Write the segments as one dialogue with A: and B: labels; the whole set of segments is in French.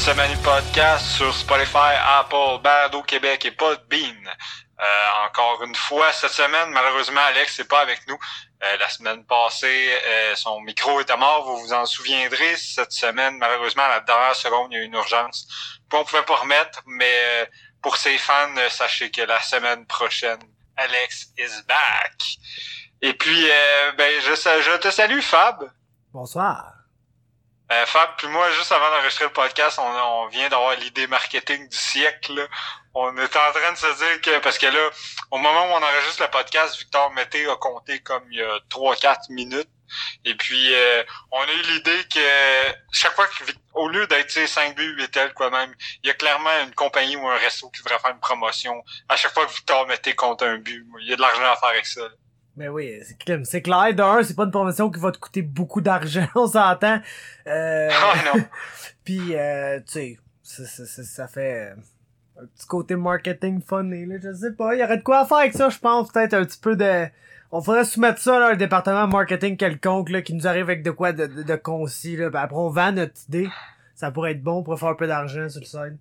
A: Semaine podcast sur Spotify, Apple, Bado Québec et Podbean. Euh, encore une fois, cette semaine, malheureusement, Alex n'est pas avec nous. Euh, la semaine passée, euh, son micro était mort, vous vous en souviendrez. Cette semaine, malheureusement, à la dernière seconde, il y a eu une urgence. On pouvait pas remettre, mais pour ses fans, sachez que la semaine prochaine, Alex is back. Et puis, ben, je, je te salue, Fab.
B: Bonsoir.
A: Euh, Fab, puis moi, juste avant d'enregistrer le podcast, on, vient d'avoir l'idée marketing du siècle. On est en train de se dire que, parce que là, au moment où on enregistre le podcast, Victor Mété a compté comme il y a 3-4 minutes. Et puis, euh, on a eu l'idée que chaque fois que, au lieu d'être 5 buts, 8 tel quoi même, il y a clairement une compagnie ou un resto qui voudrait faire une promotion. À chaque fois que Victor Mété compte un but, il y a de l'argent à faire avec ça.
B: Mais oui, c'est clair. D'un, c'est pas une promotion qui va te coûter beaucoup d'argent, on s'entend. Euh...
A: Oh non.
B: Puis, euh, tu sais, ça, ça, ça, fait euh, un petit côté marketing funny, là, je sais pas. Il y aurait de quoi faire avec ça, je pense. Peut-être un petit peu de... On faudrait soumettre ça à un département marketing quelconque là, qui nous arrive avec de quoi de, de, concis. Là. Ben, après, on vend notre idée. Ça pourrait être bon pour faire un peu d'argent sur le site.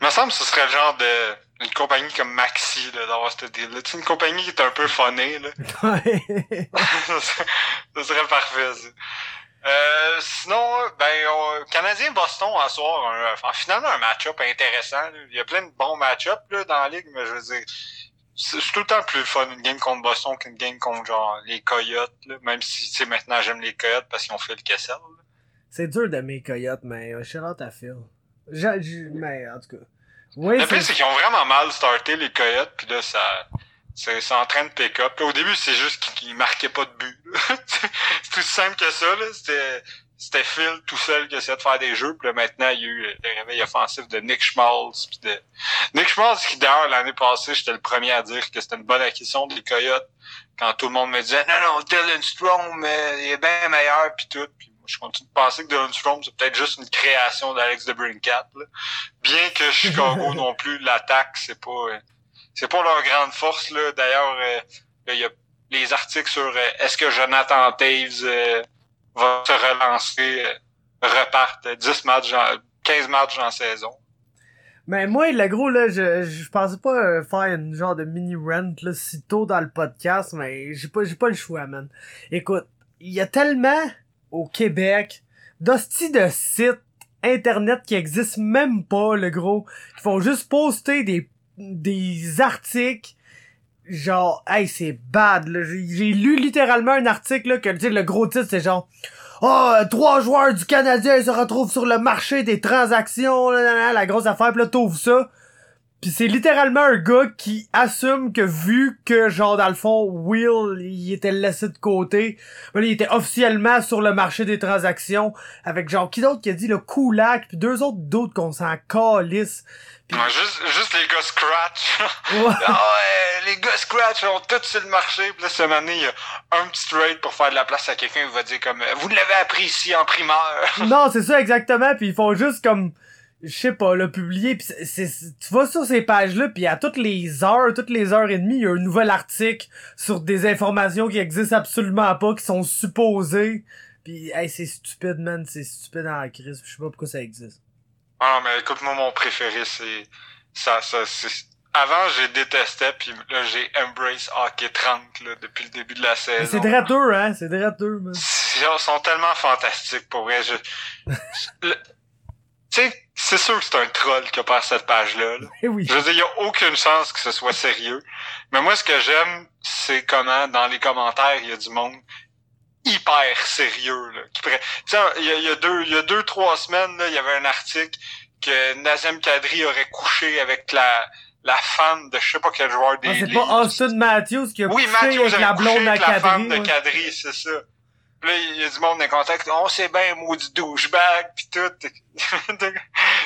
A: Il me semble que ce serait le genre de une compagnie comme Maxi là, d'avoir ce deal-là. Tu une compagnie qui est un peu funnée, là. Ça serait parfait, ça. Euh, sinon, ben, Canadien Boston en soir, un, finalement un match-up intéressant. Il y a plein de bons match-ups là, dans la ligue, mais je veux dire, c'est tout le temps plus fun une game contre Boston qu'une game contre genre les Coyotes. Là, même si tu sais maintenant j'aime les Coyotes parce qu'ils ont fait le Kessel.
B: C'est dur d'aimer les Coyotes, mais euh, shout out à Phil. mais en tout cas.
A: Oui, le pire, c'est qu'ils ont vraiment mal starté les Coyotes, puis là, ça, c'est en train de pick up. au début, c'est juste qu'ils marquaient pas de but. c'est tout simple que ça. Là. C'était, c'était Phil tout seul qui essayait de faire des jeux. Puis là, maintenant, il y a eu le réveil offensif de Nick Schmaltz. Puis de... Nick Schmaltz, qui d'ailleurs, l'année passée, j'étais le premier à dire que c'était une bonne acquisition des Coyotes. Quand tout le monde me disait, non, non, Dylan Strong, mais il est bien meilleur, puis tout. Puis je continue de penser que Dylan Strom, c'est peut-être juste une création d'Alex de Brincat. Bien que Chicago non plus, l'attaque, c'est pas euh, c'est pas leur grande force. là. D'ailleurs, euh, il y a les articles sur euh, est-ce que Jonathan Taves va se relancer, repartent 10 matchs, 15 matchs en saison?
B: Mais moi, le gros, là, je, je pensais pas faire une genre de mini-rent là, si tôt dans le podcast, mais j'ai pas, j'ai pas le choix, man. Écoute, il y a tellement au Québec, d'hosties de sites internet qui existent même pas, le gros, qui font juste poster des, des articles. Genre hey c'est bad là. J'ai lu littéralement un article là que le gros titre c'est genre oh trois joueurs du Canadien se retrouvent sur le marché des transactions la grosse affaire pis là t'ouvres ça Pis c'est littéralement un gars qui assume que vu que genre dans le fond Will il était laissé de côté, ben, il était officiellement sur le marché des transactions avec genre qui d'autre qui a dit le Kulak puis deux autres d'autres qu'on s'en calisse.
A: Pis... juste, juste les gars Scratch. Ouais. ouais, les gars Scratch ont tout sur le marché. Puis là, cette année, il y a un petit trade pour faire de la place à quelqu'un qui va dire comme vous l'avez appris ici en primaire.
B: non, c'est ça exactement. Puis ils font juste comme je sais pas, le publier, pis c'est, tu vas sur ces pages-là, puis à toutes les heures, toutes les heures et demie, il y a un nouvel article sur des informations qui existent absolument pas, qui sont supposées. Puis, hey, c'est stupide, man, c'est stupide en crise, je sais pas pourquoi ça existe.
A: Ah, mais écoute, moi, mon préféré, c'est... Ça, ça, c'est... Avant, j'ai détesté, puis là, j'ai embrace hockey 30, là, depuis le début de la saison.
B: C'est drôle, hein, c'est drôle, man.
A: Ils sont tellement fantastiques, pour vrai. Je... tu sais, c'est sûr que c'est un troll qui a pas cette page-là.
B: Eh oui.
A: Je veux dire, il y a aucune chance que ce soit sérieux. Mais moi, ce que j'aime, c'est comment, dans les commentaires, il y a du monde hyper sérieux, là. Qui il y a, y a deux, il y a deux, trois semaines, là, il y avait un article que Nazem Kadri aurait couché avec la, la femme de je sais pas quel joueur des
B: ah, C'est pas Austin Matthews qui a
A: oui,
B: couché
A: Matthews
B: avec la blonde
A: avec la femme de Kadri, c'est ça. Puis là, il y a du monde dans les contacts. On sait bien, maudit douchebag, pis tout.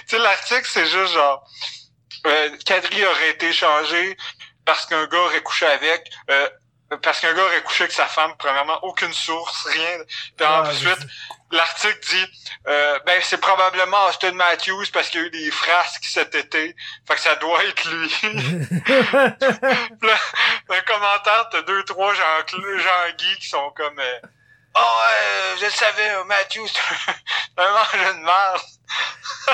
A: Tu sais, l'article, c'est juste genre... Euh, Kadri aurait été changé parce qu'un gars aurait couché avec... Euh, parce qu'un gars aurait couché avec sa femme, premièrement, aucune source, rien. Puis
B: Ah,
A: ensuite, l'article dit euh, ben c'est probablement Austin Matthews parce qu'il y a eu des frasques cet été. Fait que ça doit être lui. Un commentaire, t'as deux, trois Jean, Jean Guy qui sont comme euh, ouais, je le savais, Matthew, c'est un mangeur de merde.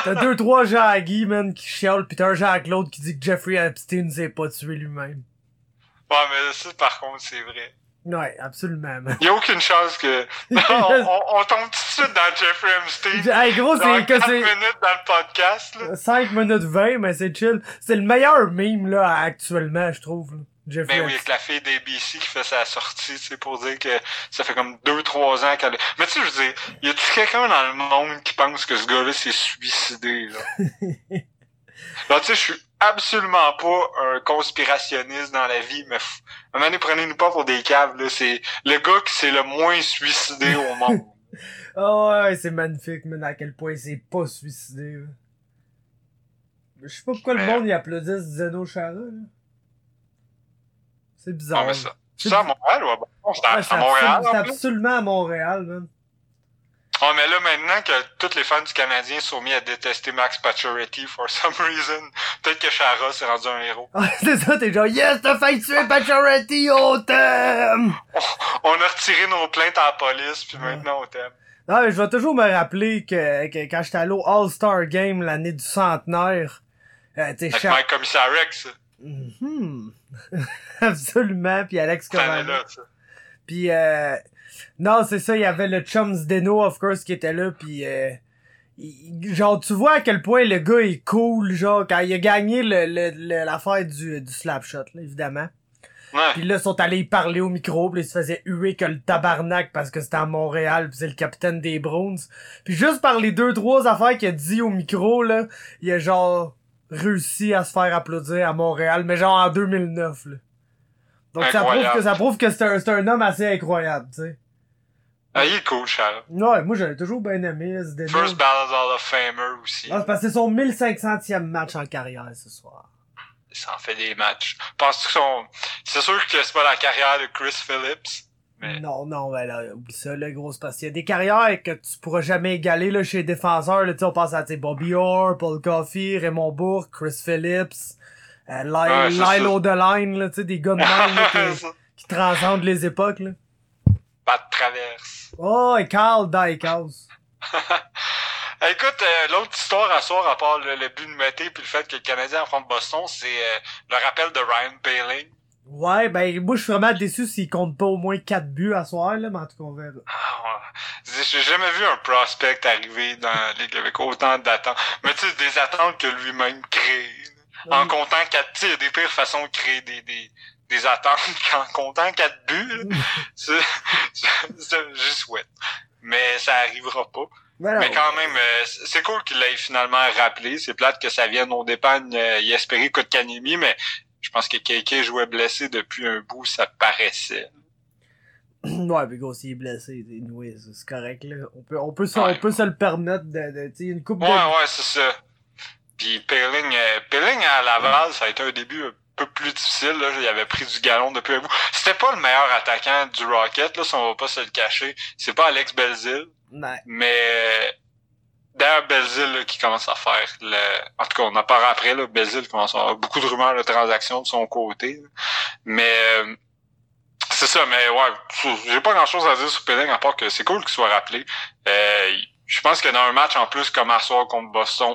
B: T'as deux, trois gens à Guy, man, qui chialent, pis t'as un gens à Claude qui dit que Jeffrey Epstein s'est pas tué lui-même.
A: Ouais, mais ça, par contre, c'est vrai.
B: Ouais, absolument.
A: Y a aucune chance que... Non, on, on, tombe tout de suite dans Jeffrey Epstein.
B: Hey, gros, c'est que
A: 4
B: c'est...
A: minutes dans le podcast, là.
B: 5 minutes 20, mais c'est chill. C'est le meilleur meme, là, actuellement, je trouve.
A: Ben oui, avec la fille d'ABC qui fait sa sortie, tu sais, pour dire que ça fait comme 2-3 ans qu'elle... Mais tu sais, je veux dire, y a-tu quelqu'un dans le monde qui pense que ce gars-là s'est suicidé, là? Là, tu sais, je suis absolument pas un conspirationniste dans la vie, mais f- à un moment donné, prenez-nous pas pour des caves, là. C'est le gars qui s'est le moins suicidé au monde.
B: Oh ouais, c'est magnifique, man, à quel point c'est pas suicidé. là. Je sais pas pourquoi le
A: Mais-
B: monde y applaudisse Zeno Chara, là. C'est bizarre.
A: Mais ça.
B: C'est
A: C'est à Montréal ou à Bon, c'est à,
B: Ouais, c'est
A: à Montréal,
B: c'est absolument à Montréal, man.
A: Oh, mais là, maintenant que tous les fans du Canadien sont mis à détester Max Pacioretty for some reason, peut-être que Chara s'est rendu un héros.
B: Ouais, c'est ça, t'es genre, yes, t'as failli tuer Pacioretty, on t'aime!
A: On a retiré nos plaintes à la police, puis maintenant on t'aime.
B: Non, mais je vais toujours me rappeler que, que quand j'étais allé au All-Star Game l'année du centenaire, euh, sais,
A: Avec Mike Commissaire Rex,
B: Mhm. Absolument, puis Alex
A: ça.
B: Puis euh, non, c'est ça, il y avait le chum Zdeno of course qui était là puis euh, il- genre tu vois à quel point le gars est cool genre quand il a gagné le le- le- l'affaire du du slap shot là, évidemment.
A: Ouais.
B: Puis là ils sont allés parler au micro, puis ils se faisaient huer que le tabarnak parce que c'était à Montréal, puis c'est le capitaine des Browns. Puis juste par les deux trois affaires qu'il a dit au micro là, il a genre réussi à se faire applaudir à Montréal, mais genre en 2009 là. Donc ça prouve que ça prouve que c'est un, c'est un homme assez incroyable, tu sais.
A: Ah, il est cool, Chara.
B: Ouais, moi j'avais toujours bien aimé Zdeno.
A: First Ballot Hall of Famer aussi.
B: Ah, c'est parce que c'est son 1500e match en carrière ce soir.
A: Ça en fait des matchs. Penses-tu que son... C'est sûr que c'est pas la carrière de Chris Phillips, mais...
B: Non, non, ben là, oublie ça, le gros, parce qu'il y a des carrières que tu pourras jamais égaler, là, chez les défenseurs, là, tu sais, on pense à, tu Bobby Orr, Paul Coffey, Raymond Bourque, Chris Phillips, euh, Lyle. O'Deline, là, tu sais, des gars de même, là, qui, qui transcendent les époques, là.
A: Pas de traverse.
B: Oh, et Carl Dykhouse.
A: Écoute, euh, l'autre histoire à soir, à part le, le but de Mété puis le fait que le Canadien affronte Boston, c'est euh, le rappel de Ryan Paling.
B: Ouais, ben, moi, je suis vraiment déçu s'il compte pas au moins 4 buts à soir, là, mais en tout cas, on verra.
A: Ah, ouais. J'ai jamais vu un prospect arriver dans la Ligue avec autant d'attentes. Mais tu sais, des attentes que lui-même crée. En
B: Mm.
A: comptant quatre, tu sais, il y a des pires façons de créer des, des, des attentes qu'en comptant quatre buts. J'y souhaite. Mais ça arrivera pas.
B: Voilà.
A: Mais quand même, euh, c'est cool qu'il l'ait finalement rappelé. C'est plate que ça vienne au dépend euh, y espérer Kotkaniemi, mais je pense que KK jouait blessé depuis un bout, ça paraissait.
B: Ouais, mais gros, s'il est blessé, c'est correct, là. On peut, on peut, se,
A: Ouais.
B: on peut se le permettre de, de tu sais, une coupe
A: Ouais,
B: de...
A: ouais, c'est ça. Puis Pelling, euh, Pelling à Laval, ça a été un début un peu plus difficile. Là. Il avait pris du galon depuis un bout. C'était pas le meilleur attaquant du Rocket, là, si on va pas se le cacher. C'est pas Alex Belzil,
B: Ouais.
A: mais d'ailleurs Belzil qui commence à faire le. En tout cas, on en parlera après, là, Belzil commence à avoir beaucoup de rumeurs de transactions de son côté. là. Mais euh, c'est ça, mais ouais, j'ai pas grand chose à dire sur Pelling à part que c'est cool qu'il soit rappelé. Euh, je pense que dans un match en plus comme à contre Boston,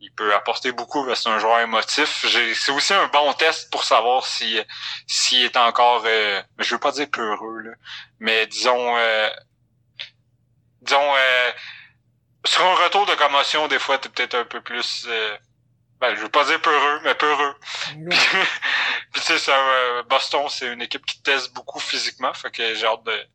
A: il peut apporter beaucoup parce que c'est un joueur émotif. C'est aussi un bon test pour savoir si s'il est encore euh, je veux pas dire peureux, là, mais disons euh, disons euh, sur un retour de commotion, des fois, t'es peut-être un peu plus euh, ben, je veux pas dire peureux, mais peureux.
B: Ouais.
A: Puis tu sais, ça, euh, Boston, c'est une équipe qui teste beaucoup physiquement, fait que j'ai hâte de.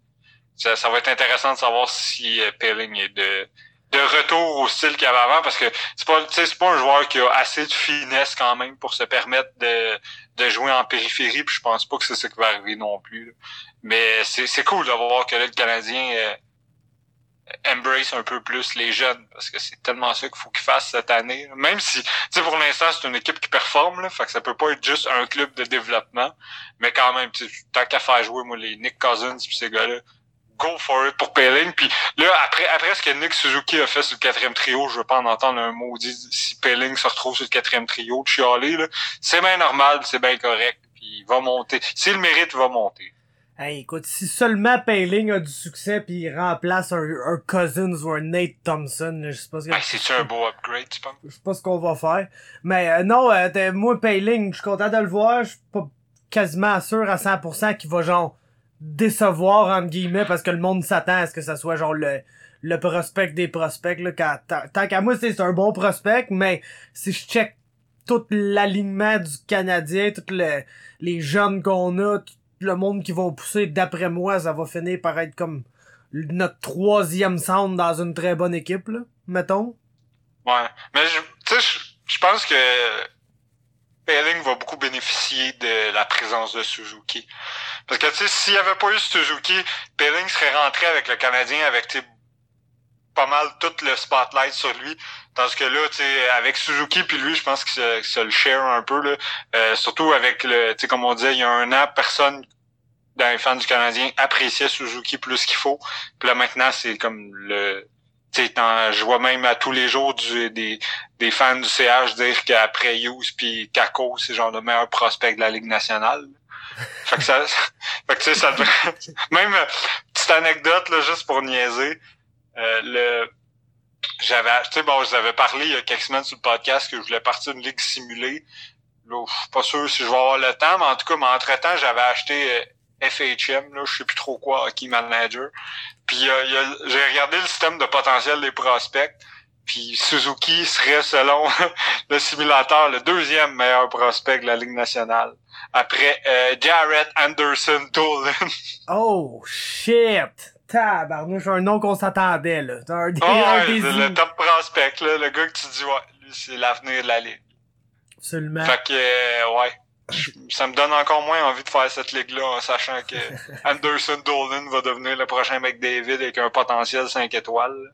A: Ça, ça va être intéressant de savoir si euh, Pelling est de de retour au style qu'il avait avant, parce que c'est pas, tu sais, c'est pas un joueur qui a assez de finesse quand même pour se permettre de de jouer en périphérie. Puis je pense pas que c'est ça qui va arriver non plus. là. Mais c'est c'est cool de voir que là, le Canadien euh, embrace un peu plus les jeunes, parce que c'est tellement ça qu'il faut qu'ils fassent cette année. Même si, tu sais, pour l'instant, c'est une équipe qui performe, là, fait que ça peut pas être juste un club de développement, mais quand même, tant qu'à faire jouer, moi, les Nick Cousins puis ces gars-là, go for it pour Pelling. Puis là, après, après ce que Nick Suzuki a fait sur le quatrième trio, je veux pas en entendre un maudit si Pelling se retrouve sur le quatrième trio de chialer, là. C'est bien normal, c'est bien correct, puis il va monter. S'il le mérite, il va monter.
B: Hey, écoute, si seulement Payling a du succès puis il remplace un, un Cousins ou un Nate Thompson, là, je sais pas ce que...
A: Ben, c'est-tu un beau upgrade, tu penses?
B: Je sais pas ce qu'on va faire. Mais euh, non, euh, t'es- moi, Payling, je suis content de le voir. Je suis pas quasiment sûr à 100% qu'il va genre décevoir, entre guillemets, parce que le monde s'attend à ce que ça soit genre le, le prospect des prospects. Là, quand- tant, qu'à moi, c'est c'est un bon prospect, mais si je check tout l'alignement du Canadien, tous le- les jeunes qu'on a, tout le monde qui vont pousser, d'après moi, ça va finir par être comme notre troisième centre dans une très bonne équipe, là, mettons.
A: Ouais. Mais je, je, pense que Payling va beaucoup bénéficier de la présence de Suzuki. Parce que, tu sais, s'il n'y avait pas eu Suzuki, Payling serait rentré avec le Canadien avec, pas mal tout le spotlight sur lui. Tandis que là, avec Suzuki puis lui, je pense qu'il se, qu'il se le share un peu, là. Euh, surtout avec le, comme on disait, il y a un an, personne dans les fans du Canadien appréciait Suzuki plus qu'il faut. Puis là, maintenant, c'est comme le, tu sais, t'en- je vois même à tous les jours du, des, des fans du CH dire qu'après Hughes puis Kako, c'est genre le meilleur prospect de la Ligue nationale. fait que ça, fait que ça même, euh, petite anecdote, là, juste pour niaiser, le, j'avais acheté, bon, je vous avais parlé il y a quelques semaines sur le podcast que je voulais partir d'une ligue simulée. Là, je suis pas sûr si je vais avoir le temps, mais en tout cas, mais entre-temps, j'avais acheté euh, FHM, là, je sais plus trop quoi, Hockey Manager. Puis euh, j'ai regardé le système de potentiel des prospects. Puis Suzuki serait, selon le simulateur, le deuxième meilleur prospect de la Ligue nationale. Après euh, Jarrett Anderson Dolan.
B: Oh shit! Tabarnouche, un nom qu'on s'attendait là. Un, des-
A: Oh,
B: un des
A: c'est le top prospect, là, le gars que tu dis, ouais, lui, c'est l'avenir de la Ligue.
B: Absolument.
A: Fait que, euh, ouais. Ça me donne encore moins envie de faire cette ligue-là en sachant que Anderson Dolan va devenir le prochain McDavid avec un potentiel 5 étoiles.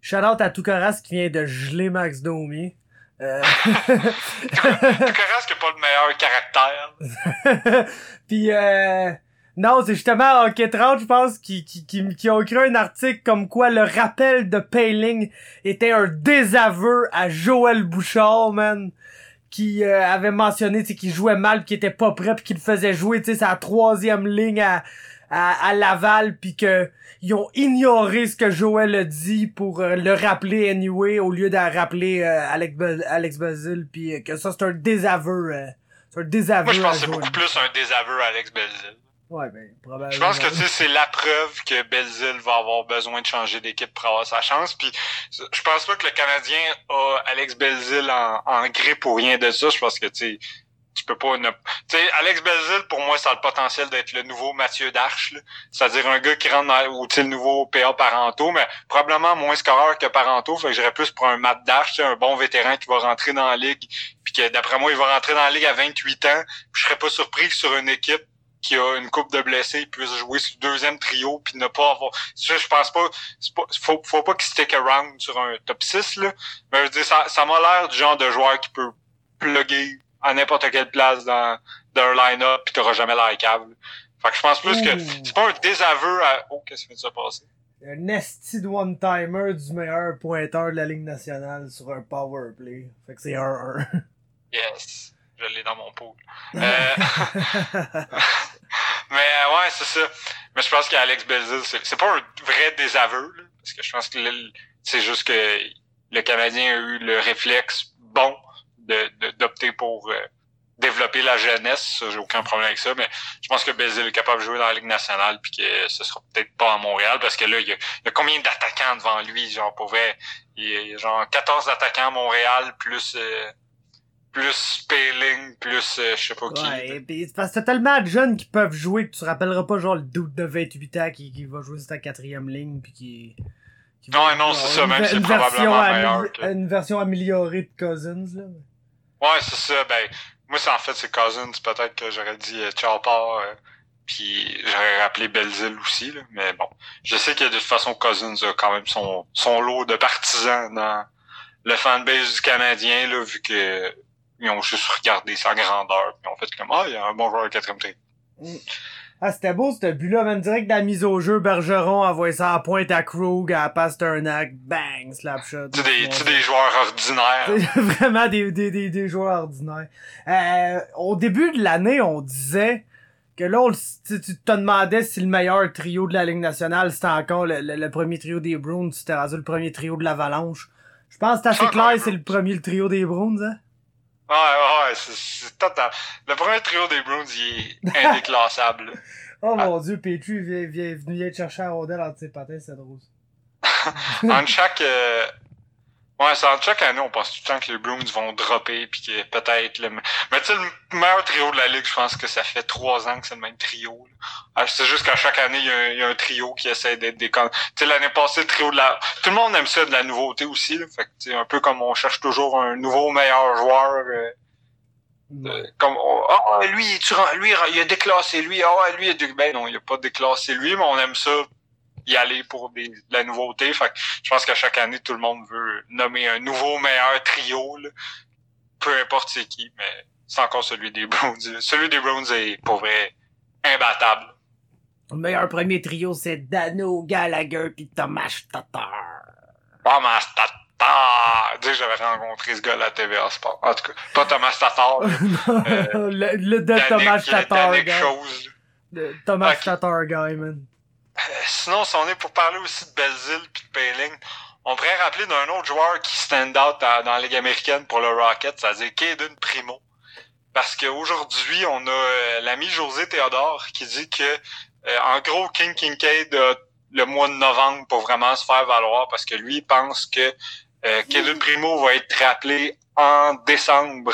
B: Shout out à Toukaras qui vient de geler Max Domi. Euh...
A: Qui a pas le meilleur caractère.
B: Puis euh... Non, c'est justement Hockey 30, je pense, qui, qui, qui, qui ont écrit un article comme quoi le rappel de Payling était un désaveu à Joël Bouchard, man. Qui euh, avait mentionné qu'il jouait mal, qu'il était pas prêt, puis qu'il faisait jouer, tu sais, sa troisième ligne à, à, à Laval, puis que ils ont ignoré ce que Joël a dit pour euh, le rappeler anyway, au lieu de rappeler euh, Alex, Alex Bazil, puis euh, que ça c'est un désaveu. euh, c'est un désaveu.
A: Moi, je pense que c'est beaucoup plus un désaveu à Alex Belzil.
B: Ouais, ben, probablement.
A: Je pense que tu sais, c'est la preuve que Belzil va avoir besoin de changer d'équipe pour avoir sa chance. Puis je pense pas que le Canadien a Alex Belzil en, en gré pour rien de ça. Je pense que tu sais, tu peux pas ne... Tu sais, Alex Belzil, pour moi, ça a le potentiel d'être le nouveau Mathieu Darche. C'est-à-dire un gars qui rentre dans ou le nouveau PA Paranto, mais probablement moins scoreur que Paranto. Fait que j'irais plus pour un Matt Darche, un bon vétéran qui va rentrer dans la ligue. Puis que d'après moi, il va rentrer dans la ligue à 28 ans. Puis je serais pas surpris que sur une équipe qui a une coupe de blessés, il puisse jouer sur le deuxième trio puis ne pas avoir. Ça, je pense pas. faut, faut pas qu'il stick around sur un top 6, là. Mais je veux dire, ça, ça m'a l'air du genre de joueur qui peut plugger à n'importe quelle place dans, un line-up puis t'auras jamais l'air câble. Fait que je pense plus que c'est pas un désaveu à. Oh, qu'est-ce qui vient de se passer?
B: Un esti de one-timer du meilleur pointeur de la Ligue nationale sur un power play. Fait que c'est 1-1.
A: Yes. Je l'ai dans mon pool. Euh, Mais euh, ouais, c'est ça. Mais je pense qu'Alex Belzil, c'est pas un vrai désaveu, là, parce que je pense que c'est juste que le Canadien a eu le réflexe bon de de- d'opter pour euh, développer la jeunesse. Ça, j'ai aucun problème avec ça, mais je pense que Belzil est capable de jouer dans la Ligue nationale puis que ce sera peut-être pas à Montréal parce que là, il y a, il y a combien d'attaquants devant lui, genre pour vrai? Il y a, il y a genre 14 attaquants à Montréal plus euh, plus Payling, plus euh, je sais pas qui.
B: ouais, parce que t'as tellement de jeunes qui peuvent jouer que tu te rappelleras pas genre le doute de 28 ans qui, qui va jouer sur ta quatrième ligne pis qui... qui va-
A: Non, non, c'est ça, même c'est
B: une version
A: probablement meilleur que-
B: Une version améliorée de Cousins, là.
A: Ouais, c'est ça. Ben, moi, c'est en fait, c'est Cousins. Peut-être que j'aurais dit euh, Chopper, euh, puis j'aurais rappelé Belzil aussi, là. Mais bon, je sais que de toute façon, Cousins a quand même son, son lot de partisans dans le fanbase du Canadien, là, vu que ils ont juste regardé sa grandeur, puis ils ont fait comme, ah, il y a un bon joueur à quatrième trait.
B: Ah, c'était beau, ce but-là, même direct de la mise au jeu, Bergeron envoie ça à pointe à Krug, à Pasternak, bang, slap shot.
A: Tu sais, des, tu sais, des joueurs ordinaires.
B: C'est vraiment des, des, des, des joueurs ordinaires. Euh, au début de l'année, on disait que là, on, tu, tu te demandais si le meilleur trio de la Ligue nationale, c'était encore le, le, premier trio des Bruins, tu t'es rasé le premier trio de l'Avalanche. Je pense que c'est assez clair, c'est le premier le trio des Bruins, hein?
A: Ouais, ouais, c'est total. Le premier trio des Bruins, il est indéclassable.
B: oh mon dieu, Petru vient, vient, venu chercher un rondelle entre ses patins, c'est drôle.
A: en chaque, euh, Ouais, c'est en chaque année, on pense tout le temps que les Bruins vont dropper puis que peut-être le. Mais tu sais, le meilleur trio de la ligue, je pense que ça fait trois ans que c'est le même trio. Ah, c'est juste qu'à chaque année, il y, a un, trio qui essaie d'être des. Tu sais, l'année passée, le trio de la. Tout le monde aime ça de la nouveauté aussi. Là. Fait que un peu comme on cherche toujours un nouveau meilleur joueur. Euh, euh, comme ah lui tu lui il a déclassé lui ah lui il a ben non il a pas déclassé lui mais on aime ça y aller pour des, de la nouveauté. Fait je pense qu'à chaque année, tout le monde veut nommer un nouveau meilleur trio. Peu importe c'est qui, mais c'est encore celui des Browns. Celui des Browns est pour vrai imbattable.
B: Le meilleur premier trio, c'est Dano Gallagher puis Thomas Tatar.
A: Thomas Tatar! Dis que j'avais rencontré ce gars-là à TVA Sport. En tout cas, pas Thomas Tatar.
B: euh, le, le, de Thomas Tatar. Chose. Thomas Tatar, guy, man.
A: Euh, sinon, si on est pour parler aussi de Belzile puis de Payling, on pourrait rappeler d'un autre joueur qui stand out dans, la Ligue américaine pour le Rocket, c'est-à-dire Caden Primo. Parce qu'aujourd'hui, on a euh, l'ami José Théodore qui dit que euh, en gros, King Kincaid a le mois de novembre pour vraiment se faire valoir parce que lui pense que euh, Primo va être rappelé en décembre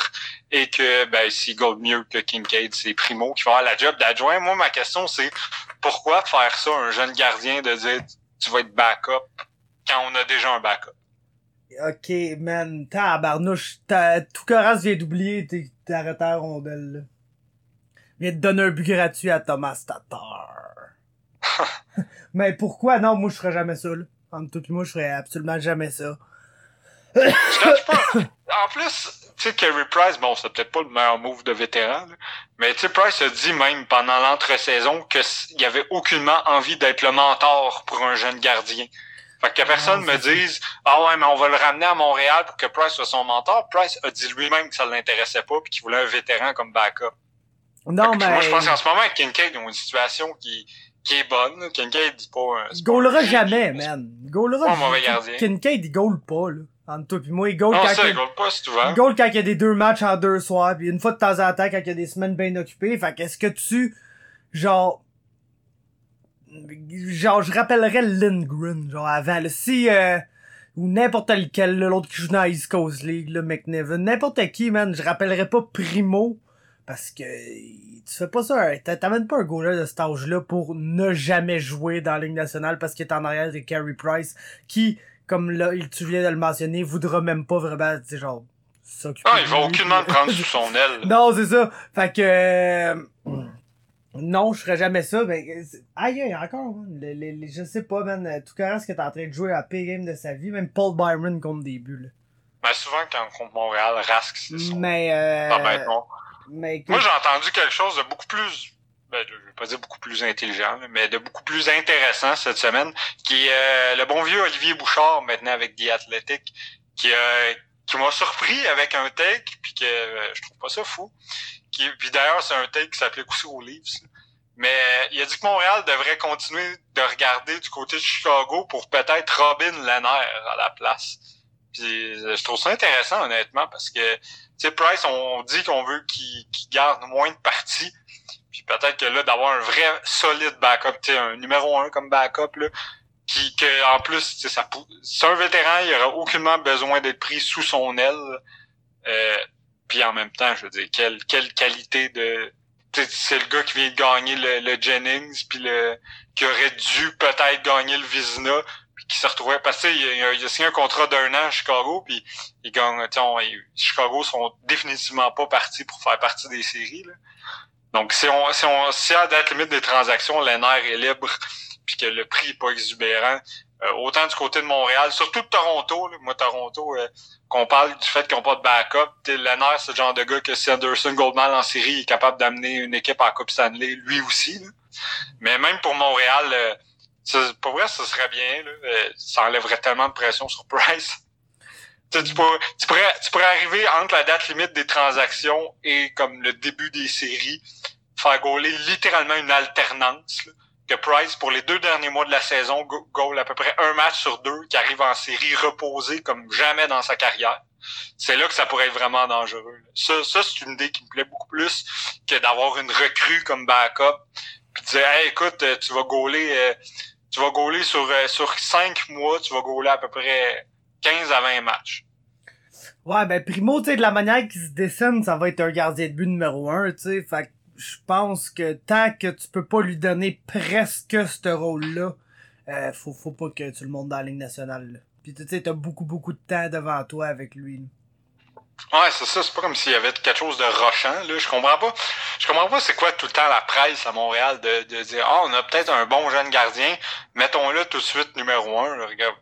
A: et que ben s'il gagne mieux que Kincaid, c'est Primo qui va avoir la job d'adjoint. Moi, ma question, c'est pourquoi faire ça un jeune gardien de dire tu vas être backup quand on a déjà un backup?
B: Ok, man, tabarnouche, tout Coras vient d'oublier tes arrêté à rondelle, là. Vient de donner un but gratuit à Thomas Tatar. Mais pourquoi? Non, moi, je ferais jamais ça, là. Entre toi et moi, je ferais absolument jamais ça.
A: en plus, tu sais, Kerry Price, bon, c'est peut-être pas le meilleur move de vétéran, mais tu sais, Price a dit même pendant l'entre-saison qu'il avait aucunement envie d'être le mentor pour un jeune gardien. Fait que personne me dise Ah ouais, mais on va le ramener à Montréal pour que Price soit son mentor. Price a dit lui-même que ça l'intéressait pas puis qu'il voulait un vétéran comme backup. Non, mais. Moi, je pense qu'en ce moment, Kincaid a une situation qui, qui est bonne. Kincaid dit pas un.
B: Il goalera jamais, man. Il goalera. Pas un mauvais gardien. Kincaid, il goal pas, là. Entre toi pis moi, il goal
A: quand il... goal pas souvent.
B: Il goal quand il y a des deux matchs en deux soirs, puis une fois de temps en temps quand il y a des semaines bien occupées. Fait qu'est-ce que tu, genre, genre, je rappellerais Lindgren, genre, avant, là. Si, euh, ou n'importe lequel, l'autre qui joue dans East Coast League, là, McNevin, n'importe qui, man, je rappellerais pas Primo, parce que tu fais pas ça, t'amènes pas un goaler de cet âge-là pour ne jamais jouer dans la Ligue nationale parce qu'il est en arrière de Carey Price, qui, comme là, tu viens de le mentionner, voudra même pas vraiment, tu sais, genre,
A: s'occuper. Ah, il va aucunement le prendre sous son aile.
B: Non, c'est ça. Fait que, euh, non, je ferais jamais ça, mais, aïe, encore, man. je sais pas, man, tout cas, ce que t'es en train de jouer à P-game de sa vie, même Paul Byron compte des buts, là.
A: Ben, souvent, quand on compte Montréal, Rask, c'est ça.
B: Mais, euh...
A: mais, Moi, j'ai entendu quelque chose de beaucoup plus ben, je vais pas dire beaucoup plus intelligent, mais de beaucoup plus intéressant cette semaine, qui est euh, le bon vieux Olivier Bouchard, maintenant avec The Athletic, qui, euh, qui m'a surpris avec un take, puis que euh, je trouve pas ça fou. Qui, puis d'ailleurs, c'est un take qui s'appelait Coussou aux Leaves. Mais il a dit que Montréal devrait continuer de regarder du côté de Chicago pour peut-être Robin Lenner à la place. Puis je trouve ça intéressant, honnêtement, parce que, tu sais, Price, on dit qu'on veut qu'il garde moins de parties peut-être que là, d'avoir un vrai solide backup, un numéro un comme backup, là, qui, que, en plus, ça c'est un vétéran, il aura aucunement besoin d'être pris sous son aile. Euh, puis en même temps, je veux dire, quelle, quelle qualité de. C'est le gars qui vient de gagner le, Jennings, puis le qui aurait dû peut-être gagner le Vizina, puis qui se retrouvait. Parce que il, il a signé un contrat d'un an à Chicago, puis il gagne. Chicago sont définitivement pas partis pour faire partie des séries. Là. Donc, si on, si on, si à date limite des transactions, l'NR est libre, puis que le prix est pas exubérant, euh, autant du côté de Montréal, surtout de Toronto, moi, Toronto, euh, qu'on parle du fait qu'ils n'ont pas de backup, l'NR, c'est le genre de gars que si Anderson Goldman en série est capable d'amener une équipe en Coupe Stanley, lui aussi. Mais même pour Montréal, euh, pour vrai, ce serait bien. Là, euh, ça enlèverait tellement de pression sur Price. Tu, pourrais, tu, pourrais, tu pourrais arriver entre la date limite des transactions et comme le début des séries, faire gauler littéralement une alternance. que Price, pour les deux derniers mois de la saison, goal à peu près un match sur deux, qui arrive en série reposé comme jamais dans sa carrière. C'est là que ça pourrait être vraiment dangereux. Ça, ça c'est une idée qui me plaît beaucoup plus que d'avoir une recrue comme backup. Puis de dire, hey, écoute, euh, tu vas gauler, euh, tu vas gauler sur, euh, sur cinq mois, tu vas gauler à peu près 15 à 20 matchs.
B: Ouais, ben Primo, tu sais, de la manière qu'il se dessine, ça va être un gardien de but numéro un, tu sais. Fait je pense que tant que tu peux pas lui donner presque ce rôle-là, euh, faut, faut pas que tu le montes dans la Ligue nationale. Puis tu sais, t'as beaucoup, beaucoup de temps devant toi avec lui.
A: Ouais, c'est ça, c'est pas comme s'il y avait quelque chose de rochant, là. Je comprends pas. Je comprends pas c'est quoi tout le temps la presse à Montréal de, de dire Ah, on a peut-être un bon jeune gardien, mettons-le tout de suite numéro un. Regarde.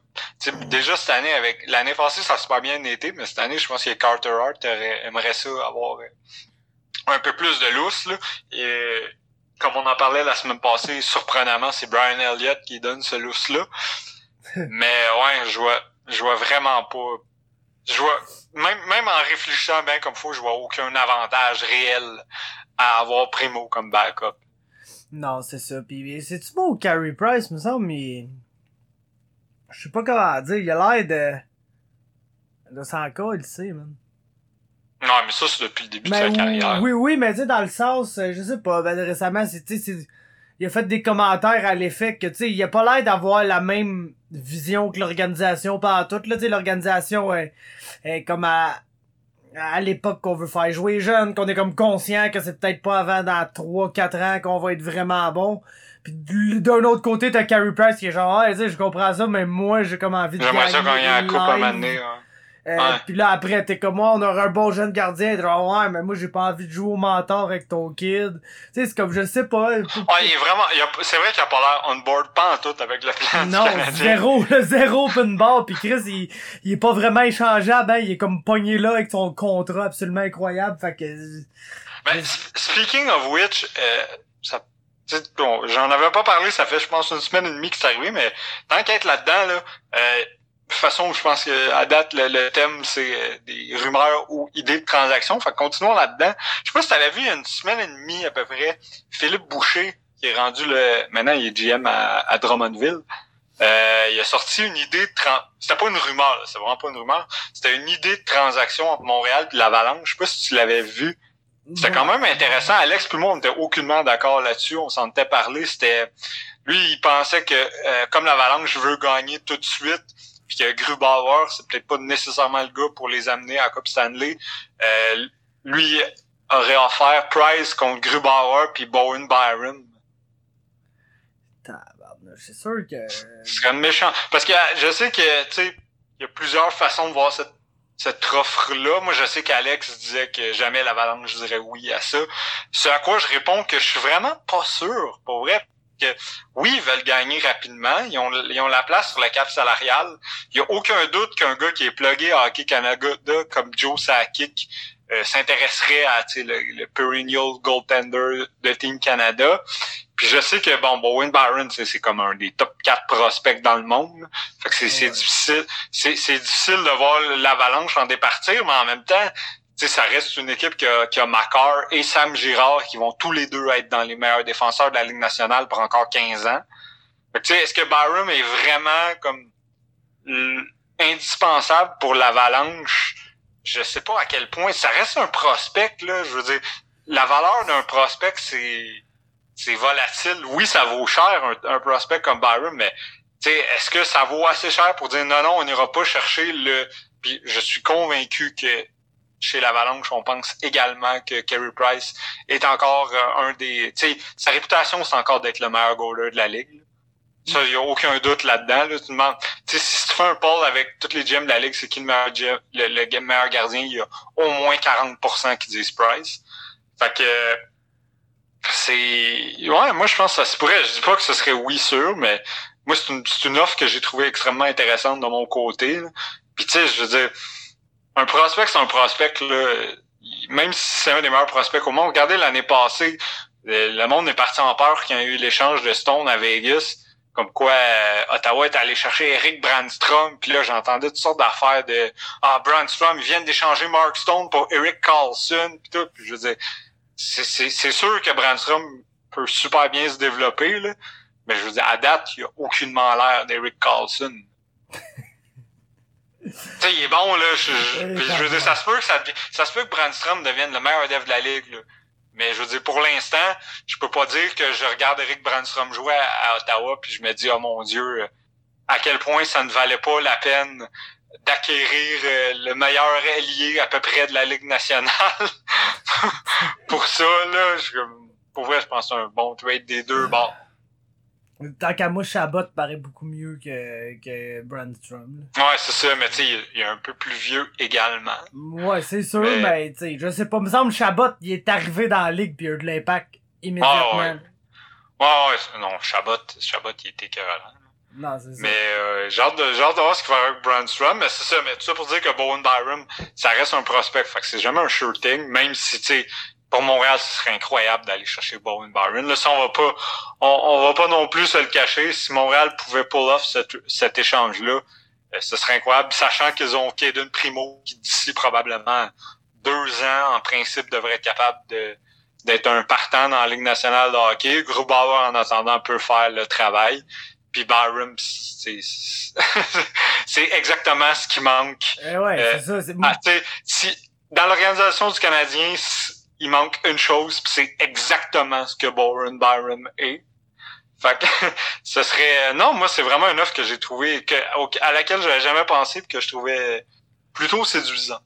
A: déjà cette année, avec l'année passée, ça s'est pas bien été, mais cette année, je pense que Carter Hart aimerait ça avoir euh, un peu plus de lousse. Là. Et comme on en parlait la semaine passée, surprenamment, c'est Brian Elliott qui donne ce lousse-là. mais ouais, je vois, je vois vraiment pas je vois, même, même en réfléchissant bien comme faut, je vois aucun avantage réel à avoir Primo comme backup.
B: Non, c'est ça. Puis c'est-tu bon au Carey Price, me semble, mais. Je sais pas comment dire. Il a l'air de. de s'en il sait, man.
A: Non, mais ça, c'est depuis le début de sa carrière.
B: Oui, oui, mais tu sais, dans le sens, euh, je sais pas, ben, récemment, c'est, il a fait des commentaires à l'effet que, tu sais, il a pas l'air d'avoir la même vision que l'organisation par toute, là, tu sais, l'organisation est, est comme à, à l'époque qu'on veut faire jouer jeune, qu'on est comme conscient que c'est peut-être pas avant dans 3-4 ans qu'on va être vraiment bon. Puis d'un autre côté, t'as Carey Price qui est genre, ah, je comprends ça, mais moi, j'ai comme envie de
A: J'aimerais ça quand il y a un coupe à
B: euh, Puis là, après, t'es comme moi, on aura un bon jeune gardien. Genre, ouais, mais moi, j'ai pas envie de jouer au mentor avec ton kid. Tu sais, c'est comme, je sais pas. Ouais,
A: il est vraiment, c'est vrai qu'il a pas l'air on board pas en tout avec le plan
B: non, zéro, zéro open ball. Puis Chris, il, il est pas vraiment échangeable. Hein, il est comme pogné là avec son contrat absolument incroyable. Fait que...
A: Ben, speaking of which, euh, ça Bon, j'en avais pas parlé, ça fait je pense une semaine et demie que c'est arrivé, mais tant qu'être là-dedans, là, euh, de toute façon, je pense que à date, le, thème, c'est euh, des rumeurs ou idées de transactions. Fait continuons là-dedans. Je sais pas si tu avais vu il y a une semaine et demie à peu près, Philippe Boucher, qui est rendu le. Maintenant, il est GM à, Drummondville. Euh, il a sorti une idée de c'était pas une rumeur, c'est vraiment pas une rumeur. C'était une idée de transaction entre Montréal et l'Avalanche. Je sais pas si tu l'avais vu. C'était quand même intéressant. Alex puis moi, on était aucunement d'accord là-dessus. On s'en était parlé. C'était lui, il pensait que euh, comme l'Avalanche veut gagner tout de suite, puis que Grubauer, c'est peut-être pas nécessairement le gars pour les amener à Coupe Stanley. Euh, lui aurait offert Price contre Grubauer puis Bowen Byron.
B: C'est sûr que.
A: C'est méchant. Parce que je sais que, tu sais, il y a plusieurs façons de voir cette, cette offre-là. Moi, je sais qu'Alex disait que jamais l'Avalanche dirait oui à ça. Ce à quoi je réponds que je suis vraiment pas sûr, pour vrai que oui, ils veulent gagner rapidement. Ils ont, ils ont la place sur la cap salariale. Il n'y a aucun doute qu'un gars qui est plugué à Hockey Canada comme Joe Sakic euh, s'intéresserait à le, le perennial goaltender de Team Canada. Puis je sais que bon, Bowen Byron, c'est comme un des top 4 prospects dans le monde. Fait que c'est difficile. C'est difficile de voir l'avalanche en départir, mais en même temps, ça reste une équipe qui a, qui a Macar et Sam Girard qui vont tous les deux être dans les meilleurs défenseurs de la Ligue nationale pour encore 15 ans. Est-ce que Byram est vraiment comme indispensable pour l'avalanche? Je sais pas à quel point. Ça reste un prospect, là. Je veux dire, la valeur d'un prospect, c'est c'est volatile. Oui, ça vaut cher, un, prospect comme Byram, mais est-ce que ça vaut assez cher pour dire non, non, on n'ira pas chercher le. Puis je suis convaincu que chez l'Avalanche, on pense également que Kerry Price est encore euh, un des... Sa réputation, c'est encore d'être le meilleur goaler de la Ligue. Ça, il n'y a aucun doute là-dedans. Là. Tu demandes, si tu fais un poll avec toutes les GM de la Ligue, c'est qui le meilleur, le, le, meilleur gardien, il y a au moins 40% qui disent Price. Fait que c'est... Ouais, moi je pense que ça se pourrait. Je dis pas que ce serait oui sûr, mais moi c'est une, une offre que j'ai trouvée extrêmement intéressante de mon côté. Puis tu sais, je veux dire un prospect, c'est un prospect, là, même si c'est un des meilleurs prospects au monde. Regardez l'année passée, le monde est parti en peur quand il y a eu l'échange de Stone à Vegas. Comme quoi euh, Ottawa est allé chercher Eric Brandstrom. Puis là, j'entendais toutes sortes d'affaires de Ah, Brandstrom, ils viennent d'échanger Mark Stone pour Eric Carlson. Puis tout. Puis je veux dire, c'est sûr que Brandstrom peut super bien se développer, là, mais je veux dire, à date, il a aucunement l'air d'Eric Carlson. Tu sais, il est bon, là. Je, je, je, veux dire, ça se peut que ça, ça se peut que Brandstrom devienne le meilleur dev de la ligue, là. Mais je veux dire, pour l'instant, je peux pas dire que je regarde Eric Brandstrom jouer à, Ottawa puis je me dis, oh mon Dieu, à quel point ça ne valait pas la peine d'acquérir euh, le meilleur allié à peu près de la Ligue nationale. pour ça, là, je, pour vrai, je pense que c'est un bon trade des deux bords.
B: Tant qu'à moi, Chabot paraît beaucoup mieux que, que Brandstrom.
A: Ouais, c'est ça, mais tu sais, il, est un peu plus vieux également.
B: Ouais, c'est sûr, mais, tu sais, je sais pas. Il me semble Chabot, il est arrivé dans la ligue pis il a eu de l'impact immédiatement.
A: Ah, ouais. ouais, ouais, non, Chabot, Chabot, il était écœurant.
B: Non, c'est ça.
A: Mais euh, j'ai hâte de, de voir ce qu'il va avec Brandstrom, mais c'est ça, mais tout ça pour dire que Bowen Byram, ça reste un prospect, fait que c'est jamais un sure thing, même si, tu sais, pour Montréal, ce serait incroyable d'aller chercher Bowen Byron. Là, ça, on va pas, on, on, va pas non plus se le cacher. Si Montréal pouvait pull off cet, cet échange-là, euh, ce serait incroyable, sachant qu'ils ont Kaden Primo, qui d'ici probablement deux ans, en principe, devrait être capable de d'être un partant dans la Ligue nationale de hockey. Grubauer, en attendant, peut faire le travail. Puis Byron, c'est c'est exactement ce qui manque.
B: Eh ouais, euh, c'est ça.
A: Ah, si, dans l'organisation du Canadien, il manque une chose, puis c'est exactement ce que Boren Byron est. Fait que ce serait non, moi c'est vraiment une offre que j'ai trouvé que à laquelle j'avais jamais pensé et que je trouvais plutôt séduisante.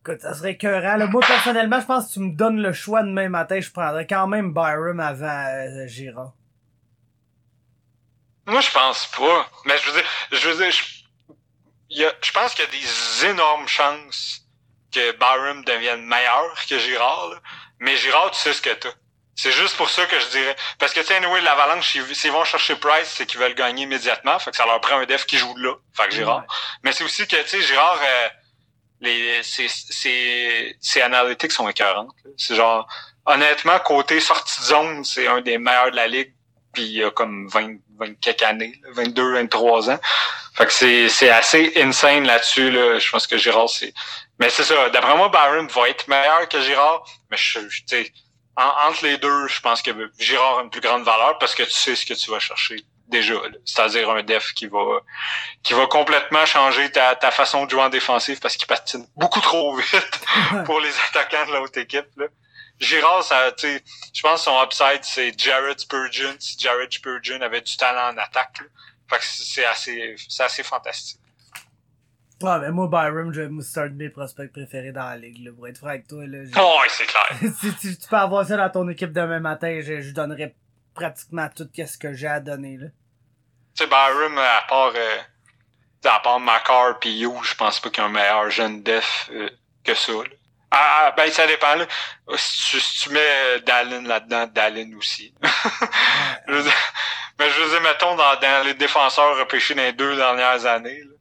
B: Écoute, ça serait écœurant. Moi personnellement, je pense que tu me donnes le choix demain matin, je prendrais quand même Byron avant euh, Girard.
A: Moi je pense pas. Mais je veux dire, je veux dire, je, je pense qu'il y a des énormes chances que Byram devienne meilleur que Girard. Mais Girard, tu sais ce que t'as. C'est juste pour ça que je dirais. Parce que, tu sais, anyway, l'Avalanche, s'ils vont chercher Price, c'est qu'ils veulent gagner immédiatement. Fait que ça leur prend un def qui joue là. Fait que Girard. Mais c'est aussi que, tu sais, Girard, euh, les, ses, ses, analytics sont écœurantes. C'est genre, honnêtement, côté sortie de zone, c'est un des meilleurs de la ligue. Puis il y a comme 20, 20 quelques années, 22, 23 ans. Fait que c'est, c'est assez insane là-dessus. Là. Je pense que Girard, c'est mais c'est ça. D'après moi, Byron va être meilleur que Girard. Mais je, tu sais, entre les deux, je pense que Girard a une plus grande valeur parce que tu sais ce que tu vas chercher déjà. C'est-à-dire un def qui va qui va complètement changer ta, ta façon de jouer en défensive parce qu'il patine beaucoup trop vite pour les attaquants de l'autre équipe. Là. Girard, ça, tu sais, je pense que son upside, c'est Jared Spurgeon. Si Jared Spurgeon avait du talent en attaque. Fait que c'est assez, c'est assez fantastique.
B: Ouais, mais moi, je c'est un de mes prospects préférés dans la ligue, là, pour être franc avec toi. Là,
A: oh, ouais, c'est clair.
B: si, tu peux avoir ça dans ton équipe demain matin, je, je donnerais pratiquement tout ce que j'ai à donner. Là.
A: Tu sais, Byram, à part, euh, à part Macar pis You, je pense pas qu'il y a un meilleur jeune def euh, que ça. Là. Ah, ah, ben ça dépend. Là. Si, tu, si tu mets Dallin là-dedans, Dallin aussi. je mais je veux dire, mettons, dans, dans les défenseurs repêchés dans les deux dernières années, là,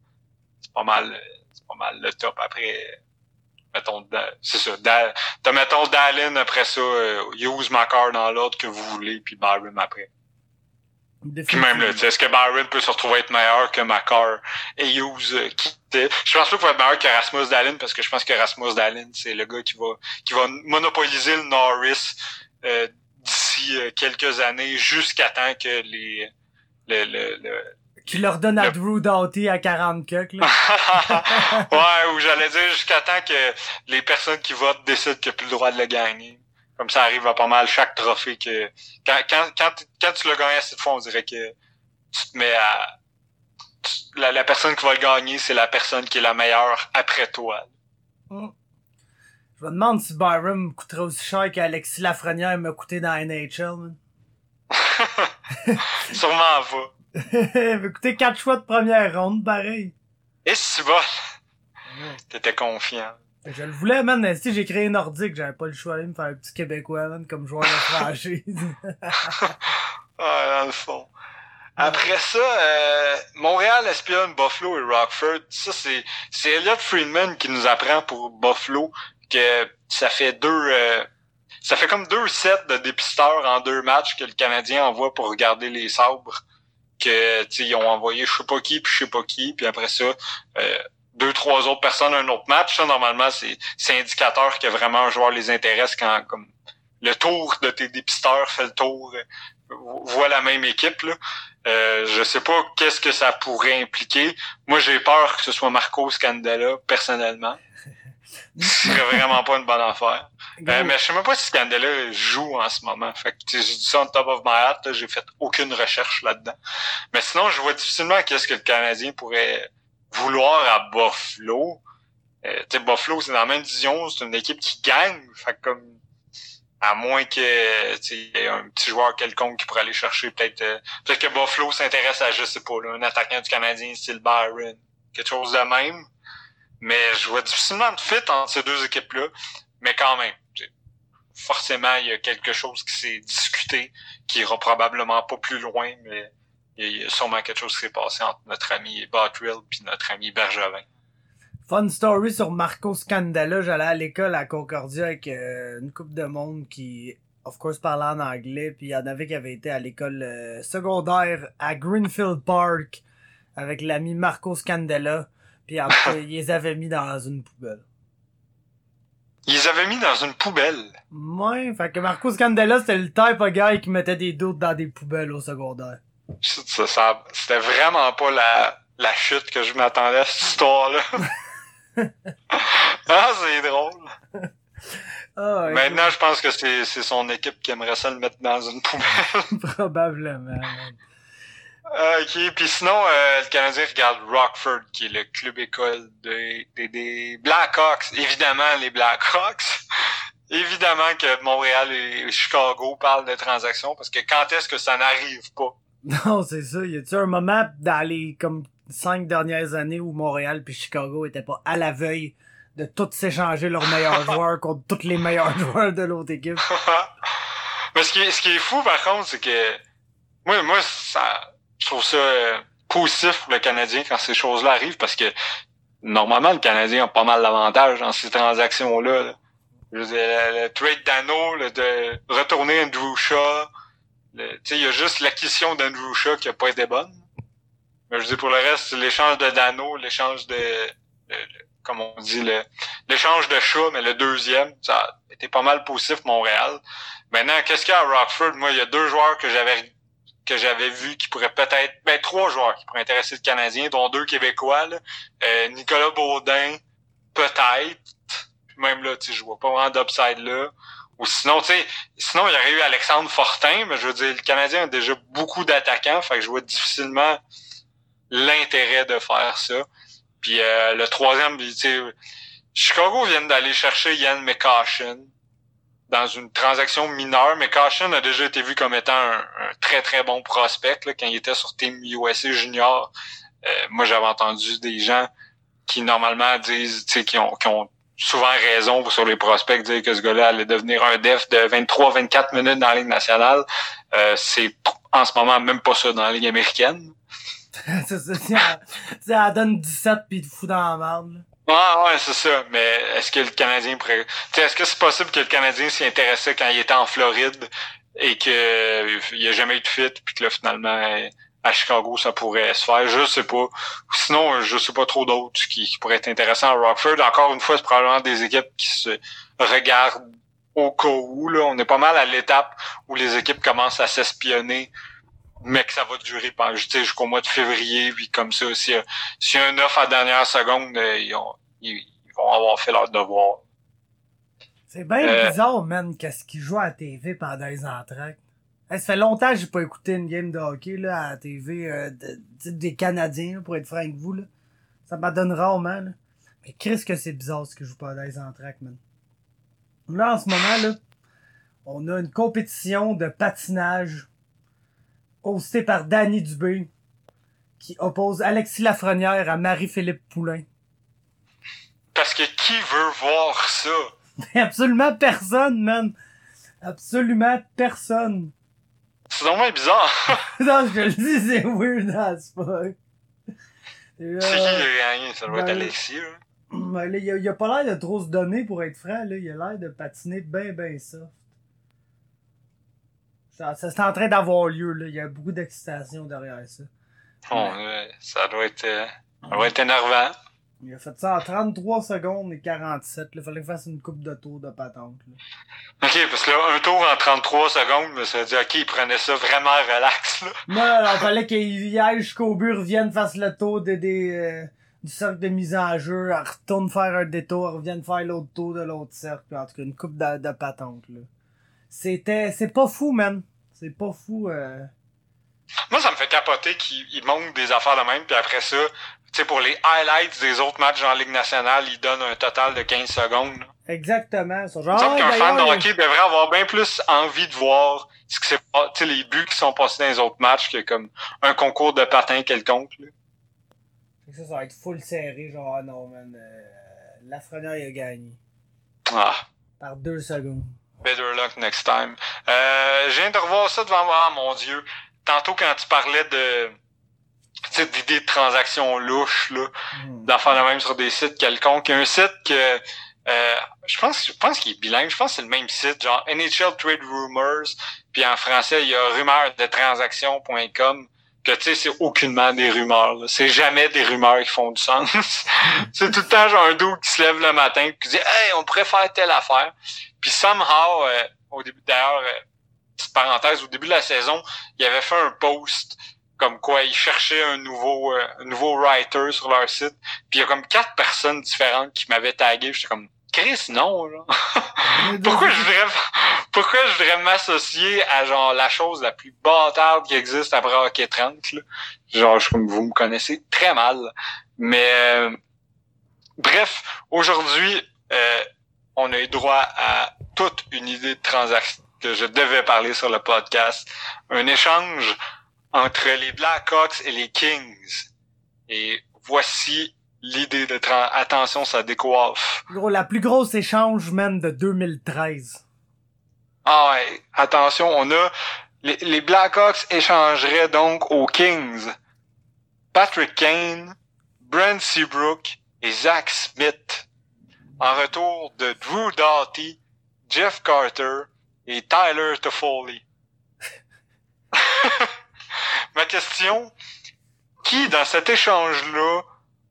A: pas mal, c'est pas mal le top. Après, mettons, c'est ça. T'as, mettons, Dallin après ça, euh, Use Macar dans l'autre que vous voulez, puis Byron après. Puis même là, est-ce que Byron peut se retrouver être meilleur que Macar et Hughes euh, qui Je pense pas qu'il va être meilleur que Rasmus Dallin parce que je pense que Rasmus Dallin, c'est le gars qui va qui va monopoliser le Norris euh, d'ici euh, quelques années jusqu'à temps que les le, le, le
B: qui leur donne à Drew Doughty à 40 cucks, là.
A: ouais, ou j'allais dire jusqu'à temps que les personnes qui votent décident qu'il n'y a plus le droit de le gagner. Comme ça arrive à pas mal chaque trophée que... Quand, quand, quand, quand tu l'as gagné cette fois, on dirait que tu te mets à... La, la personne qui va le gagner, c'est la personne qui est la meilleure après toi.
B: Mm. Je me demande si Byron coûterait aussi cher qu'Alexis Lafrenière m'a coûté dans NHL,
A: Sûrement pas.
B: Écoutez, quatre choix de première ronde, pareil.
A: Et si va? T'étais confiant.
B: Je le voulais, man. Si j'ai créé Nordique, j'avais pas le choix d'aller me faire un petit Québécois, man, comme joueur de franchise.
A: ah, dans le fond. Après ça, euh, Montréal espionne Buffalo et Rockford. Ça, c'est, c'est Elliot Friedman qui nous apprend pour Buffalo que ça fait deux, euh, ça fait comme deux sets de dépisteurs en deux matchs que le Canadien envoie pour regarder les sabres que ils ont envoyé je sais pas qui puis je sais pas qui puis après ça euh, deux trois autres personnes un autre match ça normalement c'est c'est indicateur que vraiment un joueur les intéresse quand comme le tour de tes dépisteurs fait le tour, euh, voit la même équipe. Là. Euh, je sais pas qu'est-ce que ça pourrait impliquer. Moi, j'ai peur que ce soit Marco Scandella, personnellement. Ce serait vraiment pas une bonne affaire. Euh, mais je sais même pas si Scandella joue en ce moment. Fait que j'ai dit ça on top of my hat, j'ai fait aucune recherche là-dedans. Mais sinon, je vois difficilement qu'est-ce que le Canadien pourrait vouloir à Buffalo. Euh, Buffalo, c'est dans la même division, c'est une équipe qui gagne. Fait comme à moins que y ait un petit joueur quelconque qui pourrait aller chercher peut-être euh, peut-être que Buffalo s'intéresse à je sais pas là, un attaquant du Canadien style Byron quelque chose de même mais je vois difficilement de fit entre ces deux équipes là mais quand même forcément il y a quelque chose qui s'est discuté qui ira probablement pas plus loin mais il y a sûrement quelque chose qui s'est passé entre notre ami Bottrill puis notre ami Bergevin
B: Fun story sur Marco Scandella. J'allais à l'école à Concordia avec euh, une couple de monde qui, of course, parlait en anglais. Puis il y en avait qui avaient été à l'école euh, secondaire à Greenfield Park avec l'ami Marco Scandella. Puis après, ils les avaient mis dans une poubelle.
A: Ils les avaient mis dans une poubelle?
B: Ouais, fait que Marco Scandella, c'était le type de gars qui mettait des doutes dans des poubelles au secondaire.
A: Ça, ça, c'était vraiment pas la, la chute que je m'attendais à cette histoire-là. ah, c'est drôle. Ah, Maintenant, je pense que c'est, c'est son équipe qui aimerait ça le mettre dans une poubelle.
B: Probablement.
A: ok, puis sinon, euh, le Canadien regarde Rockford, qui est le club école des, des, des Blackhawks. Évidemment, les Blackhawks. Évidemment que Montréal et Chicago parlent de transactions, parce que quand est-ce que ça n'arrive pas?
B: Non, c'est ça. Y a-tu un moment dans les comme cinq dernières années où Montréal puis Chicago étaient pas à la veille de tous s'échanger leurs meilleurs joueurs contre tous les meilleurs joueurs de l'autre équipe?
A: Mais ce qui, est, ce qui est fou par contre, c'est que moi, moi, ça, je trouve ça euh, positif pour le Canadien quand ces choses-là arrivent parce que normalement le Canadien a pas mal d'avantages dans ces transactions-là. Le, trade d'Anno, de retourner Andrew Shaw, il y a juste l'acquisition d'Andrew Shaw qui a pas été bonne. Mais je dis pour le reste, l'échange de Dano, l'échange de, comme on dit, l'échange de chat, mais le deuxième, ça a été pas mal positif Montréal. Maintenant, qu'est-ce qu'il y a à Rockford? Moi, il y a deux joueurs que j'avais que j'avais vu qui pourraient peut-être, ben trois joueurs qui pourraient intéresser le Canadien, dont deux Québécois. Euh, Nicolas Baudin, peut-être. Même là, tu je vois pas vraiment d'upside là. Ou sinon, tu sais, sinon il y aurait eu Alexandre Fortin, mais je veux dire, le Canadien a déjà beaucoup d'attaquants, fait que je vois difficilement l'intérêt de faire ça. Puis euh, le troisième, tu sais, Chicago vient d'aller chercher Yann McCashin dans une transaction mineure. McCashin a déjà été vu comme étant un, très très bon prospect là, quand il était sur Team USA Junior. Euh, moi, j'avais entendu des gens qui normalement disent, tu sais, qui ont, qui ont souvent raison sur les prospects, dire que ce gars-là allait devenir un def de 23-24 minutes dans la Ligue nationale. Euh, c'est en ce moment même pas ça dans la Ligue américaine.
B: c'est ça. Elle, donne 17 pis te fout dans la merde.
A: Ah ouais, c'est ça. Mais est-ce que le Canadien pourrait. est-ce que c'est possible que le Canadien s'y intéressait quand il était en Floride et qu'il n'y a jamais eu de fit, puis que là, finalement, à Chicago, ça pourrait se faire. Je sais pas. Sinon, je sais pas trop d'autres qui, pourraient être intéressants à Rockford. Encore une fois, c'est probablement des équipes qui se regardent au cas où. Là. On est pas mal à l'étape où les équipes commencent à s'espionner mais que ça va durer jusqu'au mois de février, puis comme ça, si, si y a un offre à dernière seconde, euh, ils, vont avoir fait leur devoir.
B: C'est bien euh, bizarre, man, qu'est-ce qu'ils jouent à la TV pendant les entraques. Ça fait longtemps que j'ai pas écouté une game de hockey là, à la TV euh, des Canadiens, pour être franc avec vous. Là. Ça m'adonne rarement. Là. Mais qu'est-ce que c'est bizarre ce qu'ils jouent pendant les entraques, man. Là, en ce moment, là, on a une compétition de patinage hosté par Danny Dubé, qui oppose Alexis Lafrenière à Marie-Philippe Poulain.
A: Parce que qui veut voir ça?
B: Absolument personne, man. Absolument personne.
A: C'est vraiment bizarre.
B: non, je le dis, c'est weird as fuck.
A: C'est qui qui a gagné? Ça doit être ben, Alexis, là.
B: Ben, il, a, a pas l'air de trop se donner pour être franc, là. Il a l'air de patiner ben ben ça. Ça, c'est en train d'avoir lieu, là. Il y a beaucoup d'excitation derrière ça.
A: Bon, ça doit être, euh, ça doit être énervant.
B: Il a fait ça en 33 secondes et 47. Il fallait qu'il fasse une coupe de tour de patente. Là.
A: Ok, parce que là, un tour en 33 secondes, mais ça veut dire, ok, il prenait ça vraiment relax, là.
B: Non, non, il fallait qu'il aille jusqu'au but, revienne, fasse le tour des, des, euh, du cercle de mise en jeu, retourne faire un détour, revienne faire l'autre tour de l'autre cercle. En tout cas, une coupe de, de patente, là. C'était, c'est pas fou, man. C'est pas fou, euh...
A: Moi, ça me fait capoter qu'il manque des affaires de même, puis après ça, sais, pour les highlights des autres matchs en Ligue nationale, il donne un total de 15 secondes.
B: Exactement. Ça, genre,
A: qu'un fan de hockey devrait avoir bien plus envie de voir ce que c'est les buts qui sont passés dans les autres matchs que comme un concours de patin quelconque. Là.
B: Ça, ça va être full serré, genre, ah non, man, euh, Lafrenière, il a gagné.
A: Ah.
B: Par deux secondes.
A: Better luck next time. Euh, je viens de revoir ça devant moi, ah, mon dieu. Tantôt, quand tu parlais de d'idées de transactions louches, là, mm. d'en faire la même sur des sites quelconques. Il y a un site que euh, je pense je pense qu'il est bilingue, je pense que c'est le même site, genre NHL Trade Rumors, puis en français, il y a rumeurs de transactions.com que tu sais, c'est aucunement des rumeurs. C'est jamais des rumeurs qui font du sens. c'est tout le temps genre un doux qui se lève le matin et qui dit Hey, on pourrait faire telle affaire. Puis somehow, euh, au début d'ailleurs, euh, petite parenthèse, au début de la saison, il avait fait un post comme quoi ils cherchaient un nouveau euh, un nouveau writer sur leur site. Puis il y a comme quatre personnes différentes qui m'avaient tagué. J'étais comme Chris, non, genre. pourquoi je voudrais pourquoi je voudrais m'associer à genre la chose la plus bâtarde qui existe après Hockey 30 là? Genre je, vous me connaissez très mal. Mais euh, bref, aujourd'hui, euh, on a eu droit à toute une idée de transaction que je devais parler sur le podcast. Un échange entre les Blackhawks et les Kings. Et voici l'idée de attention, ça décoiffe.
B: Gros, la plus grosse échange, même de 2013.
A: Ah ouais, attention, on a les, les Blackhawks échangeraient donc aux Kings Patrick Kane, Brent Seabrook et Zach Smith en retour de Drew Doughty, Jeff Carter et Tyler Toffoli. Ma question, qui dans cet échange-là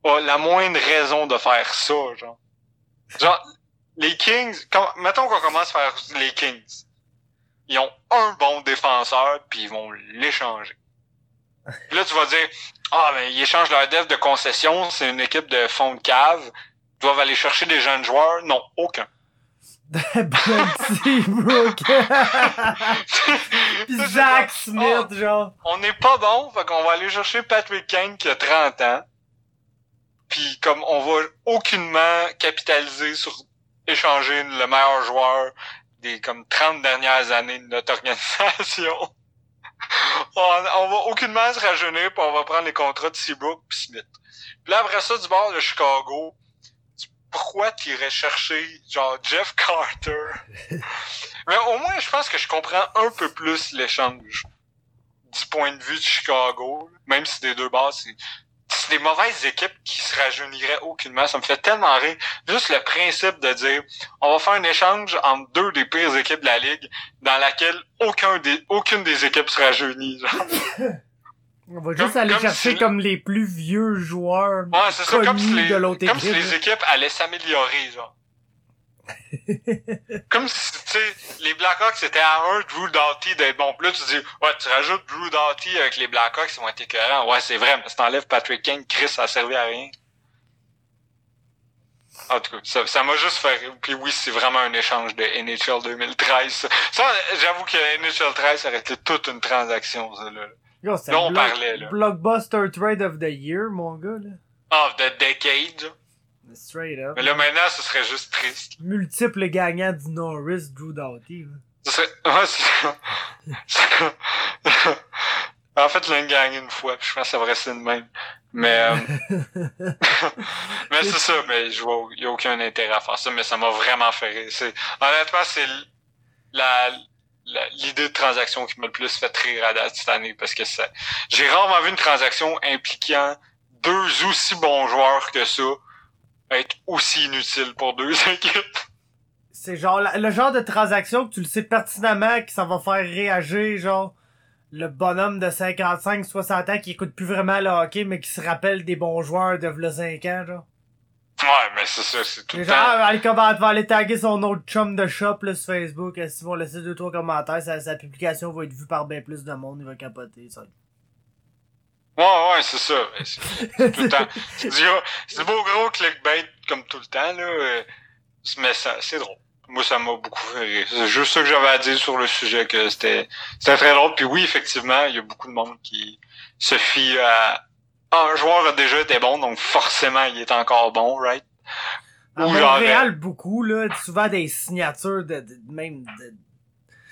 A: a la moindre raison de faire ça, genre? Genre, les Kings, mettons qu'on commence à faire les Kings. Ils ont un bon défenseur, puis ils vont l'échanger. là, tu vas dire, ah, mais ils échangent leur dev de concession, c'est une équipe de fond de cave. Ils doivent aller chercher des jeunes joueurs. Non, aucun.
B: Brooke. Zach Smith, genre.
A: On n'est pas bon, fait qu'on va aller chercher Patrick Kane qui a 30 ans. Puis comme on va aucunement capitaliser sur échanger le meilleur joueur des comme 30 dernières années de notre organisation. on, va aucunement se rajeunir puis on va prendre les contrats de Seabrook puis Smith. Puis là après ça du bord de Chicago, pourquoi tu irais chercher genre Jeff Carter? Mais au moins, je pense que je comprends un peu plus l'échange du point de vue de Chicago, même si des deux bases, c'est des mauvaises équipes qui se rajeuniraient aucunement. Ça me fait tellement rire. Juste le principe de dire, on va faire un échange entre deux des pires équipes de la ligue, dans laquelle aucune des équipes se rajeunit.
B: On va juste aller chercher comme les plus vieux joueurs
A: ouais, c'est ça, comme si les, de l'autre équipe. Comme si les équipes allaient s'améliorer, genre. comme si, tu sais, les Blackhawks c'était à un Drew Doughty d'être bon. Plus tu dis, ouais, tu rajoutes Drew Doughty avec les Blackhawks, ils vont être écœurants. Ouais, c'est vrai, mais si t'enlèves Patrick Kane, Chris, ça a servi à rien. En tout cas, ça, ça m'a juste fait... Puis oui, c'est vraiment un échange de NHL 2013. Ça, j'avoue que NHL 13, ça aurait été toute une transaction, ça, là.
B: Yo, on parlait, là. Blockbuster Trade of the Year, mon gars, là.
A: Of the Decade.
B: Straight up.
A: Mais là, maintenant, ce serait juste triste.
B: Multiple gagnants du Norris, Drew Doughty, là.
A: Ce serait... Ouais, c'est... en fait, l'un gagné une fois, puis je pense que ça va rester de même. Mais, euh... mais c'est ça, mais je vois, il y a aucun intérêt à faire ça, mais ça m'a vraiment fait rire. Honnêtement, c'est la, l'idée de transaction qui m'a le plus fait rire à date cette année parce que ça, j'ai rarement vu une transaction impliquant deux aussi bons joueurs que ça être aussi inutile pour deux équipes.
B: C'est genre le genre de transaction que tu le sais pertinemment que ça va faire réagir genre le bonhomme de 55 60 ans qui écoute plus vraiment le hockey mais qui se rappelle des bons joueurs de v'là 5 ans genre.
A: Ouais, mais c'est ça, c'est tout le temps.
B: comment, va aller taguer son autre chum de shop, là, sur Facebook. S'ils vont laisser deux, trois commentaires, sa, sa publication va être vue par bien plus de monde, il va capoter, ça.
A: Ouais, ouais, c'est ça. C'est tout le temps. C'est beau gros clickbait comme tout le temps, là. euh, Mais ça, c'est drôle. Moi, ça m'a beaucoup fait rire. C'est juste ça que j'avais à dire sur le sujet, que c'était, c'était très drôle. Puis oui, effectivement, il y a beaucoup de monde qui se fie à, un joueur a déjà été bon, donc forcément, il est encore bon, right?
B: À
A: Ou genre,
B: Montréal, beaucoup, là, souvent des signatures de, de- même de...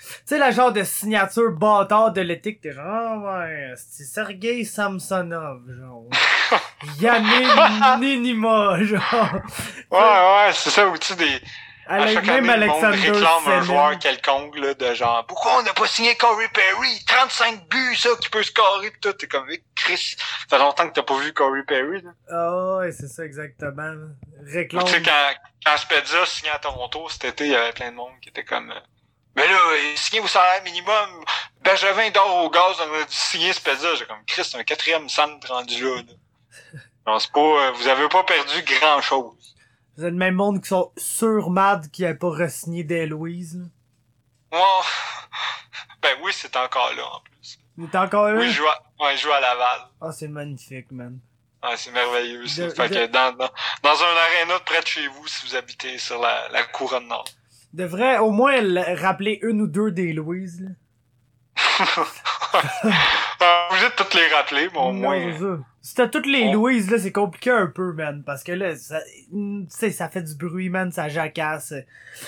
B: Tu sais, la genre de signature bâtard de l'éthique, t'es genre, ah ouais, c'est Sergei Samsonov, genre. Yannick Ninima, genre.
A: Ouais, ouais, c'est ça, ou tu des, à chaque année, monde réclame un joueur quelconque, là, de genre, pourquoi on n'a pas signé Corey Perry? 35 buts, ça, qui peut scorer pis tout. T'es comme, Eh, Chris, ça fait longtemps que t'as pas vu Corey Perry, là.
B: Ah ouais, c'est ça, exactement. là.
A: Tu
B: Réclame.
A: sais, quand, quand Spezza signait à Toronto cet été, il y avait plein de monde qui était comme, euh, mais là, euh, signez vos salaires minimum. Bergevin dort au gaz, on a dû signer Spezza. J'ai comme, Chris, c'est un quatrième centre rendu là, là. Non, c'est pas, euh, vous avez pas perdu grand chose.
B: Vous avez le même monde qui sont sur mad qui a pas re-signé des Louise, là.
A: Moi, ben oui, c'est encore là, en plus.
B: Il est encore là?
A: Oui, je joue à, ouais, je joue à Laval.
B: Ah, c'est magnifique, man.
A: Ouais, c'est merveilleux. ça. Fait
B: de-
A: que dans, dans, dans un aréna de près de chez vous, si vous habitez sur la, la couronne nord.
B: Devrait au moins le- rappeler une ou deux des Louise, là.
A: Vous êtes toutes les rappeler, mais au moins.
B: c'est ça. Si t'as toutes les
A: On-
B: Louise, là, c'est compliqué un peu, man. Parce que là, ça, tu sais, ça fait du bruit, man, ça jacasse.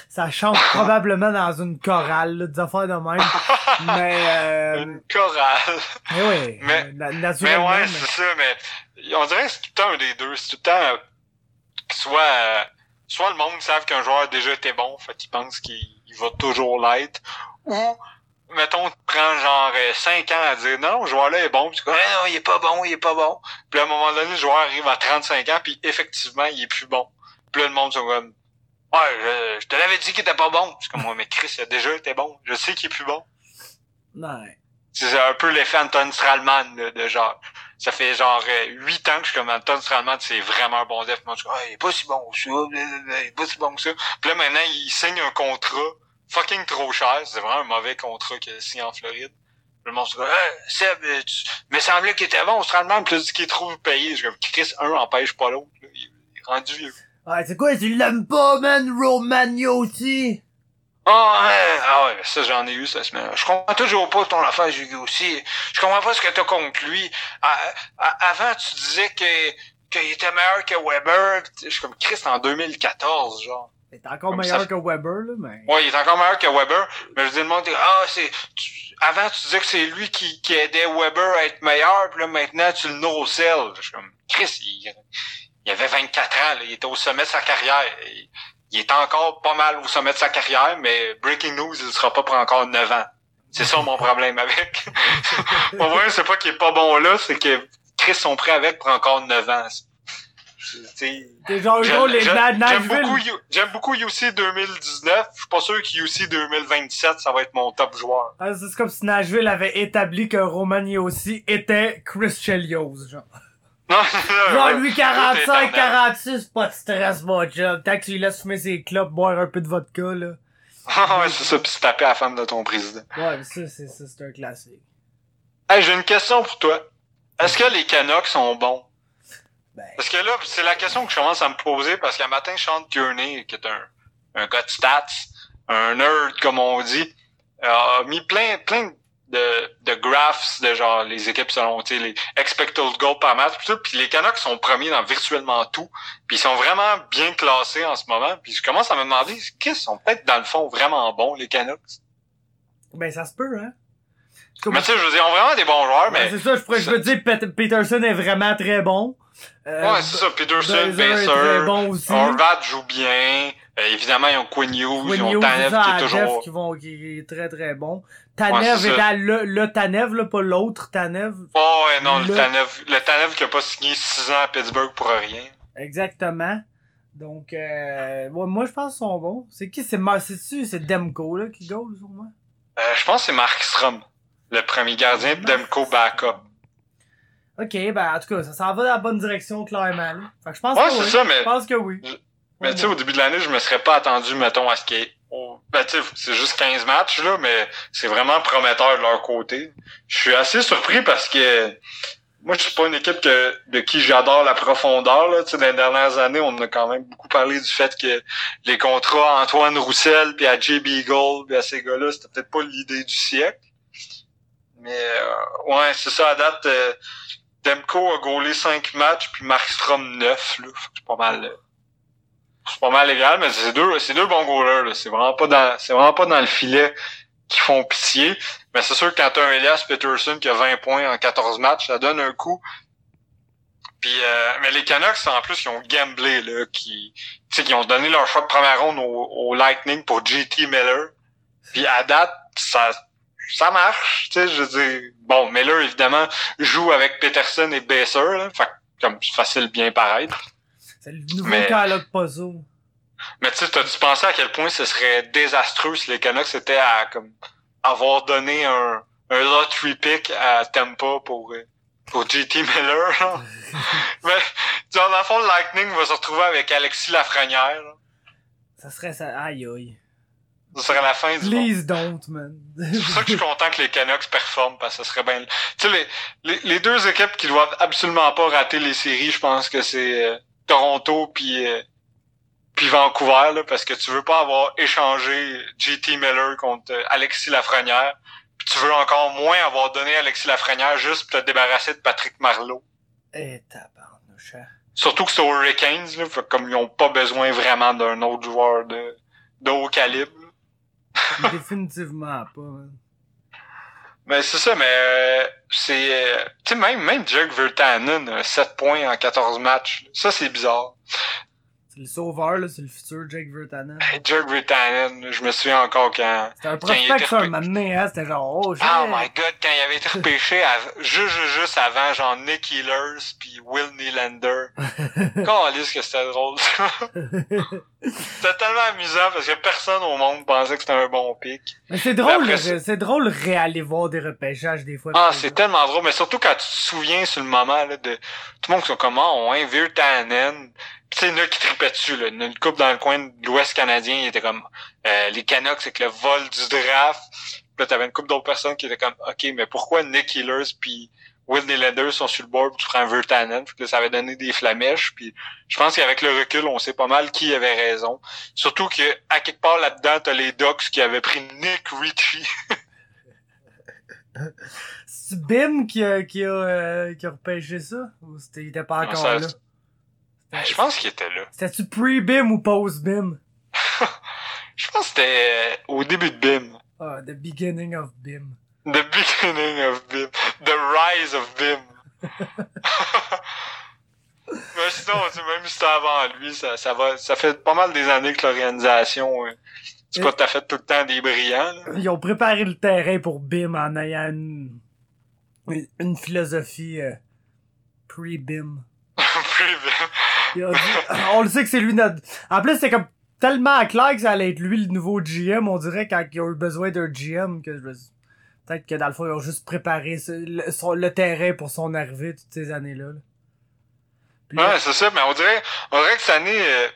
B: Ça chante probablement dans une chorale, là, des affaires de même. Mais, euh,
A: Une chorale.
B: mais ouais,
A: Mais-
B: euh,
A: Mais ouais,
B: mais-
A: c'est ça, mais on dirait que c'est tout le temps un des deux. C'est tout le temps euh, soit euh, soit le monde savent qu'un joueur a déjà été bon, fait qu'il pense qu'il il va toujours l'être, ou mettons, tu prends genre 5 ans à dire non, le joueur-là est bon, puis tu dis non, il est pas bon, il est pas bon. Puis à un moment donné, le joueur arrive à 35 ans, puis effectivement, il est plus bon. Puis là, le monde sont comme Ouais, je, je te l'avais dit qu'il était pas bon. C'est comme moi, mais Chris, il a déjà été bon. Je sais qu'il est plus bon.
B: Ouais.
A: C'est un peu l'effet Anton Stralman, là, de genre. Ça fait genre euh, huit ans que je suis comme Anton Stralman, c'est vraiment un bon def. Moi, je dis, ah, il est pas si bon que ça, il est pas si bon que ça. Puis là, maintenant, il signe un contrat fucking trop cher. C'est vraiment un mauvais contrat qu'il a signé en Floride. Le monde se dit, hey, Seb, euh, tu... mais semblait qu'il était bon, Stralman, puis là, dit qu'il est trop payé. Je comme, Chris, un empêche pas l'autre. là. Il est rendu vieux.
B: Ouais, c'est quoi, tu l'aimes pas, man, Romagnotti?
A: Ah ouais, ah ouais, ça j'en ai eu cette semaine. Je comprends toujours pas ton affaire, Hugo aussi. Je comprends pas ce que t'as contre lui. À- à- avant, tu disais que qu'il était meilleur que Weber. Je suis comme Christ en 2014, genre.
B: C'est encore
A: Comme
B: meilleur
A: ça-
B: que Weber, là, mais...
A: Ouais, il est encore meilleur que Weber. Mais je dis le monde ah, c'est, tu- avant tu disais que c'est lui qui, qui aidait Weber à être meilleur, puis là maintenant tu le no-sell. Je suis comme, Chris, il, il avait 24 ans, là, il était au sommet de sa carrière. Il, il est encore pas mal au sommet de sa carrière, mais breaking news, il sera pas pour encore 9 ans. C'est ça mon problème avec. Pour vrai, c'est pas qu'il est pas bon là, c'est que Chris sont prêts avec pour encore 9 ans.
B: C'est genre,
A: J'aime
B: gros, les
A: j'aime- beaucoup, j'aime beaucoup UC 2019. Je suis pas sûr qu'UC 2027, ça va être mon top joueur.
B: Ah, c'est comme si Nashville avait établi que Romagnotti était Chris Chelios, genre.
A: Non,
B: Genre, lui,
A: Tout
B: 45,
A: éternel.
B: 46, pas de stress, mon job. Tant que tu lui laisses fumer ses clopes, boire un peu de vodka, là.
A: Ah ouais, c'est ça, puis se taper à la femme de ton président.
B: Ouais, mais ça, c'est, ça, c'est un classique.
A: Hey, j'ai une question pour toi. Est-ce que les Canucks sont bons?
B: Ben,
A: Parce que là, c'est la question que je commence à me poser parce qu'un matin, Sean Tierney, qui est un, un gars de stats, un nerd, comme on dit, a mis plein, plein de, de graphs de genre les équipes selon, tu sais, les expected goals par match, pis tout, puis les Canucks sont premiers dans virtuellement tout, puis ils sont vraiment bien classés en ce moment, puis je commence à me demander, qu'ils sont peut-être dans le fond vraiment bons, les Canucks?
B: ben, ça se peut, hein. Comme-
A: Mais tu sais, je veux dire, ils ont vraiment des bons joueurs,
B: Ouais,
A: mais...
B: c'est ça, je pourrais, je veux dire, Pet- Peterson est vraiment très bon. Euh,
A: Ouais, c'est ça, Peterson, Baser,
B: bon.
A: Horvat joue bien. Euh, évidemment, ils ont Quinn Hughes, ils ont Tanev qui est toujours...
B: Qui, vont, qui est très très bon. Tanev
A: c'est
B: est le, le Tanev, là, pas l'autre Tanev.
A: Oh ouais, non, le,
B: Le-
A: Tanev, le Tanev qui a pas signé 6 ans à Pittsburgh pour rien.
B: Exactement. Donc, euh, ouais, moi, je pense qu'ils sont bons. C'est qui? C'est c'est-tu? C'est Demko, là, qui goal, sûrement?
A: Euh, je pense que c'est Mark Strom, le premier gardien, puis Demko backup.
B: Ok, ben en tout cas, ça s'en va dans la bonne direction, clairement. là. Fait que je pense
A: Ouais,
B: que
A: c'est
B: oui.
A: ça, mais-
B: Je pense que oui.
A: Mais tu sais, au début de l'année, je me serais pas attendu, mettons, à ce qu'il y ait... Ben, tu sais, c'est juste 15 matchs, là, mais c'est vraiment prometteur de leur côté. Je suis assez surpris parce que moi, je suis pas une équipe que, de qui j'adore la profondeur, là. Tu sais, dans les dernières années, on a quand même beaucoup parlé du fait que les contrats à Antoine Roussel puis à Jay Beagle puis à ces gars-là, c'était peut-être pas l'idée du siècle. Mais, euh, ouais, c'est ça, à date, euh, Demko a gaulé 5 matchs puis Markstrom 9, là. Fait que C'est pas mal... euh, c'est pas mal légal, mais c'est deux, c'est deux bons goalers. C'est vraiment pas dans, c'est vraiment pas dans le filet qui font pitié. Mais c'est sûr que quand t'as un Elias Peterson qui a 20 points en 14 matchs, ça donne un coup. Puis, euh, mais les Canucks, en plus, ils ont gamblé, là, qui, qui ont donné leur choix de première ronde au, au Lightning pour JT Miller. Puis à date, ça, ça marche, tu sais, je veux dire. Bon, Miller, évidemment, joue avec Peterson et Besser, là. Fait que, comme, c'est facile de bien paraître.
B: C'est le nouveau
A: Mais-
B: Carlock Puzzle.
A: Mais tu sais, t'as-tu pensé à quel point ce serait désastreux si les Canucks étaient à comme avoir donné un, un lottery pick à Tampa pour, euh, pour JT Miller? là? Mais tu vois, dans le fond, Lightning va se retrouver avec Alexis Lafrenière. là.
B: Ça serait ça. Aïe aïe.
A: Ce serait la fin du monde.
B: Please don't, man.
A: C'est pour ça que je suis content que les Canucks performent parce que ce serait bien. Tu sais, les, les, les deux équipes qui doivent absolument pas rater les séries, je pense que c'est euh, Toronto puis euh, puis Vancouver là, parce que tu veux pas avoir échangé JT Miller contre euh, Alexis Lafrenière. Puis tu veux encore moins avoir donné Alexis Lafrenière juste pour te débarrasser de Patrick Marleau.
B: Eh, tabarnouche. hein.
A: Surtout que c'est aux Hurricanes, là, comme ils ont pas besoin vraiment d'un autre joueur de, de haut calibre.
B: Définitivement pas, man.
A: Mais c'est ça, mais euh, c'est... euh, tu sais, même, même Jake Virtanen, a 7 points en 14 matchs. Ça, c'est bizarre.
B: Le sauveur, là, c'est le futur Jake Virtanen.
A: Hey, Jake Virtanen, je me souviens encore quand...
B: C'était un
A: Quand
B: prospect ça, un moment hein. C'était genre, oh.
A: Oh my god, quand il avait été repêché juste, juste, avant, genre Nick Ehlers puis Will Nylander. Calisse que c'était drôle. c'était tellement amusant parce que personne au monde pensait que c'était un bon pic.
B: Mais c'est drôle,
A: c'est-
B: drôle de réaller voir des repêchages des fois.
A: Ah, c'est tellement drôle, mais surtout quand tu te souviens sur le moment là, de tout le monde qui sont comme ah, on invite Tannen. En a qui tripaient dessus, là. Une couple dans le coin de l'Ouest canadien, il était comme euh, les Canucks, c'est que le vol du draft. Puis là, t'avais une couple d'autres personnes qui étaient comme OK, mais pourquoi Nick Ehlers puis Will Nylander sont sur le board puis tu prends Virtanen? Puis que ça avait donné des flamèches. Puis je pense qu'avec le recul, on sait pas mal qui avait raison. Surtout que à quelque part là-dedans, t'as les Ducks qui avaient pris Nick Ritchie.
B: C'est Bim qui a, qui a, euh, qui a repêché ça? Ou c'était, il était pas
A: Non,
B: encore
A: ça-
B: là?
A: Je pense qu'il était là.
B: C'était-tu pre-Bim ou post-Bim?
A: Je pense que c'était euh, au début de BIM.
B: Ah, the beginning of Bim.
A: The beginning of BIM. The rise of BIM. Mais sinon, même si c'était avant lui, ça, ça va, ça fait pas mal des années que l'organisation, euh, c'est pas tout à fait tout le temps des brillants, là.
B: Ils ont préparé le terrain pour Bim en ayant une philosophie euh, pre-Bim. On le sait que c'est lui notre... En plus, c'est comme tellement clair que ça allait être lui le nouveau GM. On dirait quand ils ont eu besoin d'un GM que je Peut-être que dans le fond, ils ont juste préparé ce- le, son- le terrain pour son arrivée toutes ces années-là. là.
A: Ouais, c'est ça, mais on dirait, on dirait que cette année, euh,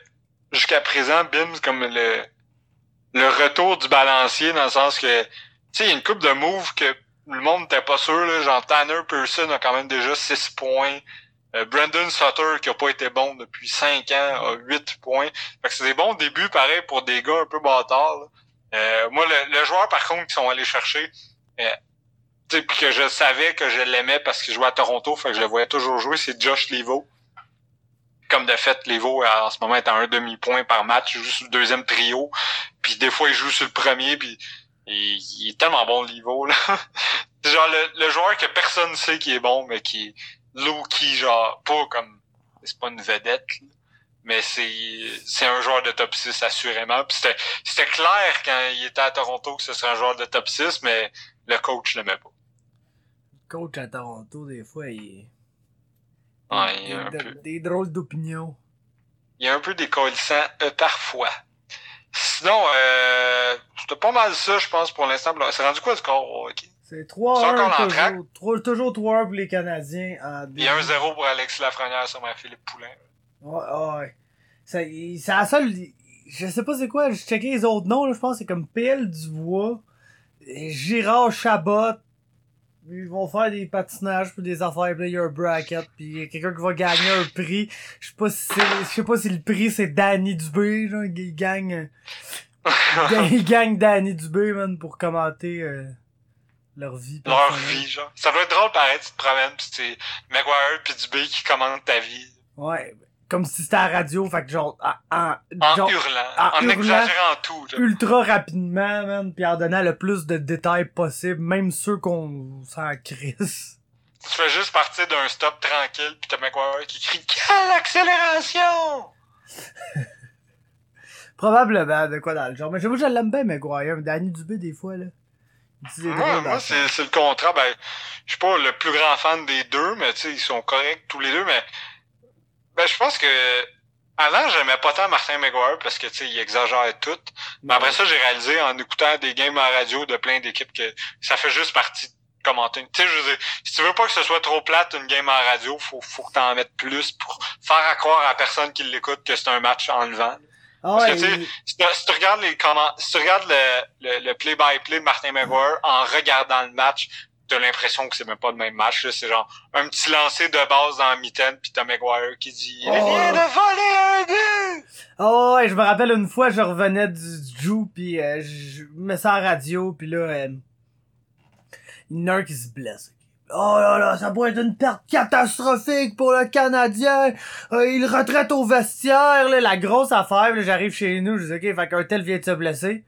A: jusqu'à présent, BIM, c'est comme le, le retour du balancier, dans le sens que, tu sais, il y a une coupe de moves que le monde n'était pas sûr, là, genre Tanner Pearson a quand même déjà 6 points, Brandon Sutter, qui a pas été bon depuis 5 ans, a 8 points. Fait que c'est des bons débuts, pareil, pour des gars un peu bâtards. Euh, moi, le, le joueur, par contre, qui sont allés chercher, euh, puis que je savais que je l'aimais parce qu'il jouait à Toronto, fait que je le voyais toujours jouer, c'est Josh Levo comme de fait, Levo en ce moment est à un demi-point par match, il joue sur le deuxième trio, puis des fois il joue sur le premier, puis il, est tellement bon Levo là. C'est genre le, le joueur que personne ne sait qui est bon, mais qui low-key, genre pas comme c'est pas une vedette, là, mais c'est c'est un joueur de top 6 assurément. Puis c'était c'était clair quand il était à Toronto que ce serait un joueur de top 6, mais le coach l'aimait pas.
B: le coach à Toronto, des fois, il...
A: Ouais, il y a un peu.
B: des drôles d'opinions.
A: Il y a un peu décollissant euh, parfois. Sinon, euh, c'était pas mal ça, je pense, pour l'instant. C'est rendu quoi le score? hockey?
B: C'est
A: C'est encore
B: 3-1
A: l'entraque.
B: toujours. Trois- Toujours 3 pour les Canadiens. en
A: Il y a un 0 pour Alexis Lafrenière sur ma Philippe Poulain.
B: Ouais, ouais. C'est la seule. Je sais pas c'est quoi, je checkais les autres noms, là, je pense que c'est comme PL Dubois, Girard Chabot. Ils vont faire des patinages puis des affaires, puis il y a un bracket, puis il y a quelqu'un qui va gagner un prix. Je sais pas si c'est, je sais pas si le prix c'est Danny Dubé, genre, il gagne, il gagne- il gagne Danny Dubé, man, pour commenter, euh, leur vie.
A: Leur vie, genre. Ça doit être drôle pareil, tu te promènes pis c'est Maguire pis Dubé qui commandent ta vie.
B: Ouais. Comme si c'était à la radio, fait que genre, en, en-
A: En
B: genre,
A: hurlant.
B: en
A: En,
B: hurlant.
A: exagérant tout, là.
B: ultra rapidement, man, pis en donnant le plus de détails possible, même ceux qu'on s'en crisse.
A: Tu fais juste partir d'un stop tranquille pis t'as Maguire qui crie Quelle accélération!
B: Probablement de quoi dans le genre. Mais j'avoue, je l'aime bien, Maguire. Mais Danny Dubé, des fois, là.
A: Moi, moi c'est c'est le contraire. Ben, je suis pas le plus grand fan des deux, mais tu sais, ils sont corrects tous les deux, mais ben je pense que avant j'aimais pas tant Martin Maguire parce que tu sais, il exagère tout. Mais après ça, j'ai réalisé en écoutant des games à radio de plein d'équipes que ça fait juste partie de commenter. Tu sais, je veux dire, si tu veux pas que ce soit trop plate une game à radio, faut, faut que t'en mettes plus pour faire à croire à personne qui l'écoute que c'est un match enlevant.
B: Ah
A: parce
B: ouais,
A: que, tu sais, Si tu, si tu regardes les comment, si tu regardes le, le, le play-by-play de Martin Maguire en regardant le match, t'as l'impression que c'est même pas le même match. là. C'est genre un petit lancer de base dans la mitaine, puis t'as Maguire qui dit « Il
B: Oh.
A: vient de voler un but!
B: Ah ouais, je me rappelle une fois, je revenais du, du Jew, pis euh, je ça à la radio, pis là, euh, il y en a un qui se blesse. Oh là là, ça pourrait être une perte catastrophique pour le Canadien. Euh, il retraite au vestiaire, là, la grosse affaire. J'arrive chez nous, je dis ok, fait qu'un tel vient de se blesser.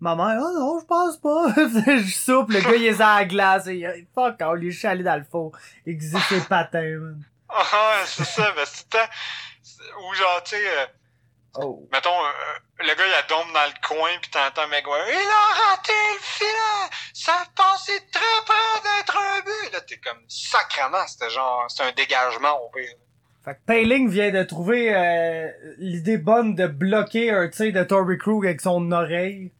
B: Ma mère, oh non, je pense pas. je soupe, le gars il est à la glace. Il- fuck, on lui est allé dans le fond. Il existe ses patins, man.
A: Ah, ouais, c'est ça, mais c'est tout le temps... Ou genre, tu sais... euh,
B: Oh.
A: Mettons, euh, le gars, il a dombe dans le coin, puis t'entends Maguire, il a raté le filet! Ça passait très près d'être un but! Là, t'es comme, sacrement, c'était genre, c'est un dégagement, au pire.
B: Fait que Payling vient de trouver euh, l'idée bonne de bloquer un tir de Tory Krug avec son oreille.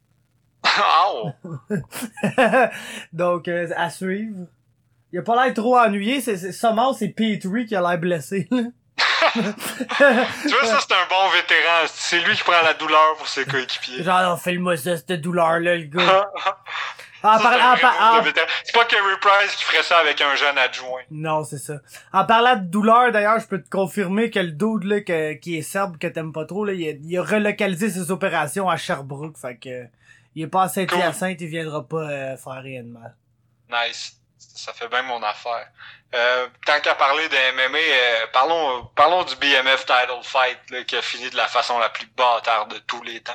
A: Oh.
B: Donc, euh, à suivre. Il a pas l'air trop ennuyé. C'est, c'est, c'est Petrie qui a l'air blessé. là.
A: Tu vois, ça, c'est un bon vétéran. C'est lui qui prend la douleur pour ses coéquipiers.
B: Genre, non, fais-le-moi ça, cette douleur-là, le gars.
A: Ça,
B: En,
A: c'est
B: par-
A: un
B: en
A: vrai
B: par-
A: move de
B: en-
A: vétéran. C'est pas Kerry Price qui ferait ça avec un jeune adjoint.
B: Non, c'est ça. En parlant de douleur, d'ailleurs, je peux te confirmer que le dude, là, que- qui est serbe, que t'aimes pas trop, là, il a, il a relocalisé ses opérations à Sherbrooke. Fait que, il est pas à Saint-Hyacinthe, il viendra pas euh, faire rien de mal.
A: Nice. Ça fait bien mon affaire. Euh, tant qu'à parler de MMA, euh, parlons, parlons du BMF Title Fight là, qui a fini de la façon la plus bâtarde de tous les temps.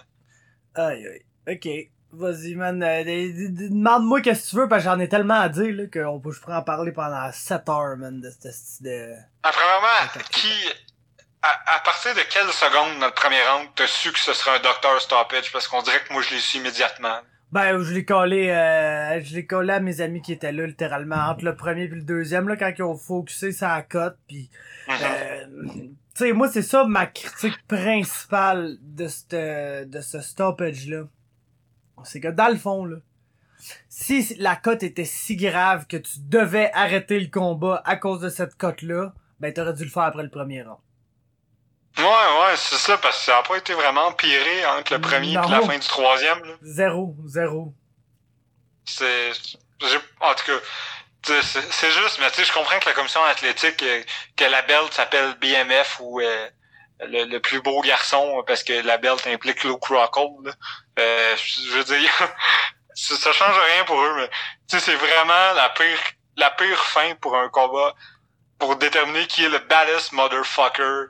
B: Aïe, aïe. Ok. Vas-y, man. euh, Demande-moi qu'est-ce que tu veux, parce que j'en ai tellement à dire, là, qu'on peut, je pourrais en parler pendant 7 heures, man, de cette style de...
A: Ah, premièrement, qui, à, à partir de quelle seconde dans le premier round t'as su que ce serait un docteur stoppage? Parce qu'on dirait que moi je l'ai su immédiatement.
B: Ben, je l'ai collé, euh, je l'ai collé à mes amis qui étaient là, littéralement, entre le premier et le deuxième, là, quand ils ont focusé sa cote, pis
A: Mhm.
B: Euh, tu sais, moi, c'est ça ma critique principale de ce de ce stoppage-là. C'est que dans le fond, là, si la cote était si grave que tu devais arrêter le combat à cause de cette cote-là, ben t'aurais dû le faire après le premier round.
A: Ouais, ouais, c'est ça, parce que ça a pas été vraiment empiré entre le premier et la fin du troisième. Là.
B: Zéro, zéro.
A: C'est, en tout cas, c'est juste, mais tu sais, je comprends que la commission athlétique, euh, que la belt s'appelle BMF ou euh, le, le plus beau garçon, parce que la belt implique Luke Rockhold. Euh, je je veux dire, ça, ça change rien pour eux, mais tu sais, c'est vraiment la pire, la pire fin pour un combat pour déterminer qui est le baddest motherfucker.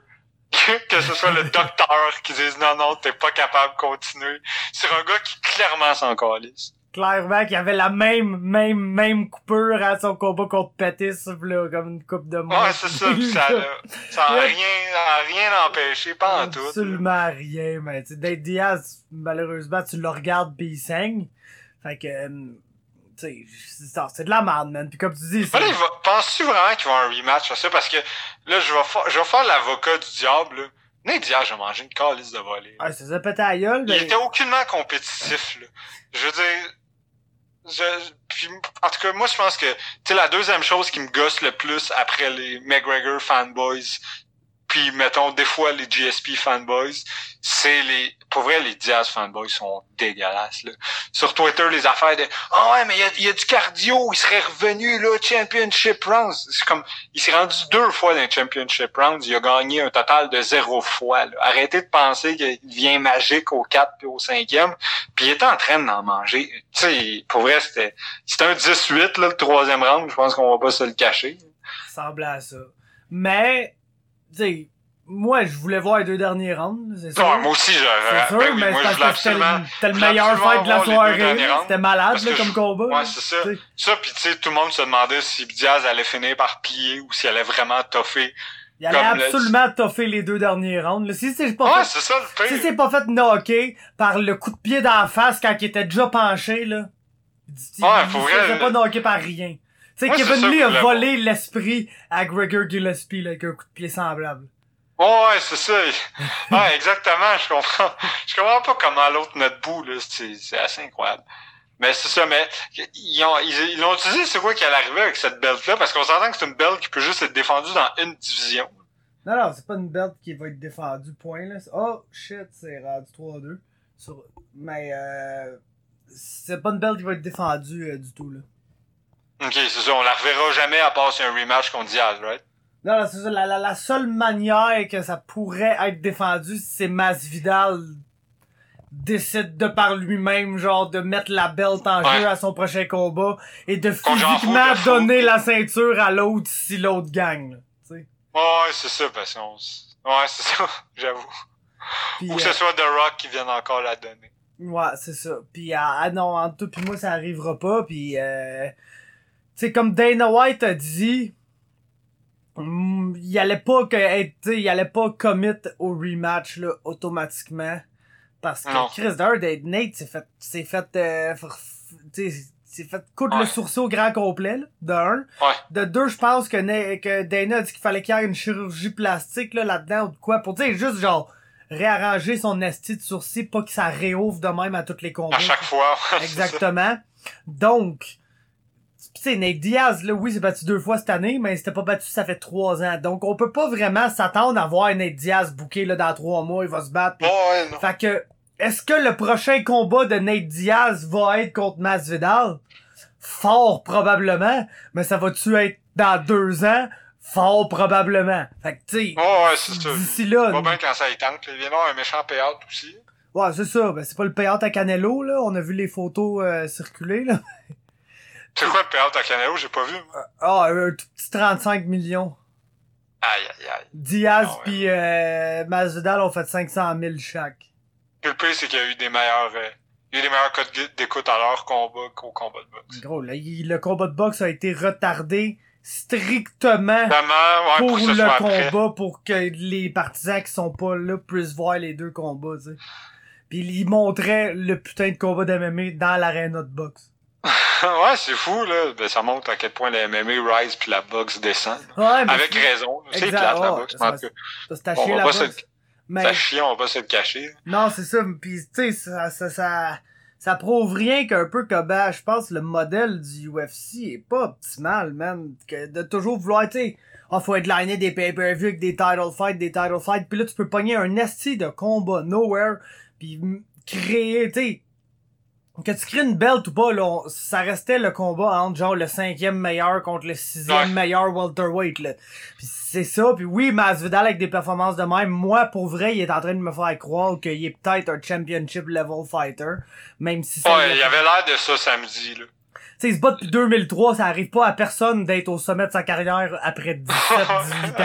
A: Que, ce soit le docteur qui dise non, non, t'es pas capable de continuer. C'est un gars qui clairement s'en calisse.
B: Clairement qu'il avait la même, même, même coupure à son combat contre Pettis, là, comme une coupe de mois.
A: Ouais, c'est ça, pis ça, ça a rien, a rien empêché, pas en tout.
B: Absolument rien, mais tu sais, Diaz, malheureusement, tu le regardes pis il saigne. Fait que, euh, c'est ça, c'est de la merde, man. Comme tu dis,
A: il va, penses-tu vraiment qu'il va y avoir un rematch à ça? Parce que, là, je vais faire, je vais faire l'avocat du diable, là. Nate Diaz a mangé une calice de volée.
B: Ah, ça s'est pété à gueule,
A: Il
B: mais...
A: était aucunement compétitif, là. Je veux dire, je, puis, en tout cas, moi, je pense que, tu sais, la deuxième chose qui me gosse le plus après les McGregor fanboys, puis mettons des fois les GSP fanboys, c'est les pour vrai les Diaz fanboys sont dégueulasses là. Sur Twitter les affaires de "Ah ouais, mais il y a, du cardio, il serait revenu là championship rounds." C'est comme il s'est rendu deux fois dans les championship rounds, il a gagné un total de zéro fois. Là. Arrêtez de penser qu'il vient magique au 4 puis au 5e, puis il était en train d'en manger. Tu sais, pour vrai c'était c'était un 18 là le troisième round, je pense qu'on va pas se le cacher.
B: Ça semble à ça. Mais sais, moi, je voulais voir les deux derniers rounds, c'est
A: sûr. moi aussi, j'aurais.
B: C'est sûr,
A: ben
B: mais
A: moi,
B: c'est parce que c'était le meilleur fight de la soirée. C'était malade, là, comme combat.
A: Ouais, c'est ça. Ça, pis tu sais, tout le monde se demandait si Diaz allait finir par plier ou s'il allait vraiment toffer.
B: Il allait absolument toffer les deux derniers rounds. Si c'est pas
A: ouais,
B: fait,
A: c'est ça, le.
B: Si c'est pas fait knocker par le coup de pied d'en face quand il était déjà penché, là. Il,
A: ouais,
B: il,
A: faut
B: il pas knocker par rien. Tu sais, Kevin Lee a volé l'esprit à Gregor Gillespie, là, avec un coup de pied semblable.
A: ouais, c'est ça. ouais, exactement, je comprends. Je comprends pas comment l'autre notre bout, là. C'est assez incroyable. Mais c'est ça, mais ils ont, ils, ont utilisé c'est quoi qui allait arriver avec cette belt-là, parce qu'on s'entend que c'est une belt qui peut juste être défendue dans une division.
B: Non, non, c'est pas une belt qui va être défendue, point, là. Oh, shit, c'est rendu 3-2. Sur... Mais, euh, c'est pas une belt qui va être défendue euh, du tout, là.
A: Ok, c'est ça, on la reverra jamais à part si un rematch contre Diaz, right?
B: Non, c'est ça, la, la, la, seule manière que ça pourrait être défendu, c'est Masvidal décide de par lui-même, genre, de mettre la belt en jeu à son prochain combat et de physiquement donner la ceinture à l'autre si l'autre gagne, tu sais.
A: Ouais, c'est ça, parce qu'on... Ouais, c'est ça, j'avoue. Ou que ce euh, soit The Rock qui vienne encore la donner.
B: Ouais, c'est ça. Puis ah, ah non, entre toi puis moi, ça arrivera pas. Puis euh, sais, comme Dana White a dit, mm, il allait pas que être, il allait pas commit au rematch là automatiquement parce que Chris Durd et Nate s'est fait s'est fait euh, s'est fait coudre le sourcil au grand complet là, de un.
A: Ouais.
B: De deux, je pense que, que Dana a dit qu'il fallait qu'il y ait une chirurgie plastique là là-dedans ou de quoi pour dire juste genre réarranger son esti de sourcil pas que ça réouvre de même à toutes les combats. À
A: chaque fois.
B: Exactement. Donc sais, Nate Diaz, là, oui, s'est battu deux fois cette année, mais il s'était pas battu, ça fait trois ans. Donc, on peut pas vraiment s'attendre à voir Nate Diaz bouqué, là, dans trois mois, il va se battre. Fait que, est-ce que le prochain combat de Nate Diaz va être contre Masvidal? Fort probablement, mais ça va-tu être dans deux ans? Fort probablement. Fait que, tu
A: sais,
B: d'ici là...
A: Pas bien quand ça y tente, il vient avoir un méchant payout aussi.
B: Ouais, c'est ça. Ben, c'est pas le payout à Canelo, là. On a vu les photos euh, circuler, là.
A: C'est quoi le payout à Canelo? J'ai pas vu.
B: Ah, un tout petit 35 millions.
A: Aïe, aïe, aïe.
B: Diaz ah, pis euh, Masvidal ont fait 500 000 chaque.
A: le pire, c'est qu'il y a eu des meilleurs... Euh, il y a eu des meilleurs codes d'écoute à leur combat qu'au combat de boxe.
B: Gros, là, le combat de boxe a été retardé strictement
A: ouais,
B: pour,
A: pour
B: le combat pour que les partisans qui sont pas là puissent voir les deux combats, tu sais. Puis ils montraient le putain de combat d'MMA dans l'aréna de boxe.
A: ouais, c'est fou, là. Ben, ça montre à quel point la MMA rise puis la boxe descend.
B: Ouais,
A: Avec raison. C'est plate, la boxe. Ça,
B: ça, on va
A: pas
B: se...
A: Mais... Ça on va pas se le cacher.
B: Non, c'est ça. Puis, tu sais, ça, ça, ça, ça prouve rien qu'un peu que, ben, je pense, le modèle du UFC est pas optimal, man. Que de toujours vouloir, tu sais, oh, faut headliner des pay-per-view avec des title fights, des title fights. Puis là, tu peux pogner un esti de combat nowhere. Puis créer, tu sais, que tu crées une belt ou pas, là, ça restait le combat entre genre le cinquième meilleur contre le sixième meilleur welterweight. Là. Puis c'est ça. Puis oui, Masvidal avec des performances de même, moi pour vrai, il est en train de me faire croire qu'il est peut-être un championship level fighter, même si.
A: Ouais, il avait l'air de ça samedi là.
B: Tu sais, il se bat depuis 2003, ça arrive pas à personne d'être au sommet de sa carrière après 17, 18 ans.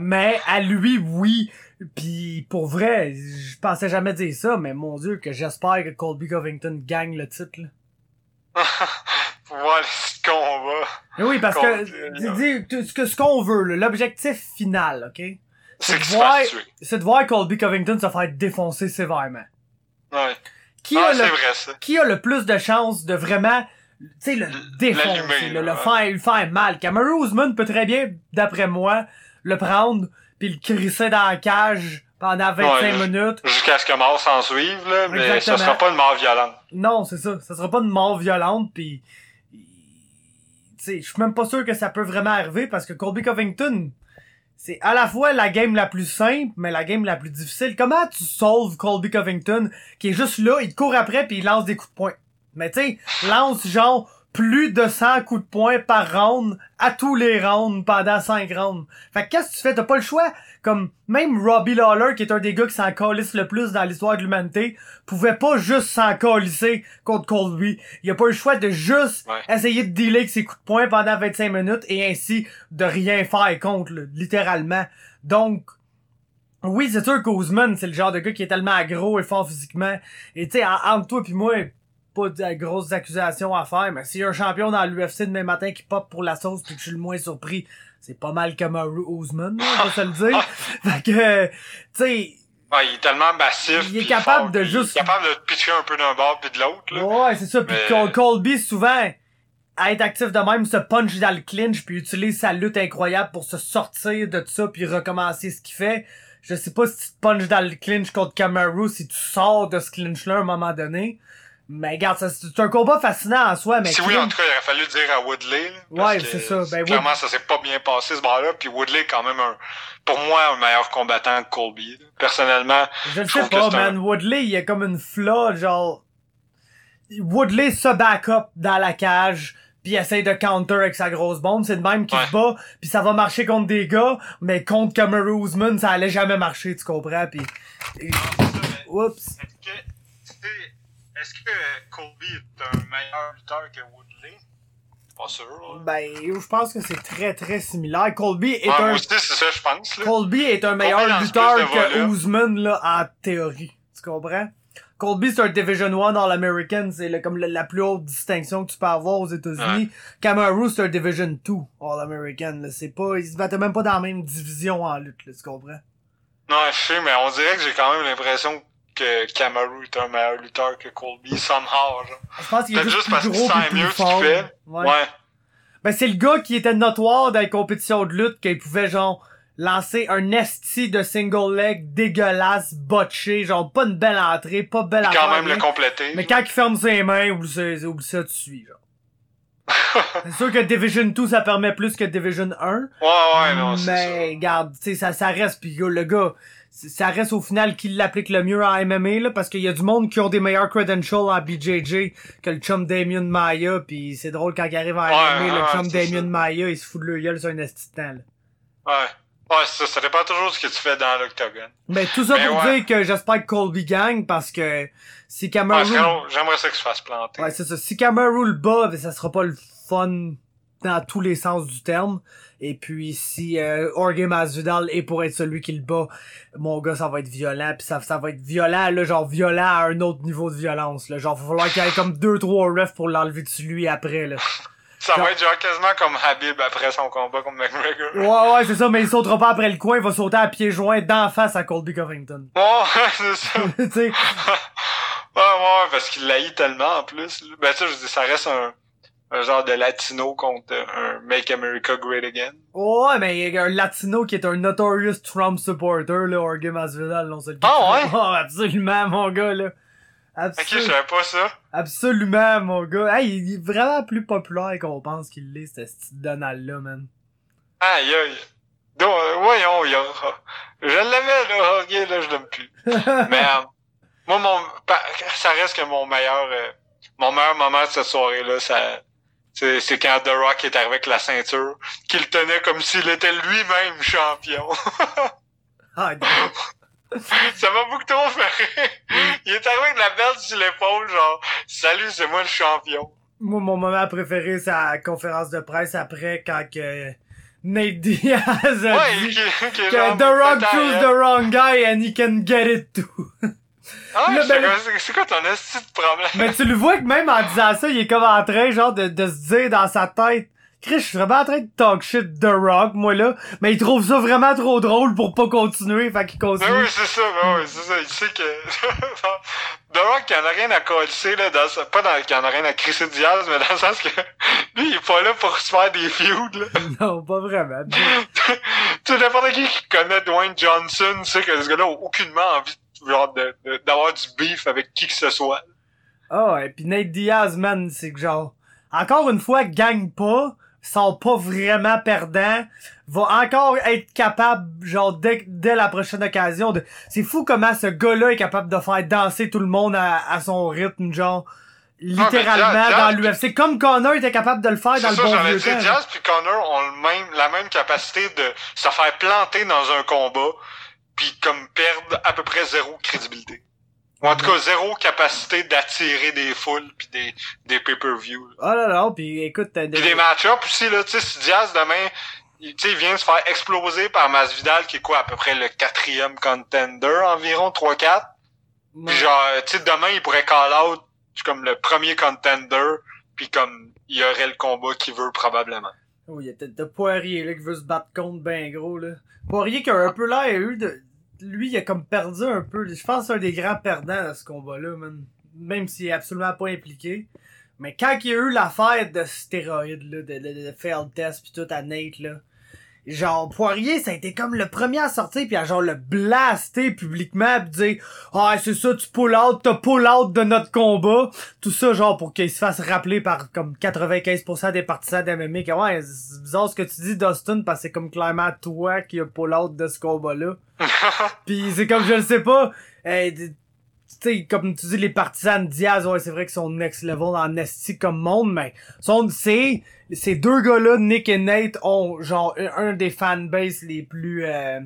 B: Mais à lui, oui. Puis pour vrai, je pensais jamais dire ça, mais mon dieu, que j'espère que Colby Covington gagne le titre. Là.
A: pour voir le combat.
B: Oui, parce que dis, ce que ce qu'on veut, l'objectif final, ok?
A: C'est de, voir,
B: de voir Colby Covington se faire défoncer sévèrement.
A: Ouais.
B: Qui,
A: ah,
B: a le,
A: vrai, ça.
B: qui a le plus de chances de vraiment tu sais, le défoncer, le, le faire, le faire mal? Cameron Usman peut très bien, d'après moi, le prendre, puis le crisser dans la cage pendant 25 minutes.
A: Jusqu'à ce que mort s'en suive, là, mais ça sera pas une mort violente.
B: Non, c'est ça. Ça sera pas une mort violente, puis sais, je suis même pas sûr que ça peut vraiment arriver parce que Colby Covington, c'est à la fois la game la plus simple, mais la game la plus difficile. Comment tu solves Colby Covington, qui est juste là, il te court après puis il lance des coups de poing? Mais tu sais, lance genre plus de 100 coups de poing par round à tous les rounds pendant 5 rounds. Fait que qu'est-ce que tu fais? T'as pas le choix. Comme même Robbie Lawler, qui est un des gars qui s'en calisse le plus dans l'histoire de l'humanité, pouvait pas juste s'en calisser contre Colby. Il a pas le choix de juste
A: Ouais.
B: essayer de dealer avec ses coups de poing pendant 25 minutes et ainsi de rien faire contre, là, littéralement. Donc, oui, c'est sûr qu'Ousmane, c'est le genre de gars qui est tellement gros et fort physiquement. Et tu sais, en- entre toi puis moi, pas de grosses accusations à faire, mais s'il y a un champion dans l'UFC demain matin qui pop pour la sauce puis que je suis le moins surpris, c'est pas mal Kamaru Ousmane, là, on va se le dire. fait que, tu sais,
A: Ouais, il est tellement massif.
B: Il est capable
A: fort,
B: de juste-
A: Il est capable de te pitcher un peu d'un bord puis de l'autre, là.
B: Ouais, c'est ça. Puis
A: Mais-
B: Colby, souvent, à être actif de même, se punch dans le clinch, puis utilise sa lutte incroyable pour se sortir de ça, puis recommencer ce qu'il fait. Je sais pas si tu te punches dans le clinch contre Kamaru, si tu sors de ce clinch-là à un moment donné. Mais regarde, c'est un combat fascinant en soi, mais...
A: Si oui, en tout cas, il aurait fallu dire à Woodley. là,
B: Ouais, c'est ça. Ben,
A: clairement, ça s'est pas bien passé ce bar-là. Puis Woodley, est quand même, un, pour moi, un meilleur combattant que Colby. là. Personnellement,
B: Je le
A: je
B: sais pas,
A: un-
B: man. Woodley, il y a comme une flaw, genre... Woodley se back up dans la cage, puis essaye de counter avec sa grosse bombe. C'est de même qu'il
A: Ouais.
B: se bat, puis ça va marcher contre des gars, mais contre Kamaru Usman, ça allait jamais marcher, tu comprends? Puis... et- Oups.
A: Est-ce que, que Colby est un meilleur lutteur que Woodley? Pas sûr.
B: Ben, je pense que c'est très, très similaire. Colby est
A: Ouais,
B: un...
A: moi aussi, c'est ça, je pense. Là.
B: Colby est un meilleur lutteur que
A: volume.
B: Usman, là, en théorie. Tu comprends? Colby, c'est un Division 1 All-American. C'est le- comme le- la plus haute distinction que tu peux avoir aux États-Unis. Kamaru, c'est un Division 2 All-American. C'est pas, ils se battaient même pas dans la même division en lutte, là, tu comprends?
A: Non, je sais, mais on dirait que j'ai quand même l'impression que Kamaru est un meilleur lutteur que Colby, somehow. Genre.
B: Je pense qu'il est juste,
A: juste parce
B: plus
A: qu'il
B: gros plus
A: mieux ce qu'il fait.
B: Ouais.
A: Ouais.
B: Ben, c'est le gars qui était notoire dans les compétitions de lutte, qu'il pouvait, genre, lancer un esti de single leg dégueulasse, botché, genre, pas une belle entrée, pas belle
A: Puis quand même le compléter.
B: Mais quand il ferme ses mains, oublie ça, oublie ça, tu suis, genre. c'est sûr que Division 2, ça permet plus que Division 1.
A: Ouais, ouais, non, c'est
B: mais, regarde, tu sais, ça, ça reste, pis le gars, ça reste au final qui l'applique le mieux en MMA, là, parce qu'il y a du monde qui ont des meilleurs credentials en BJJ que le chum Damien Maya, pis c'est drôle quand il arrive en
A: Ouais,
B: MMA, le chum Damien. Maya, il se fout de leur gueule sur un temps, là.
A: Ouais. Ouais, ça, ça dépend toujours de ce que tu fais dans l'octogone.
B: Mais tout ça
A: Mais
B: pour dire que j'espère que Colby gagne, parce que si Kamaru...
A: J'aimerais ça que je fasse planter.
B: Ouais, c'est ça. Si Kamaru le bat, ben, ça sera pas le fun dans tous les sens du terme. Et puis si euh, Jorge Masvidal est pour être celui qui le bat, mon gars, ça va être violent. Puis ça, ça va être violent, là, genre violent à un autre niveau de violence. Là. Genre, va falloir qu'il y ait comme deux, trois refs pour l'enlever dessus lui après. Là.
A: Ça
B: genre-
A: va être genre quasiment comme Habib après son combat contre McGregor.
B: Ouais, ouais, c'est ça, mais il sautera pas après le coin, il va sauter à pieds joints d'en face à Colby Covington.
A: Ouais, c'est ça. Ouais,
B: tu sais,
A: ouais, parce qu'il l'haït tellement en plus. Ben, ça, je dis, ça reste un, un genre de latino contre un Make America Great Again.
B: ouais, mais il y a un latino qui est un notorious Trump supporter, là, Jorge Masvidal, on se le
A: Ah ouais?
B: Oh, absolument, mon gars, là.
A: Ok, je
B: Absolument.
A: savais pas ça.
B: Absolument, mon gars. Hey, il est vraiment plus populaire qu'on pense qu'il l'est, ce petit Donald-là, man.
A: Aïe, aïe. Donc, euh, voyons, il y aura. Je l'avais, là, là, je l'aime plus. Mais, euh, moi, mon, ça reste que mon meilleur, euh, mon meilleur moment de cette soirée-là, ça, c'est, quand The Rock est arrivé avec la ceinture, qu'il tenait comme s'il était lui-même champion.
B: Ah,
A: ça m'a beaucoup trop fait rire. Il est arrivé avec la belle sur l'épaule, genre, salut, c'est moi le champion.
B: moi, mon moment préféré, c'est la conférence de presse après, quand que Nate Diaz a
A: Ouais,
B: dit
A: qui, qui est
B: que
A: genre,
B: The Rock chose the wrong guy and he can get it too.
A: Ah,
B: ben,
A: c'est- quoi ton esti de problème?
B: Mais tu le vois que même en disant ça, il est comme en train, genre, de, de se dire dans sa tête, Chris, je suis vraiment en train de talk shit The Rock, moi, là. Mais il trouve ça vraiment trop drôle pour pas continuer, fait qu'il
A: Ben
B: continue.
A: oui, c'est ça, ben oui, c'est ça. Il sait que. The Rock, il en a rien à coller, là, dans sa- pas dans, qu'il en a rien à crisser Diaz, mais dans le sens que, lui, il est pas là pour se faire des feuds, là.
B: Non, pas vraiment.
A: tu sais, n'importe qui qui connaît Dwayne Johnson sait que ce gars-là a aucunement envie, de, de- d'avoir du beef avec qui que ce soit.
B: Ah ouais, pis Nate Diaz, man, c'est que genre, encore une fois, gagne pas, sont pas vraiment perdants, va encore être capable, genre, dès, dès la prochaine occasion de... C'est fou comment ce gars-là est capable de faire danser tout le monde à, à son rythme, genre, littéralement dans l'UFC. Comme Connor était capable de le faire dans
A: C'est
B: le
A: ça,
B: bon vieux temps.
A: Jazz puis Connor ont le même, la même capacité de se faire planter dans un combat, puis comme perdre à peu près zéro crédibilité. Ou en tout cas, zéro capacité d'attirer des foules puis des, des pay-per-view. là.
B: Oh là là, pis écoute, t'as
A: Puis des match-ups aussi, là, tu sais, si Diaz demain, il, tu sais, il vient de se faire exploser par Masvidal, qui est quoi, à peu près le quatrième contender environ, 3-4. Puis genre, tu sais, demain, il pourrait call out comme le premier contender, puis comme il y aurait le combat qu'il veut probablement.
B: Oh, il y a peut-être de Poirier, là, qui veut se battre contre ben gros, là. Poirier qui a un peu l'air eu de... Lui, il a comme perdu un peu. Je pense que c'est un des grands perdants à ce combat-là, man. Même s'il est absolument pas impliqué. Mais quand il y a eu l'affaire de stéroïdes, là, de, de, de test pis tout à Nate, là. Genre, Poirier, ça a été comme le premier à sortir pis à genre le blaster publiquement pis dire Ah, c'est ça, tu pull out, t'as pull out de notre combat. Tout ça, genre, pour qu'il se fasse rappeler par comme 95% des partisans d'MMA que ouais, c'est bizarre ce que tu dis, Dustin, parce que c'est comme clairement toi qui a pull out de ce combat-là. Pis c'est comme, je le sais pas, sais, comme tu dis, les partisans de Diaz, ouais, c'est vrai qu'ils sont next level en esti comme monde, mais sont, c'est, ces deux gars-là, Nick et Nate, ont, genre, un des fanbases les plus, euh,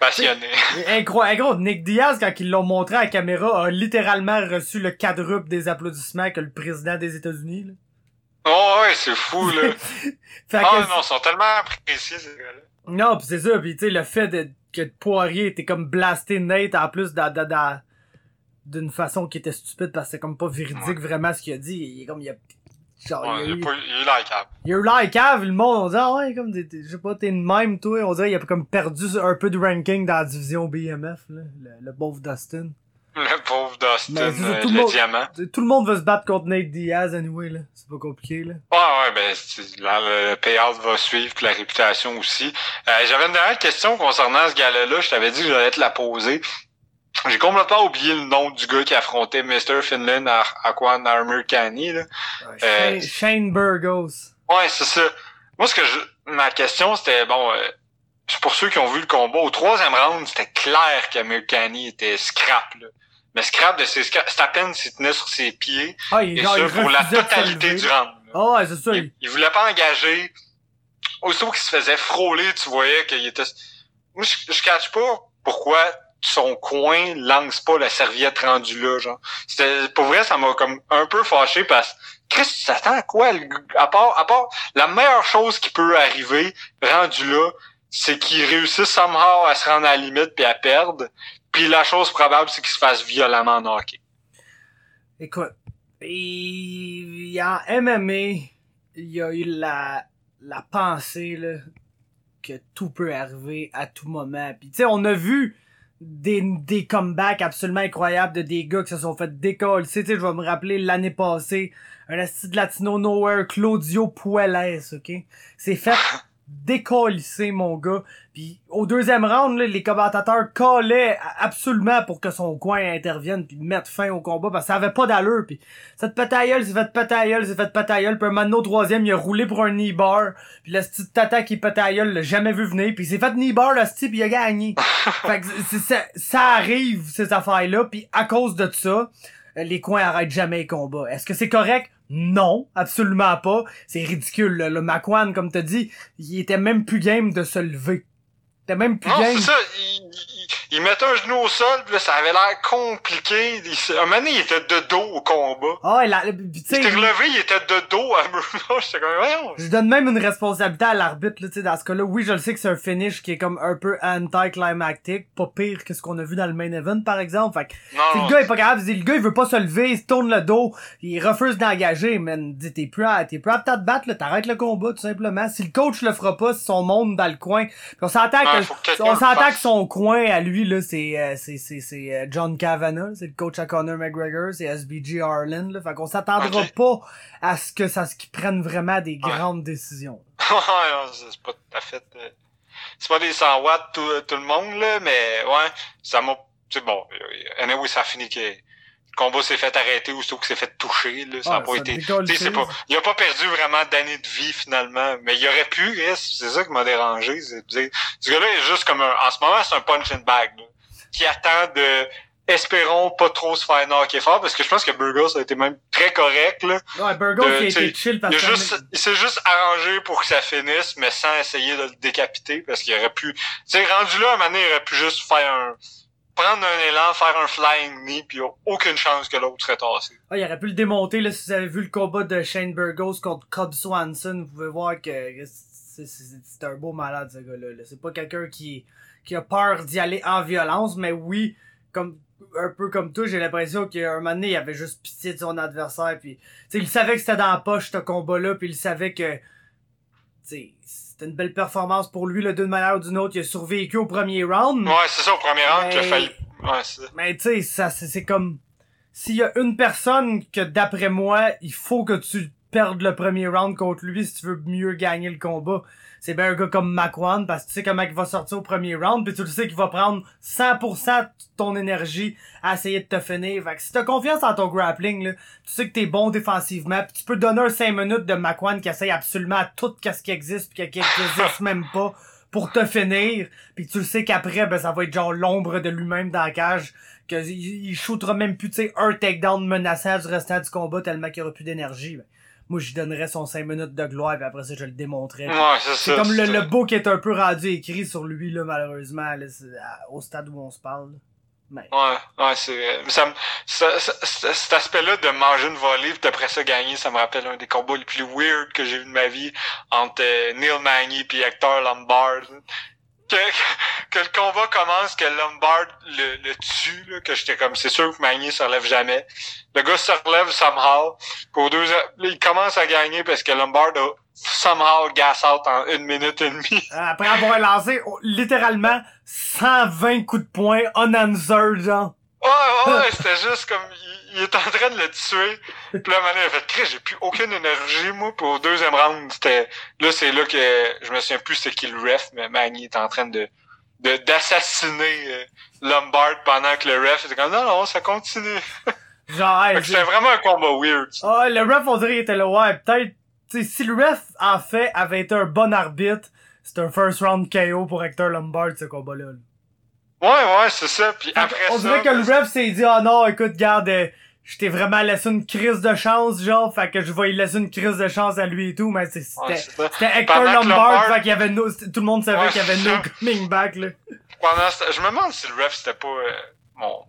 A: Passionné.
B: incroyable. Gros, Nick Diaz, quand ils l'ont montré à la caméra, a littéralement reçu le quadruple des applaudissements que le président des États-Unis, là.
A: Oh ouais, c'est fou, là.
B: Fait que-
A: non, ils sont tellement appréciés, ces gars-là.
B: Non, pis c'est ça, pis tu sais, le fait de, que Poirier était comme blasté Nate en plus dans, dans, dans- d'une façon qui était stupide parce que c'est comme pas véridique
A: Ouais.
B: vraiment ce qu'il a dit. Il est comme, il a, genre,
A: Ouais,
B: il, a eu,
A: pas, il a eu la cave.
B: il a eu l'air cave, le monde, on dit, ah ouais, comme, je sais pas, t'es une même, toi. On dirait, il a comme perdu un peu de ranking dans la division BMF, là, le, le pauvre Dustin.
A: Le pauvre Dustin, euh,
B: tout le
A: le
B: monde-
A: diamant.
B: Tout le monde veut se battre contre Nate Diaz, anyway, là. C'est pas compliqué, là.
A: Ouais, ouais, ben, là, le payout va suivre, puis la réputation aussi. Euh, J'avais une dernière question concernant ce gars-là. Je t'avais dit que j'allais te la poser. J'ai complètement oublié le nom du gars qui affrontait Mr. Finland à Aquan Armor Canny, là.
B: Shane,
A: Euh,
B: Shane Burgos.
A: Ouais, c'est ça. Moi, ce que je, ma question, c'était, bon, euh, pour ceux qui ont vu le combat, au troisième round, c'était clair que Canny était scrap, là. Mais scrap de ses scrap, c'est à peine s'il tenait sur ses pieds,
B: Ah, il,
A: et
B: genre,
A: ça
B: il
A: pour la totalité du round.
B: Ah ouais, c'est ça. il-
A: voulait pas engager. Aussitôt qu'il se faisait frôler, tu voyais qu'il était... Moi, je, je catch pas pourquoi son coin lance pas la serviette rendue là, genre. Pour vrai, ça m'a comme un peu fâché parce que Chris, tu t'attends à quoi, à part, à part, la meilleure chose qui peut arriver, rendu là, c'est qu'il réussisse somehow à se rendre à la limite puis à perdre. Puis la chose probable, c'est qu'il se fasse violemment knocker.
B: Écoute, il y a en MMA, il y a eu la, la pensée là, que tout peut arriver à tout moment. Puis tu sais, on a vu des, des comebacks absolument incroyables de des gars qui se sont fait décoller. Tu sais, je vais me rappeler l'année passée, un de Latino Nowhere, Claudio Puelles, ok? C'est fait décollisser, mon gars. Puis au deuxième round, là, les commentateurs collaient absolument pour que son coin intervienne puis mettre fin au combat parce que ça avait pas d'allure. Puis cette patailleule s'est fait patailleule, s'est fait patailleule. Puis donné, au troisième, il a roulé pour un knee bar. Puis le petit tata qui patailleule l'a jamais vu venir. Puis il s'est fait knee bar, le style, puis il a gagné. fait que c'est- c'est- ça, ça arrive, ces affaires-là. Puis à cause de ça, les coins arrêtent jamais les combats. Est-ce que c'est correct? Non, absolument pas. C'est ridicule. là. Le Macwan, comme t'as dit, il était même plus game de se lever. Il était même plus
A: Non,
B: game.
A: c'est ça. Il, il, il mettait un genou au sol, puis là, ça avait l'air compliqué. Il, un moment donné, il était de dos au combat.
B: Ah, et la- puis tu
A: Il
B: sais,
A: s'était relevé, il était de dos à Bruno. J'étais comme, voyons.
B: Je donne même une responsabilité à l'arbitre, là, tu sais, dans ce cas-là. Oui, je le sais que c'est un finish qui est comme un peu anti-climactic, pas pire que ce qu'on a vu dans le main event, par exemple. Fait que, si
A: Non,
B: le gars est pas capable, le gars il veut pas se lever, il se tourne le dos, il refuse d'engager, man, dis, t'es plus à, t'es plus à te battre, là, t'arrêtes le combat, tout simplement. Si le coach le fera pas, si son monde dans le coin, puis on s'entend
A: Ouais,
B: que,
A: faut que quelqu'un
B: on s'entend que son coin à lui, là, c'est, euh, c'est, c'est, c'est euh, John Kavanagh, c'est le coach à Conor McGregor, c'est SBG Harlan, là. Fait qu'on s'attendra pas à ce que ça, ce qu'ils prennent vraiment des grandes décisions.
A: Ouais, c'est pas tout à fait... euh, c'est pas des 100 watts tout, tout le monde, là, mais ouais, ça m'a... C'est bon. Anyway, ça a fini que combat s'est fait arrêter ou surtout que s'est fait toucher. Là, ça a
B: Ah,
A: pas
B: ça
A: été.
B: décolle,
A: tu sais, c'est pas, il a pas perdu vraiment d'années de vie finalement, mais il aurait pu. C'est ça qui m'a dérangé. c'est Ce gars-là est juste comme un. En ce moment, c'est un punch and bag là, qui attend de. Espérons pas trop se faire knocker fort parce que je pense que Burgos a été même très correct là.
B: Ouais, Burgos
A: De-
B: qui a été chill parce
A: Il,
B: que.
A: juste, il s'est juste arrangé pour que ça finisse, mais sans essayer de le décapiter, parce qu'il aurait pu... Tu sais, rendu là, un moment donné, il aurait pu juste faire un... Prendre un élan, faire un flying knee, puis aucune chance que l'autre serait tassé.
B: Ah, il aurait pu le démonter, là, si vous avez vu le combat de Shane Burgos contre Cod Swanson, vous pouvez voir que c'est- un beau malade, ce gars-là. là. C'est pas quelqu'un qui, qui a peur d'y aller en violence, mais oui, comme un peu comme toi, j'ai l'impression qu'à un moment donné, il avait juste pitié de son adversaire, puis il savait que c'était dans la poche, ce combat-là, puis il savait que, tu sais, c'était une belle performance pour lui, d'une manière ou d'une autre. Il a survécu au premier round.
A: Ouais, c'est ça, au premier round, qu'il a failli... Ouais, c'est ça.
B: Mais tu sais, ça c'est c'est comme s'il y a une personne que d'après moi, il faut que tu perdes le premier round contre lui si tu veux mieux gagner le combat. C'est bien un gars comme Macwan parce que tu sais comment il va sortir au premier round puis tu le sais qu'il va prendre 100% de ton énergie à essayer de te finir. Fait que si t'as confiance en ton grappling là, tu sais que t'es bon défensivement puis tu peux donner un 5 minutes de Macwan qui essaye absolument tout ce qui existe puis qui existe même pas pour te finir puis tu le sais qu'après ben ça va être genre l'ombre de lui-même dans la cage que il, il shootera même plus tu sais un takedown menaçant du restant du combat tellement qu'il aura plus d'énergie Ben, moi j'y donnerais son 5 minutes de gloire puis après ça je le démontrerais Puis
A: Ouais, c'est
B: comme le, le beau qui est un peu rendu écrit sur lui là malheureusement là, à- au stade où on se parle mais
A: Ouais, ouais, c'est... mais Ça, ça, ça- cet aspect-là de manger une volée puis d'après ça gagner, ça me rappelle un des combats les plus weird que j'ai vu de ma vie entre euh, Neil Magny puis Hector Lombard. Que, que le combat commence, que Lombard le, le tue, là, que j'étais comme, c'est sûr que Magny se relève jamais. Le gars se relève somehow. Au deux, il commence à gagner parce que Lombard a somehow gas out en une minute et demie.
B: après avoir lancé oh, littéralement 120 coups de poing unanswered genre
A: Ouais, ouais, c'était juste comme, il, il est en train de le tuer. Puis là, il a fait, Chris, j'ai plus aucune énergie, moi, pour au deuxième round. C'était, là, c'est là que, je me souviens plus c'est qui le ref, mais Magny est en train de, de, d'assassiner euh, Lombard pendant que le ref était comme, non, non, ça continue.
B: genre hey,
A: c'était vraiment un combat weird.
B: Ah, le ref, on dirait qu'il était là, ouais, peut-être, si le ref, en fait, avait été un bon arbitre, c'est un first round KO pour Hector Lombard, ce combat-là. là.
A: Ouais, ouais, c'est ça. Puis après
B: on
A: ça.
B: dirait que le ref s'est dit, ah non, écoute, garde, euh, je t'ai vraiment laissé une crise de chance, genre, fait que je vais lui laisser une crise de chance à lui et tout, mais c'est-
A: Ouais,
B: c'était, c'était Hector Lombard,
A: Lombard-
B: fait qu'il y avait no, tout le monde savait
A: Ouais,
B: qu'il y avait no coming back, là.
A: Pendant je me demande si le ref c'était pas, euh, bon,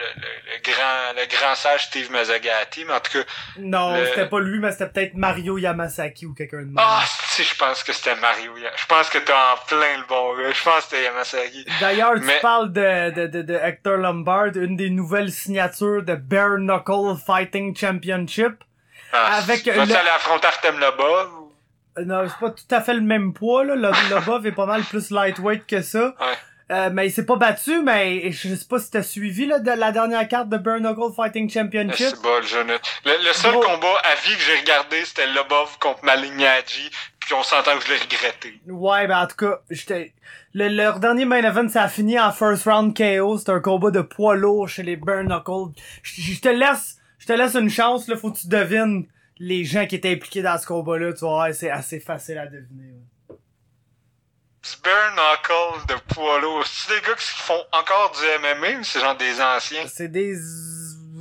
A: le, le, le grand, le grand sage Steve Mazzagatti, mais en tout cas,
B: Non,
A: Le-
B: c'était pas lui, mais c'était peut-être Mario Yamasaki ou quelqu'un de même.
A: Ah, si, je pense que c'était Mario. Je pense que t'as en plein le bon gars. Je pense que c'était Yamasaki.
B: D'ailleurs, tu parles de, de, de, de Hector Lombard, une des nouvelles signatures de Bare Knuckle Fighting Championship.
A: Ah,
B: Avec
A: Vas-tu
B: le-
A: aller affronter Artem Lobov?
B: Euh, Non, c'est pas tout à fait le même poids, là. Le, le Bov est pas mal plus lightweight que ça.
A: Ouais.
B: Euh, mais il s'est pas battu, mais je sais pas si t'as suivi, là, de la dernière carte de Knuckle Fighting Championship.
A: C'est bol, je ne- Le, le seul combat à vie que j'ai regardé, c'était Lobov contre Malignaggi, puis on s'entend que je l'ai regretté.
B: Ouais, ben en tout cas, j'étais. Le, leur dernier main event, ça a fini en first round KO. C'était un combat de poids lourd chez les Bare Knuckle. Je te laisse, je te laisse une chance, là, faut que tu devines les gens qui étaient impliqués dans ce combat-là. Tu voir, c'est assez facile à deviner. ouais.
A: Du knuckle de poids lourd. C'est des gars qui font encore du MMA ou c'est genre des anciens?
B: C'est des...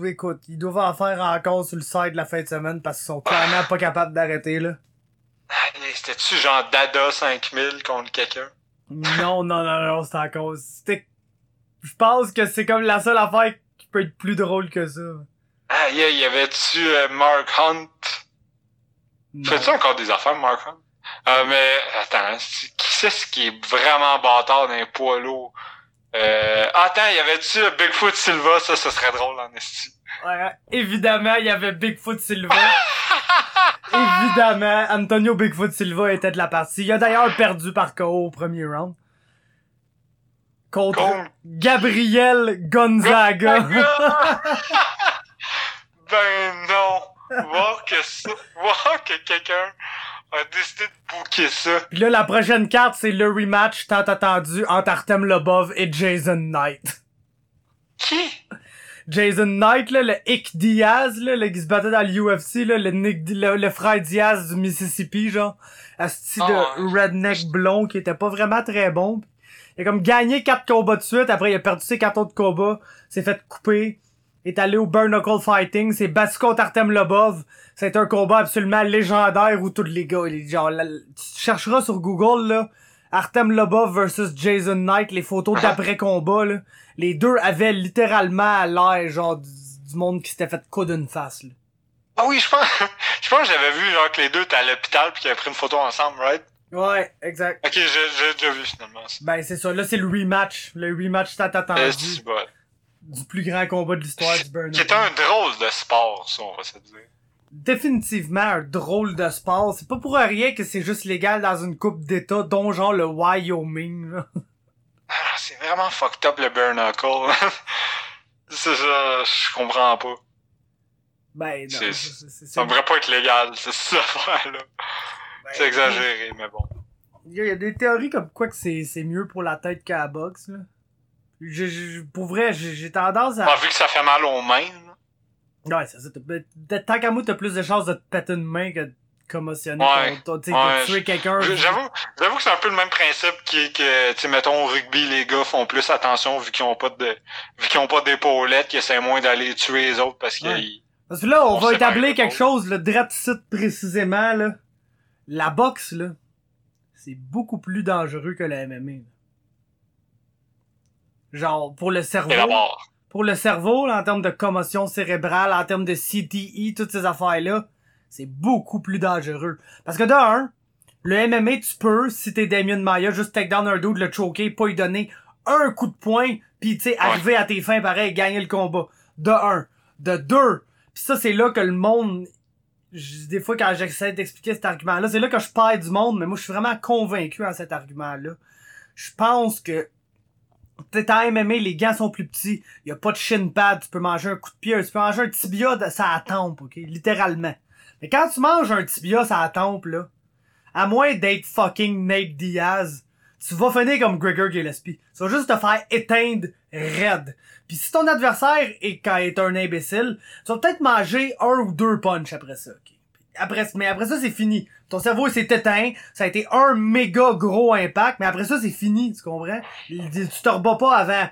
B: Écoute, ils doivent en faire encore sur le site de la fin de semaine parce qu'ils sont clairement pas capables d'arrêter, là.
A: Ah, C'était-tu genre Dada 5000 contre quelqu'un?
B: Non, non, non, non, c'est encore... C'était... Je pense que c'est comme la seule affaire qui peut être plus drôle que ça.
A: Ah, yeah, y avait-tu euh, Mark Hunt? Fais-tu encore des affaires, Mark Hunt? Euh, mais, attends, qui c'est ce qui est vraiment bâtard d'un poids lourd? Euh, attends, y avait-tu Bigfoot Silva? Ça, ce serait drôle en esti.
B: Ouais, évidemment, il y avait Bigfoot Silva. évidemment, Antonio Bigfoot Silva était de la partie. Il a d'ailleurs perdu par KO au premier round. Contre
A: Contre-
B: Gabriel Gonzaga.
A: ben non! Voir que ça, voir que quelqu'un a décidé de booker ça.
B: Puis là, la prochaine carte, c'est le rematch tant attendu entre Artem Lobov et Jason Knight.
A: Qui?
B: Jason Knight, là, le Ick Diaz, là, le qui se battait dans l'UFC, là, le, Nick, le, le frère Diaz du Mississippi, genre. Asti
A: Ah,
B: de redneck blond qui était pas vraiment très bon. Il a comme gagné quatre combats de suite, après il a perdu ses quatre autres combats, s'est fait couper, est allé au Knuckle Fighting, s'est battu contre Artem Lobov. C'est un combat absolument légendaire où tous les gars, genre, la- tu chercheras sur Google, là, Artem Lobov versus Jason Knight, les photos d'après-combat, là. Les deux avaient littéralement l'air, genre, du, du monde qui s'était fait coudre une face, là.
A: Ah oui, je pense, je pense que j'avais vu, genre, que les deux étaient à l'hôpital pis qu'ils avaient pris une photo ensemble, right?
B: Ouais, exact.
A: Ok, j'ai, j'ai déjà vu, finalement. ça.
B: Ben, c'est ça. Là, c'est le rematch. Le rematch tant attendu
A: Euh, bon.
B: du plus grand combat de l'histoire du Burn.
A: Qui est un drôle de sport, ça, on va se dire.
B: Définitivement un drôle de sport. C'est pas pour rien que c'est juste légal dans une coupe d'état, dont genre le Wyoming, là.
A: Ah, c'est vraiment fucked up, le bare knuckle. c'est ça, je comprends pas.
B: Ben, non.
A: C'est-
B: c'est- c'est-
A: Ça devrait pas être légal, c'est affaire-là.
B: ben,
A: C'est exagéré, mais bon.
B: Il y, a- il y a des théories comme quoi que c'est c'est mieux pour la tête qu'à la boxe, là. Je- je- pour vrai, j'ai j'ai tendance à...
A: Ah, vu que ça fait mal aux mains, là.
B: Ouais, c'est ça. t'as- t'as- Tant qu'à moi, t'as plus de chances de te péter une main que de commotionner
A: Ouais.
B: ton,
A: Ouais,
B: de tuer quelqu'un.
A: J'avoue, j'avoue que c'est un peu le même principe qui est que, tu mettons, au rugby, les gars font plus attention vu qu'ils ont pas de, vu qu'ils ont pas d'épaulettes, qu'ils essaient moins d'aller tuer les autres parce
B: Ouais.
A: qu'ils,
B: Parce que là, on,
A: On
B: va établir quelque chose, le site précisément, là. La boxe, là, c'est beaucoup plus dangereux que la MMA. Genre, pour le cerveau.
A: et d'abord.
B: Pour le cerveau, là, en termes de commotion cérébrale, en termes de CTE, toutes ces affaires-là, c'est beaucoup plus dangereux. Parce que de un, le MMA, tu peux, si t'es Damien Maya, juste take down un dude, le choquer, pas lui donner un coup de poing, pis tu sais, arriver à tes fins pareil, gagner le combat. De un. De deux. Pis ça, c'est là que le monde... Des fois, quand j'essaie d'expliquer cet argument-là, c'est là que je perds du monde, mais moi, je suis vraiment convaincu à cet argument-là. Je pense que T'es en MMA, les gants sont plus petits. Y a pas de shin pad. Tu peux manger un coup de pied. Tu peux manger un tibia de sa tempe, ok? Littéralement. Mais quand tu manges un tibia sa tempe, là, à moins d'être fucking Nate Diaz, tu vas finir comme Gregor Gillespie. Tu vas juste te faire éteindre raide. Puis si ton adversaire est, quand est un imbécile, tu vas peut-être manger un ou deux punch après ça, ok? Après, mais après ça, c'est fini. Ton cerveau s'est éteint. Ça a été un méga gros impact, mais après ça, c'est fini, tu comprends? Tu te rebats pas avant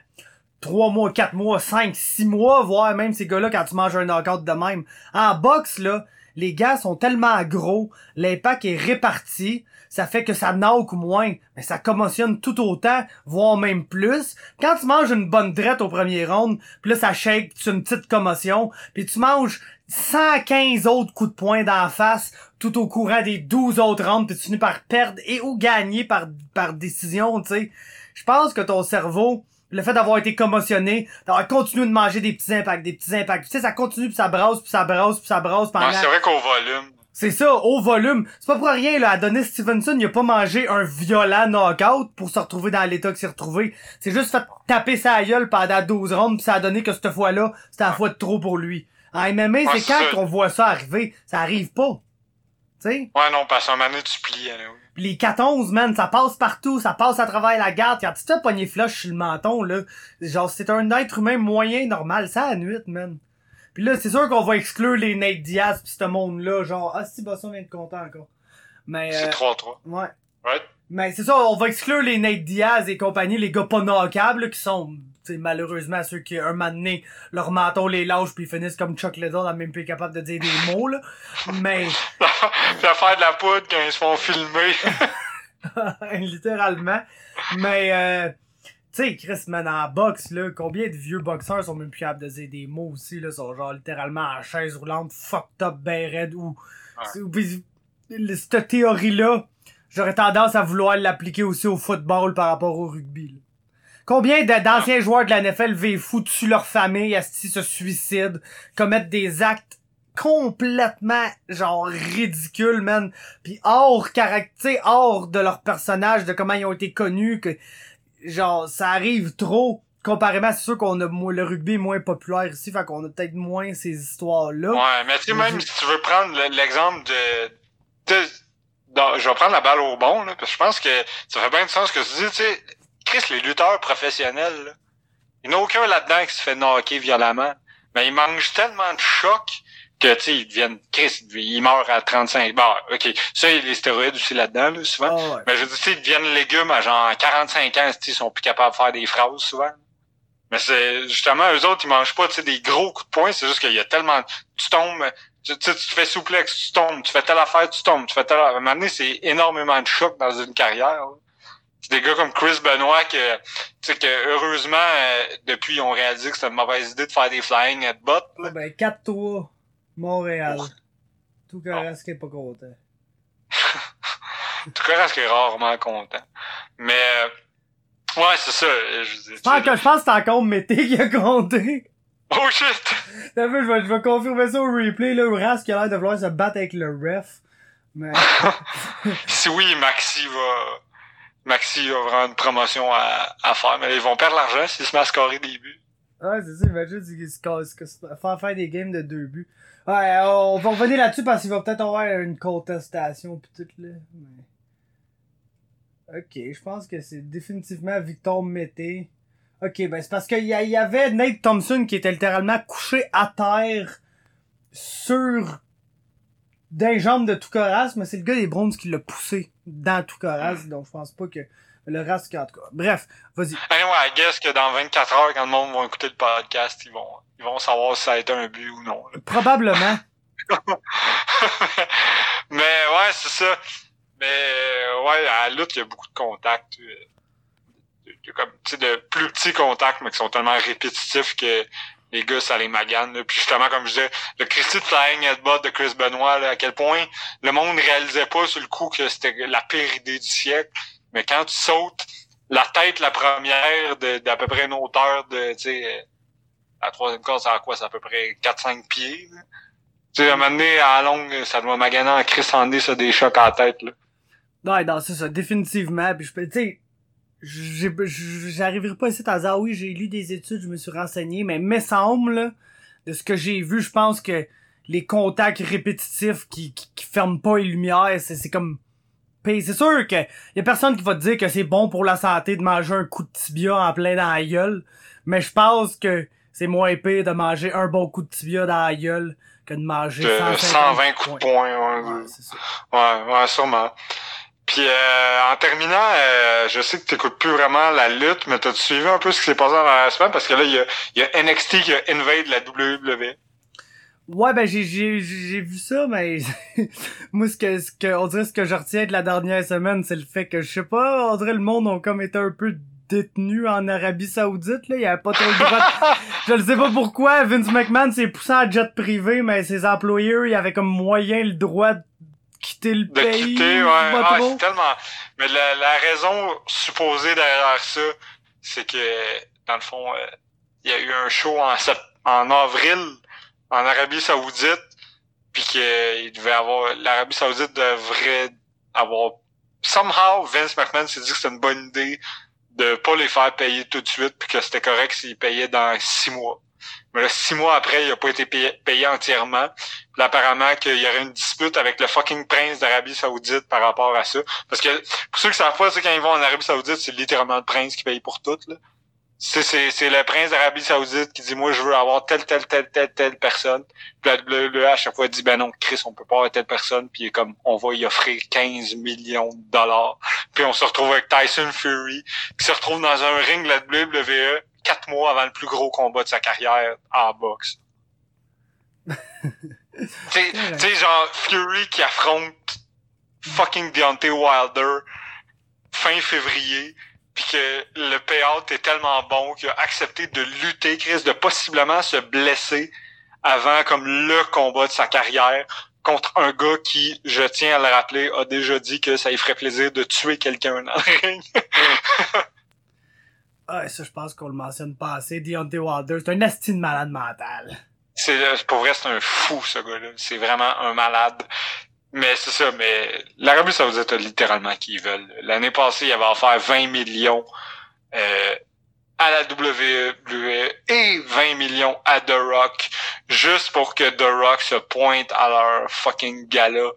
B: 3 mois, 4 mois, 5, 6 mois, voire même ces gars-là quand tu manges un knockout de même. En boxe, là, les gars sont tellement gros, l'impact est réparti, ça fait que ça knock moins, mais ça commotionne tout autant, voire même plus. Quand tu manges une bonne drette au premier round, puis là ça shake, tu as une petite commotion, puis tu manges 115 autres coups de poing d'en face tout au courant des 12 autres rounds, puis tu finis par perdre et ou gagner par, par décision, tu sais. Je pense que ton cerveau, le fait d'avoir été commotionné, d'avoir continué de manger des petits impacts, des petits impacts, tu sais, ça continue, puis ça brasse, puis ça brasse, puis ça brasse pendant...
A: Non, c'est vrai qu'au volume.
B: C'est ça, au volume. C'est pas pour rien, là. Adonis Stevenson, il a pas mangé un violent knockout pour se retrouver dans l'état qu'il s'est retrouvé. C'est juste fait taper sa gueule pendant 12 rounds pis ça a donné que cette fois-là, c'était la fois de trop pour lui. En MMA, c'est
A: c'est
B: quand qu'on voit ça arriver? Ça arrive pas. Tu sais?
A: Ouais, non, parce qu'à un moment donné, tu plies, oui.
B: Pis les 14, man, ça passe partout, ça passe à travers la garde. Quand tu te pogner flush sur le menton, là, genre, c'est un être humain moyen, normal, ça à nuit, man. Pis là, c'est sûr qu'on va exclure les Nate Diaz pis ce monde-là, genre, ah, si, Boston vient de content encore. Mais,
A: C'est
B: euh,
A: 3-3.
B: ouais.
A: Right?
B: Mais c'est ça, on va exclure les Nate Diaz et compagnie, les gars pas knockables, là, qui sont, tu sais, malheureusement, ceux qui, un moment donné, leur menton les lâche puis ils finissent comme Chuck Liddell, même plus capable de dire des mots, là. Mais,
A: à faire de la poudre quand ils se font filmer.
B: littéralement. Mais, euh, tu sais, Chris, man, en boxe, là, combien de vieux boxeurs sont même plus capables de dire des mots aussi, là, sont genre littéralement en chaise roulante, fucked up, ben raide, ou,
A: Ouais.
B: cette théorie-là, j'aurais tendance à vouloir l'appliquer aussi au football par rapport au rugby, là. Combien d'anciens joueurs de la NFL vivent fous dessus leur famille, asti se suicident, commettent des actes complètement genre ridicules, man. Puis hors caractère, hors de leur personnage, de comment ils ont été connus, que genre ça arrive trop. Comparément, c'est sûr qu'on a le rugby est moins populaire ici, fait qu'on a peut-être moins ces histoires-là.
A: Ouais, mais tu sais, même si tu veux prendre le- l'exemple de, je vais prendre la balle au bon, là, parce que je pense que ça fait bien du sens ce que tu dis, tu sais, Chris, les lutteurs professionnels, là, il n'y en a aucun là-dedans qui se fait knocker violemment. mais ils mangent tellement de choc que, tu sais, ils deviennent, Chris, ils meurent à 35. Bon, OK. Ça, il y a les stéroïdes aussi là-dedans, là, souvent.
B: Ah ouais.
A: Mais je veux dire, ils deviennent légumes à genre 45 ans, ils sont plus capables de faire des phrases, souvent. Mais c'est, justement, eux autres, ils mangent pas, des gros coups de poing. C'est juste qu'il y a tellement, tu tombes, tu, tu te fais souplex, tu tombes, tu fais telle affaire, tu tombes, tu fais telle affaire. À un moment donné, c'est énormément de choc dans une carrière, là. C'est des gars comme Chris Benoit que, tu sais, que heureusement, euh, depuis, ils ont réalisé que c'était une mauvaise idée de faire des flying headbutts, là.
B: Ah ben, 4-3, Montréal.
A: Oh.
B: Tout reste qui est pas content.
A: En tout cas, reste est rarement content. Mais, euh, ouais, c'est ça. Je, je,
B: pense que, je pense que c'est encore Mété qui a compté.
A: Oh shit!
B: T'as vu, je vais, je vais confirmer ça au replay, là, où Ras qui a l'air de vouloir se battre avec le ref. Mais,
A: si oui, Maxi va, Maxi va vraiment une promotion à, faire, mais ils vont perdre l'argent s'ils se mettent à des buts.
B: ouais, c'est ça, imagine, faire faire des games de deux buts. Ouais, on va revenir là-dessus parce qu'il va peut-être avoir une contestation pis tout, là. Mais... Ok, je pense que c'est définitivement Victor Mété. Ok, ben c'est parce qu'il y, a- y avait Nate Thompson qui était littéralement couché à terre sur des jambes de Toucaras, mais c'est le gars des Browns qui l'a poussé dans Toucaras, donc je pense pas que le reste, en tout cas. Bref, vas-y.
A: Anyway, I guess que dans 24 heures, quand le monde va écouter le podcast, ils vont, ils vont savoir si ça a été un but ou non. là.
B: Probablement.
A: mais ouais, c'est ça. Mais ouais, à la lutte, il y a beaucoup de contacts. euh, de- de- comme, tu sais, de plus petits contacts, mais qui sont tellement répétitifs que les gars, ça les magane. là. Puis justement, comme je disais, le Christy de Flying Headbutt de Chris Benoit, là, à quel point le monde réalisait pas sur le coup que c'était la pire idée du siècle. Mais quand tu sautes la tête, la première, d'à peu près une hauteur de, tu sais, euh, la troisième corde, c'est à quoi? C'est à peu près 4-5 pieds. Tu sais, à un moment donné, à longue, ça doit maganer en Chris Andy, ça, des chocs à la tête, là.
B: Ouais, non, c'est ça, définitivement. Puis je peux, tu sais, j'arriverai pas ici à dire, ah oui, j'ai lu des études, je me suis renseigné, mais me semble, là, de ce que j'ai vu, je pense que les contacts répétitifs qui, qui, qui ferment pas les lumières, c'est c'est comme... C'est sûr que y a personne qui va te dire que c'est bon pour la santé de manger un coup de tibia en plein dans la gueule, mais je pense que c'est moins pire de manger un bon coup de tibia dans la gueule que de manger
A: De
B: 150
A: 120 coups de poing, ouais.
B: Ouais,
A: ouais, sûrement. Puis euh, en terminant, euh, je sais que t'écoutes plus vraiment la lutte, mais t'as suivi un peu ce qui s'est passé dans la semaine? Parce que là, il y a, il y a NXT qui a invade la WWE.
B: Ouais, ben j'ai j'ai j'ai vu ça, mais moi ce que ce que on dirait ce que je retiens de la dernière semaine, c'est le fait que je sais pas, on dirait le monde ont comme été un peu détenu en Arabie Saoudite là, il y avait pas trop le droit. de- je ne sais pas pourquoi Vince McMahon s'est poussé en jet privé, mais ses employés eux, ils avaient comme moyen le droit de quitter le
A: De
B: pays.
A: quitter, ouais. Ah, c'est tellement. Mais la, la raison supposée derrière ça, c'est que dans le fond, euh, il y a eu un show en, en avril en Arabie Saoudite, puis qu'il devait avoir l'Arabie Saoudite devrait avoir somehow Vince McMahon s'est dit que c'était une bonne idée de pas les faire payer tout de suite, puis que c'était correct s'ils payaient dans six mois. Mais là, six mois après, il a pas été payé, payé entièrement. Puis apparemment qu'il y aurait une dispute avec le fucking prince d'Arabie Saoudite par rapport à ça. Parce que pour ceux qui savent pas, quand ils vont en Arabie Saoudite, c'est littéralement le prince qui paye pour tout. Là. C'est, c'est, le prince d'Arabie Saoudite qui dit moi je veux avoir telle, telle, telle, telle, telle personne. Puis la WWE à chaque fois dit ben non, Chris, on peut pas avoir telle personne, puis il est comme on va y offrir 15 millions de dollars. Puis on se retrouve avec Tyson Fury, qui se retrouve dans un ring la WWE quatre mois avant le plus gros combat de sa carrière en boxe. Tu sais, genre Fury qui affronte fucking Deontay Wilder fin février, puis que le payout est tellement bon qu'il a accepté de lutter, Chris, de possiblement se blesser avant comme le combat de sa carrière contre un gars qui, je tiens à le rappeler, a déjà dit que ça lui ferait plaisir de tuer quelqu'un dans le ring.
B: Ah, ça je pense qu'on le mentionne pas assez, Deontay Wilder, c'est un asti de malade mental.
A: C'est pour vrai, c'est un fou ce gars-là. C'est vraiment un malade. Mais c'est ça, mais l'Arabie Saoudite a littéralement qui ils veulent. L'année passée, il avait offert 20 millions euh, à la WWE et 20 millions à The Rock, juste pour que The Rock se pointe à leur fucking gala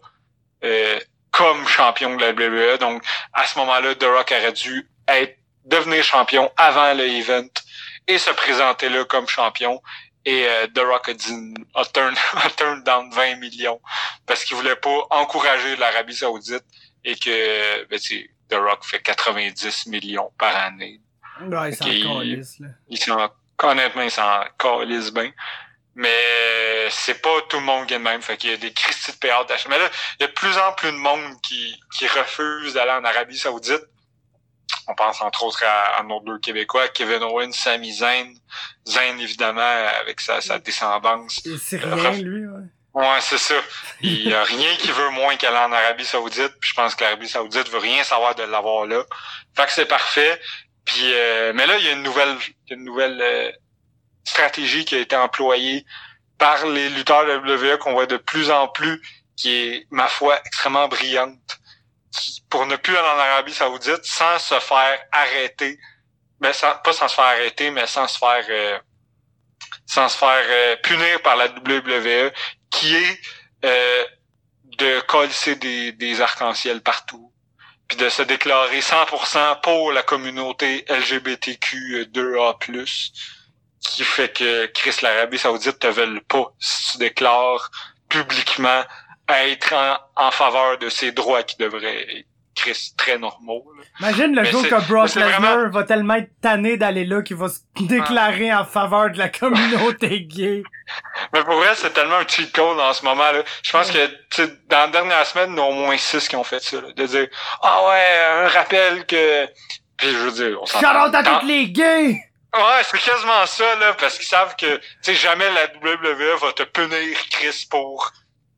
A: euh, comme champion de la WWE. Donc, à ce moment-là, The Rock aurait dû être devenir champion avant le event et se présenter là comme champion Et euh, The Rock a dit a turn, a turn down 20 millions parce qu'il voulait pas encourager l'Arabie Saoudite et que ben, The Rock fait 90 millions par année.
B: Ouais, il s'en calisse, là.
A: Il s'en, honnêtement, il s'en calisse bien. Mais c'est pas tout le monde qui est de même. Fait qu'il y a des Christy de payeurs d'achat. Mais là, il y a de plus en plus de monde qui, qui refuse d'aller en Arabie Saoudite. On pense entre autres à, à nos deux Québécois, Kevin Owens, Sami Zayn. Zayn, évidemment, avec sa, sa descendance.
B: C'est rien, lui, ouais.
A: Ouais, c'est ça. Il y a rien qui veut moins qu'aller en Arabie Saoudite. Puis je pense que l'Arabie Saoudite veut rien savoir de l'avoir là. Fait que c'est parfait. Puis euh, mais là, il y a une nouvelle, une nouvelle euh, stratégie qui a été employée par les lutteurs de WWE qu'on voit de plus en plus, qui est, ma foi, extrêmement brillante, pour ne plus aller en Arabie Saoudite sans se faire arrêter. Mais sans, pas sans se faire arrêter, mais sans se faire euh, sans se faire euh, punir par la WWE qui est euh, de coller des, des arcs-en-ciel partout, puis de se déclarer 100% pour la communauté LGBTQ2A+, qui fait que Chris l'Arabie Saoudite te veulent pas si tu déclares publiquement être en, en faveur de ces droits qui devraient Chris très normaux. là.
B: Imagine le
A: Mais
B: jour que Brock Lesnar
A: vraiment-
B: va tellement être tanné d'aller là qu'il va se déclarer en faveur de la communauté gay.
A: Mais pour vrai, c'est tellement un cheat code en ce moment. là. Je pense que dans la dernière semaine, il y a au moins six qui ont fait ça. là, de dire Ah ouais, un rappel que. Puis je veux dire, on s'en
B: Shout out à tous les gays!
A: Ouais, c'est quasiment ça, là, parce qu'ils savent que tu sais, jamais la WWE va te punir, Chris, pour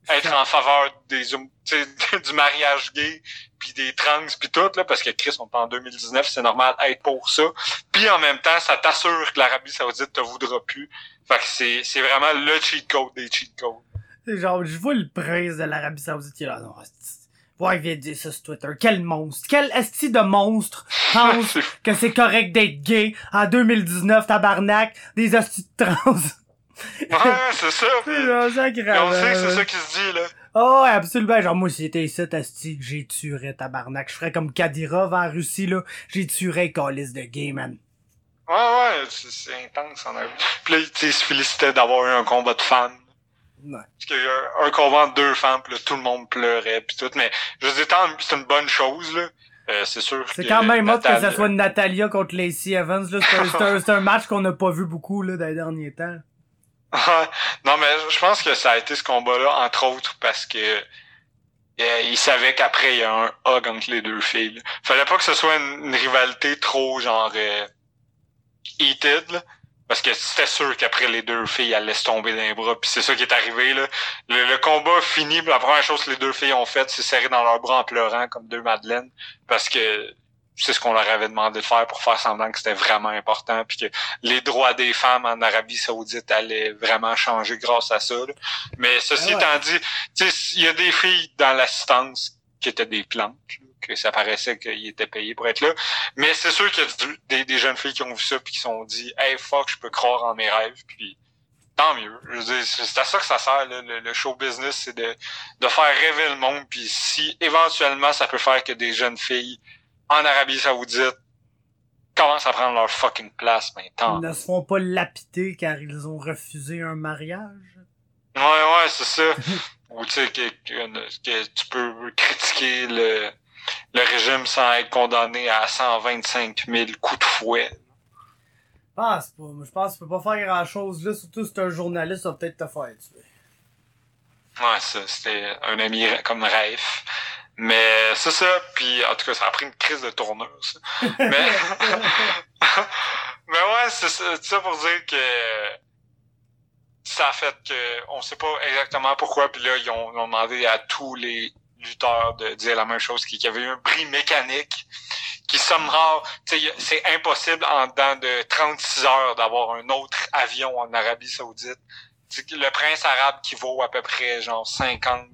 A: être en faveur des du mariage gay puis des trans puis tout là parce que Chris on est en 2019 c'est normal être pour ça puis en même temps ça t'assure que l'Arabie Saoudite te voudra plus fait que c'est c'est vraiment le cheat code des cheat codes
B: genre, je vois le prince de l'Arabie Saoudite qui est là. Non, ouais, il vient de dire ça sur Twitter. Quel monstre. Quel esti de monstre pense que c'est correct d'être gay en 2019, tabarnak, des hosties de trans.
A: Ouais c'est ça
B: C'est
A: on sait que c'est ça qui se dit là
B: Oh, absolument. Genre, moi, si j'étais ici, esti, j'ai tuerais tabarnak. Je ferais comme Kadyrov en Russie, là. J'ai tuerais calice de gay, man.
A: ouais ouais c'est intense en Arabie puis là il se félicitait d'avoir eu un combat de femmes
B: Ouais.
A: Parce qu'il y a eu un combat entre deux femmes, puis là, tout le monde pleurait, puis tout. Mais je veux dire, tant- c'est une bonne chose, là. Euh, c'est sûr
B: C'est quand même hot que ça soit Natalia contre Lacey Evans, là. C'est un, un match qu'on n'a pas vu beaucoup, là, dans les derniers temps.
A: Non, mais je pense que ça a été ce combat-là, entre autres, parce que euh, il savait qu'après, il y a un hug entre les deux filles. Fallait pas que ce soit une, rivalité trop, genre, euh, heated, là. Parce que c'était sûr qu'après les deux filles, elles laissent tomber dans les bras. Puis c'est ça qui est arrivé. Là. Le, combat fini, la première chose que les deux filles ont faite, c'est serrer dans leurs bras en pleurant comme deux madeleines. Parce que c'est ce qu'on leur avait demandé de faire pour faire semblant que c'était vraiment important. Puis que les droits des femmes en Arabie Saoudite allaient vraiment changer grâce à ça. là. Mais ceci
B: Ah ouais.
A: étant dit, tu sais, il y a des filles dans l'assistance qui étaient des plantes, là, que ça paraissait qu'ils étaient payés pour être là. Mais c'est sûr qu'il y a du- des, des jeunes filles qui ont vu ça puis qui se sont dit Hey fuck, je peux croire en mes rêves puis tant mieux. Je veux dire, c'est à ça que ça sert, là, le, le show business, c'est de, de faire rêver le monde, puis si éventuellement ça peut faire que des jeunes filles en Arabie Saoudite commencent à prendre leur fucking place, tant
B: Ils ne se font pas lapider car ils ont refusé un mariage?
A: Ouais, ouais, c'est ça. Ou tu sais, que, que, que tu peux critiquer le, le régime sans être condamné à 125 000 coups de fouet.
B: Je pense pas. Je pense que tu peux pas faire grand chose là. Surtout si t'es un journaliste, ça va peut-être te faire tuer.
A: Ouais, ça, c'était un ami comme rêve. Mais c'est ça, puis en tout cas, ça a pris une crise de tournure, ça. Mais, mais ouais, c'est ça, pour dire que ça a fait que on sait pas exactement pourquoi, puis là, ils ont, ils ont demandé à tous les lutteurs de dire la même chose, qu'il y avait eu un bris mécanique qui somehow, c'est impossible en dedans de 36 heures d'avoir un autre avion en Arabie Saoudite. Le prince arabe qui vaut à peu près genre 50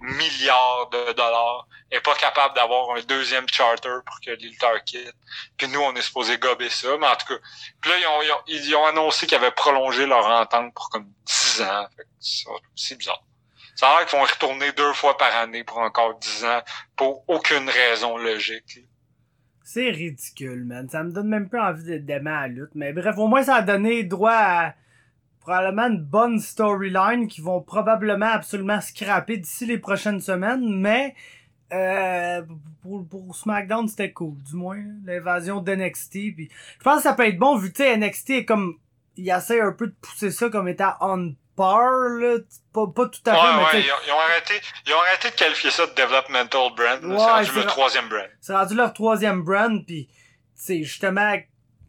A: milliards de dollars est pas capable d'avoir un deuxième charter pour que les lutteurs quittent. Puis nous, on est supposé gober ça, mais en tout cas. Puis là, ils ont, ils ont, ils ont annoncé qu'ils avaient prolongé leur entente pour comme 10 ans. C'est bizarre. Ça a l'air qu'ils vont retourner deux fois par année pour encore 10 ans pour aucune raison logique.
B: C'est ridicule, man. Ça me donne même pas envie de- d'aimer la lutte. Mais bref, au moins, ça a donné droit à probablement une bonne storyline qui vont probablement absolument scraper d'ici les prochaines semaines, mais euh, pour, pour SmackDown, c'était cool, du moins, l'invasion d'NXT. Puis je pense que ça peut être bon, vu que NXT est comme... Il essaie un peu de pousser ça comme étant on par, là, pas, pas tout à fait,
A: Ouais,
B: mais
A: ouais, ils ont, ils ont arrêté, ils ont arrêté de qualifier ça de developmental brand.
B: Ouais,
A: c'est rendu
B: c'est
A: le
B: vrai.
A: troisième brand.
B: c'est rendu leur troisième brand, puis c'est justement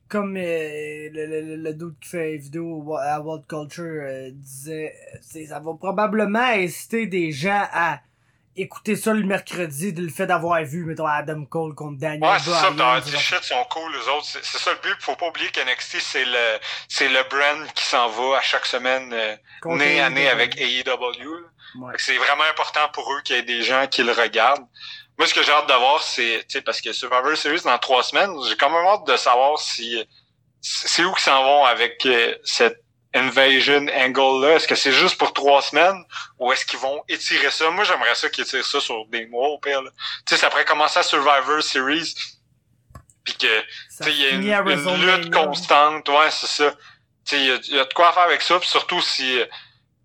B: comme euh, le, le, le dude qui fait les vidéos à World Culture euh, disait, c'est ça va probablement inciter des gens à écouter ça le mercredi de le fait d'avoir vu, mettons, Adam Cole contre Daniel
A: Ouais, c'est ça, dit
B: genre-
A: shit, ils sont cool, les autres. C'est ça le but. Faut pas oublier qu'NXT, c'est le, c'est le brand qui s'en va à chaque semaine, euh, nez à nez avec AEW.
B: Ouais.
A: C'est vraiment important pour eux qu'il y ait des gens qui le regardent. Moi, ce que j'ai hâte de voir, c'est, tu sais, parce que Survivor Series dans trois semaines, j'ai quand même hâte de savoir si, c'est où qu'ils s'en vont avec euh, cette invasion angle-là. Est-ce que c'est juste pour trois semaines ou est-ce qu'ils vont étirer ça? Moi, j'aimerais ça qu'ils étirent ça sur des mois, au pire. Tu sais, ça pourrait commencer à Survivor Series, puis que, il y a une,
B: à
A: lutte constante, ouais, c'est ça. Tu sais, il y a, il y a de quoi faire avec ça, puis surtout si, euh,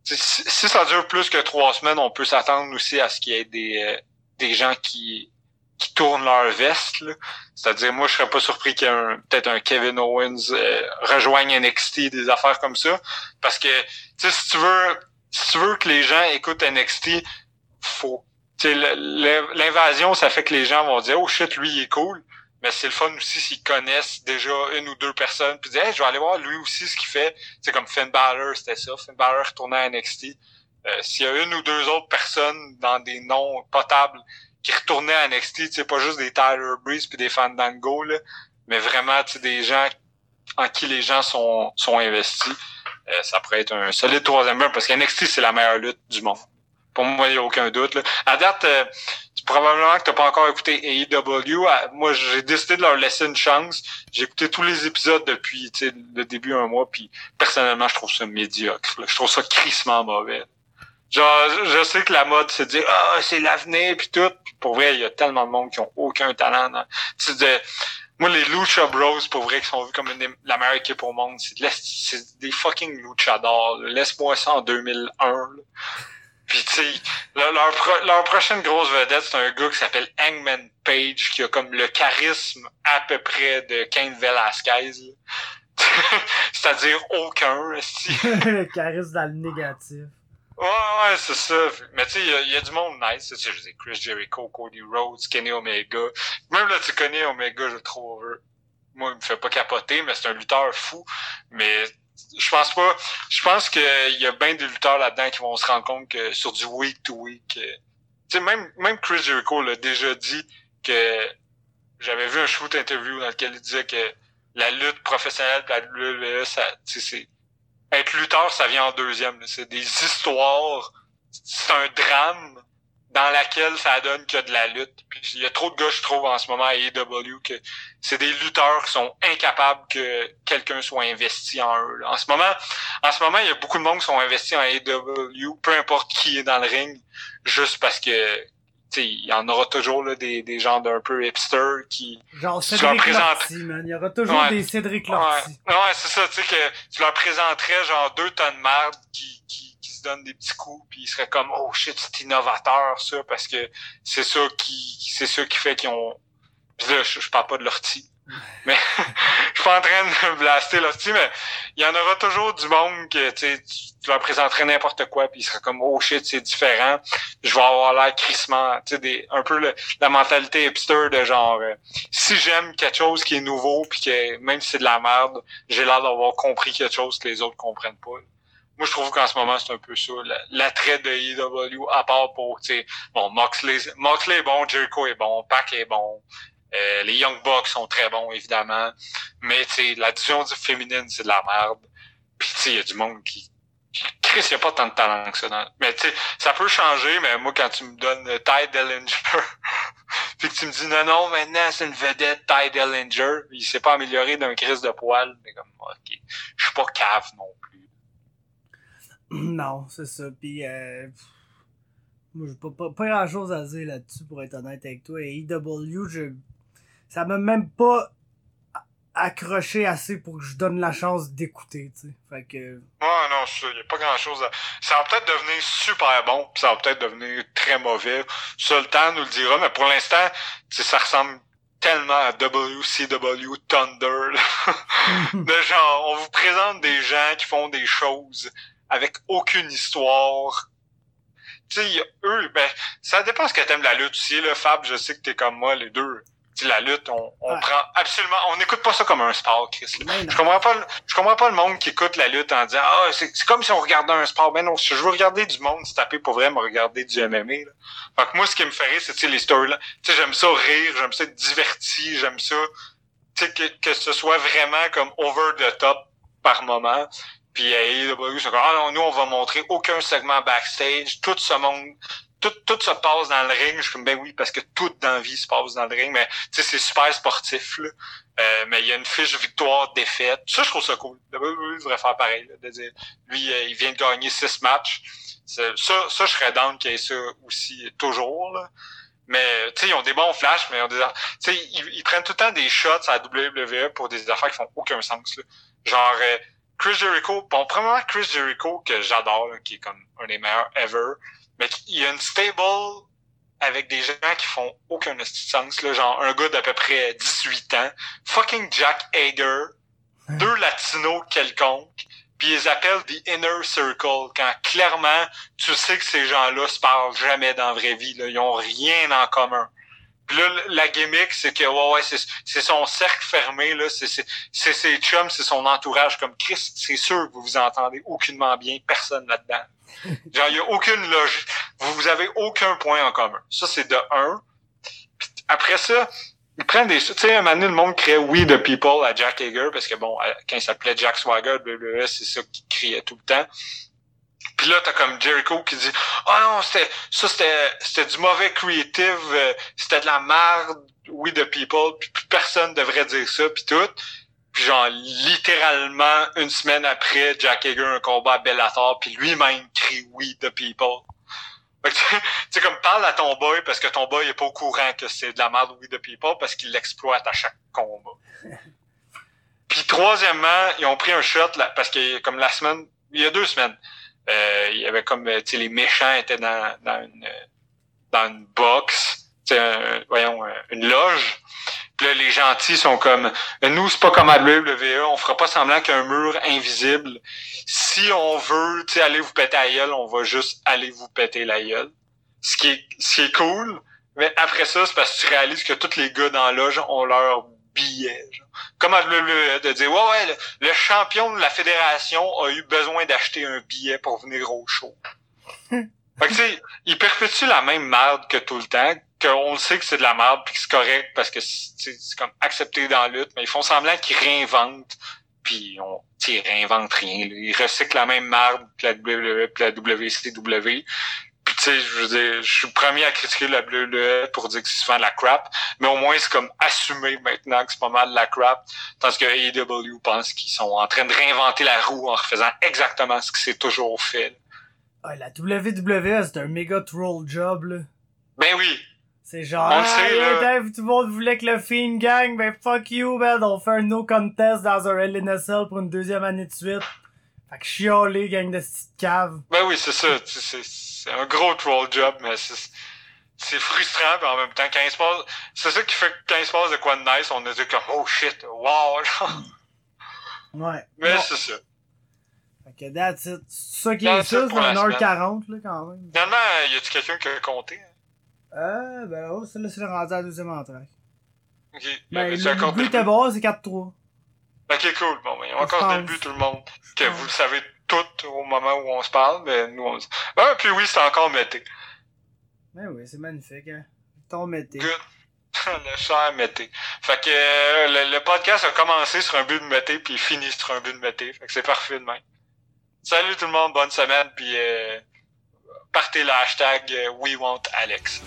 A: si, si ça dure plus que trois semaines, on peut s'attendre aussi à ce qu'il y ait des, euh, des gens qui, qui tournent leur veste. C'est-à-dire, moi, je serais pas surpris qu'il y ait un- peut-être un Kevin Owens euh, rejoigne NXT, des affaires comme ça. Parce que, tu sais, si tu veux, si tu veux que les gens écoutent NXT, faut, l'invasion, ça fait que les gens vont dire, oh shit, lui, il est cool. Mais c'est le fun aussi s'ils connaissent déjà une ou deux personnes, puis dire, hey, je vais aller voir lui aussi ce qu'il fait. C'est comme Finn Balor, c'était ça. Finn Balor retournait à NXT. Euh, S'il y a une ou deux autres personnes dans des noms potables qui retournaient à NXT, tu sais, pas juste des Tyler Breeze puis des Fandango, là, mais vraiment, tu des gens en qui les gens sont, sont investis. Euh, ça pourrait être un solide troisième run parce que NXT, c'est la meilleure lutte du monde. Pour moi, il n'y a aucun doute. Là. À date, euh, probablement que t'as pas encore écouté AEW. Moi, j'ai décidé de leur laisser une chance. J'ai écouté tous les épisodes depuis tu le début un mois, puis personnellement, je trouve ça médiocre. là. Je trouve ça crissement mauvais. Genre, je- sais que la mode, c'est dire ah c'est l'avenir puis tout. Puis pour vrai, il y a tellement de monde qui ont aucun talent. dans- Tu de- moi les Lucha Bros, pour vrai, qui sont vus comme une des- la meilleure équipe au monde, c'est de des fucking luchadors. Laisse-moi ça en 2001. là. Puis tu sais, leur, pro- leur prochaine grosse vedette, c'est un gars qui s'appelle Hangman Page, qui a comme le charisme à peu près de Cain Velasquez. C'est-à-dire aucun.
B: le charisme dans le négatif.
A: Ouais, ouais, c'est ça. Mais tu sais, il y y, a du monde nice. Tu sais, je dis Chris Jericho, Cody Rhodes, Kenny Omega. Même là, tu connais Omega, je le trouve. Moi, il me fait pas capoter, mais c'est un lutteur fou. Mais je pense pas. Je pense qu'il y a bien des lutteurs là-dedans qui vont se rendre compte que sur du week to week. Tu sais, même, même Chris Jericho l'a déjà dit que j'avais vu un shoot interview dans lequel il disait que la lutte professionnelle la WWE, ça, c'est, être lutteur, ça vient en deuxième. C'est des histoires, c'est un drame dans laquelle ça donne a de la lutte. Puis il y a trop de gars, je trouve, en ce moment à AEW, que c'est des lutteurs qui sont incapables que quelqu'un soit investi en eux. En ce moment, en ce moment, il y a beaucoup de monde qui sont investis en AEW, peu importe qui est dans le ring, juste parce que il y en aura toujours là, des, des gens d'un peu hipster qui,
B: Genre
A: Tu leur
B: Cédric
A: présentes-
B: Lortie, man. Il y aura toujours
A: Ouais.
B: des Cédric
A: Ouais,
B: Lortie.
A: ouais c'est ça, tu sais, que tu leur présenterais genre deux tonnes de merde qui, qui, qui se donnent des petits coups, puis ils seraient comme Oh shit, c'est innovateur ça, parce que c'est ça qui c'est ça qui fait qu'ils ont. Puis là, je, je parle pas de l'ortie. Mais je suis pas en train de blaster l'ortie, mais il y en aura toujours du monde que tu tu leur présenterais n'importe quoi, puis ils seraient comme Oh shit, c'est différent. Je vais avoir l'air crissement, des, un peu la mentalité hipster de genre euh, si j'aime quelque chose qui est nouveau, puis que même si c'est de la merde, j'ai l'air d'avoir compris quelque chose que les autres comprennent pas. Moi, je trouve qu'en ce moment, c'est un peu ça. la- L'attrait de EW, à part pour, tu sais, bon, Moxley, Moxley est bon, Jericho est bon, Pac est bon, euh, les Young Bucks sont très bons, évidemment. Mais, la division du féminine, c'est de la merde. Puis, il y a du monde qui... Chris, il n'y a pas tant de talent que ça. Mais, tu ça peut changer, mais moi, quand tu me donnes Ty Dellinger, puis que tu me dis, non, non, maintenant, c'est une vedette, Ty Dellinger, il s'est pas amélioré d'un crise de poil. Mais comme, OK, je suis pas cave non plus.
B: Non, c'est ça. Puis, euh, moi, j'ai pas, pas, pas grand chose à dire là-dessus, pour être honnête avec toi. Et EW, je, ça m'a même pas accroché assez pour que je donne la chance d'écouter, tu sais. Fait que...
A: Ouais, non, ça, y a pas grand chose à... Ça va peut-être devenir super bon, pis ça va peut-être devenir très mauvais. Le temps nous le dira, mais pour l'instant, ça ressemble tellement à WCW Thunder, de genre, on vous présente des gens qui font des choses avec aucune histoire. Tu sais, eux, ben, ça dépend ce que t'aimes la lutte aussi, là, Fab, je sais que t'es comme moi, les deux la lutte, on, on prend absolument, on n'écoute pas ça comme un sport, Chris. Je comprends pas, je comprends pas le monde qui écoute la lutte en disant, ah, c'est c'est comme si on regardait un sport. Ben non, si je veux regarder du monde se taper pour vrai, me regarder du MMA, là. Fait que moi, ce qui me rire, c'est, les storylines. Tu sais, j'aime ça rire, j'aime ça être diverti, j'aime ça, tu sais, que, que ce soit vraiment comme over the top par moment. Puis AEW, c'est comme, ah non, nous, on va montrer aucun segment backstage, tout ce monde, tout, tout se passe dans le ring. Je suis comme, ben oui, parce que tout dans la vie se passe dans le ring, mais tu sais, c'est super sportif, là. Euh, mais il y a une fiche victoire-défaite. Ça, je trouve ça cool. WWE devrait faire pareil, là, de dire, lui, euh, il vient de gagner six matchs. Ça, ça, je serais down qu'il y ait ça aussi toujours, là. Mais, tu sais, ils ont des bons flashs, mais ils ont des... Tu sais, ils, prennent tout le temps des shots à la WWE pour des affaires qui font aucun sens, là. Genre, euh, Chris Jericho, bon, premièrement, Chris Jericho, que j'adore, qui est comme un des meilleurs ever, mais il y a une stable avec des gens qui font aucun sens, là, genre un gars d'à peu près 18 ans, fucking Jack Hager, deux latinos quelconques, puis ils appellent The Inner Circle, quand clairement, tu sais que ces gens-là se parlent jamais dans la vraie vie, là, ils ont rien en commun. Puis là, la gimmick, c'est que ouais, ouais, c'est, son cercle fermé, là, c'est ses chums, c'est son entourage comme Chris, c'est sûr que vous vous entendez aucunement bien, personne là-dedans. Genre, il y a aucune logique. Vous, vous avez aucun point en commun. Ça, c'est de un. Puis après ça, ils prennent des... Tu sais, un moment donné, le monde criait « We the people » à Jack Hager, parce que bon, quand il s'appelait Jack Swagger, WWE, c'est ça qu'il criait tout le temps. Puis là, t'as comme Jericho qui dit « Ah non, c'était ça, c'était c'était du mauvais creative, euh, c'était de la merde, We the people, puis plus personne devrait dire ça, puis tout. » Puis genre, littéralement, une semaine après, Jack Hager un combat à Bellator, puis lui-même crie « We the people ». Fait que, tu sais, comme parle à ton boy parce que ton boy est pas au courant que c'est de la merde We the People parce qu'il l'exploite à chaque combat. Puis troisièmement, ils ont pris un shot là, parce que comme la semaine, il y a deux semaines, euh, il y avait comme euh, tu sais les méchants étaient dans dans une euh, dans une box, tu sais, un- voyons euh, une loge. Puis là les gentils sont comme nous c'est pas comme à WWE, on fera pas semblant qu'il y a un mur invisible. Si on veut, tu sais aller vous péter la gueule, on va juste aller vous péter la gueule. Ce qui est ce qui est cool, mais après ça c'est parce que tu réalises que tous les gars dans la loge ont leur billet. genre. Comme à WWE, de dire ouais ouais le, le champion de la fédération a eu besoin d'acheter un billet pour venir au show. fait que tu sais, ils perpétuent la même merde que tout le temps, qu'on le sait que c'est de la merde puis que c'est correct parce que c'est c'est comme accepté dans la lutte, mais ils font semblant qu'ils réinventent puis on ils réinventent rien. là. Ils recyclent la même merde que la WWE puis la WCW. Puis tu sais, je veux dire, je suis le premier à critiquer la WWE pour dire que c'est souvent de la crap, mais au moins c'est comme assumé maintenant que c'est pas mal de la crap, tandis que AEW pense qu'ils sont en train de réinventer la roue en refaisant exactement ce qui s'est toujours fait.
B: Ah, la WWE, c'est un méga troll job, là.
A: Ben oui,
B: C'est genre,
A: On le
B: ah,
A: sait, là.
B: Dave, tout le monde voulait que le Fiend gang, ben fuck you, man, on fait un no contest dans un LNSL pour une deuxième année de suite. Fait que chialer, gang de petite cave.
A: ben oui, c'est ça. tu sais, C'est c'est un gros troll job, mais c'est c'est frustrant, puis en même temps, quand il se passe, c'est ça qui fait que quand il se passe de quoi de nice, on a dit comme oh shit, wow, genre.
B: Ouais.
A: mais c'est ça.
B: Fait que that's it. C'est ça qui est ça, c'est
A: pour la
B: un 1h40, là, quand même.
A: Finalement, y a-tu quelqu'un qui a compté?
B: Euh, ben, oh, là, c'est le rendu à la deuxième entraque.
A: Ok. Y
B: Ben, le, le but était bon, c'est 4-3.
A: Ok, cool. Bon, ben,
B: Je
A: encore
B: pense.
A: des buts, tout le monde. Que vous le savez tout au moment où on se parle, mais nous, on. Ben, puis oui, c'est encore Mété.
B: Ben oui, c'est magnifique, hein. Ton mété.
A: Good. le cher Mété. Fait que euh, le, le podcast a commencé sur un but de Mété, puis il finit sur un but de Mété. Fait que c'est parfait de même. Salut tout le monde, bonne semaine, puis euh, partez le hashtag euh, We Want Alex.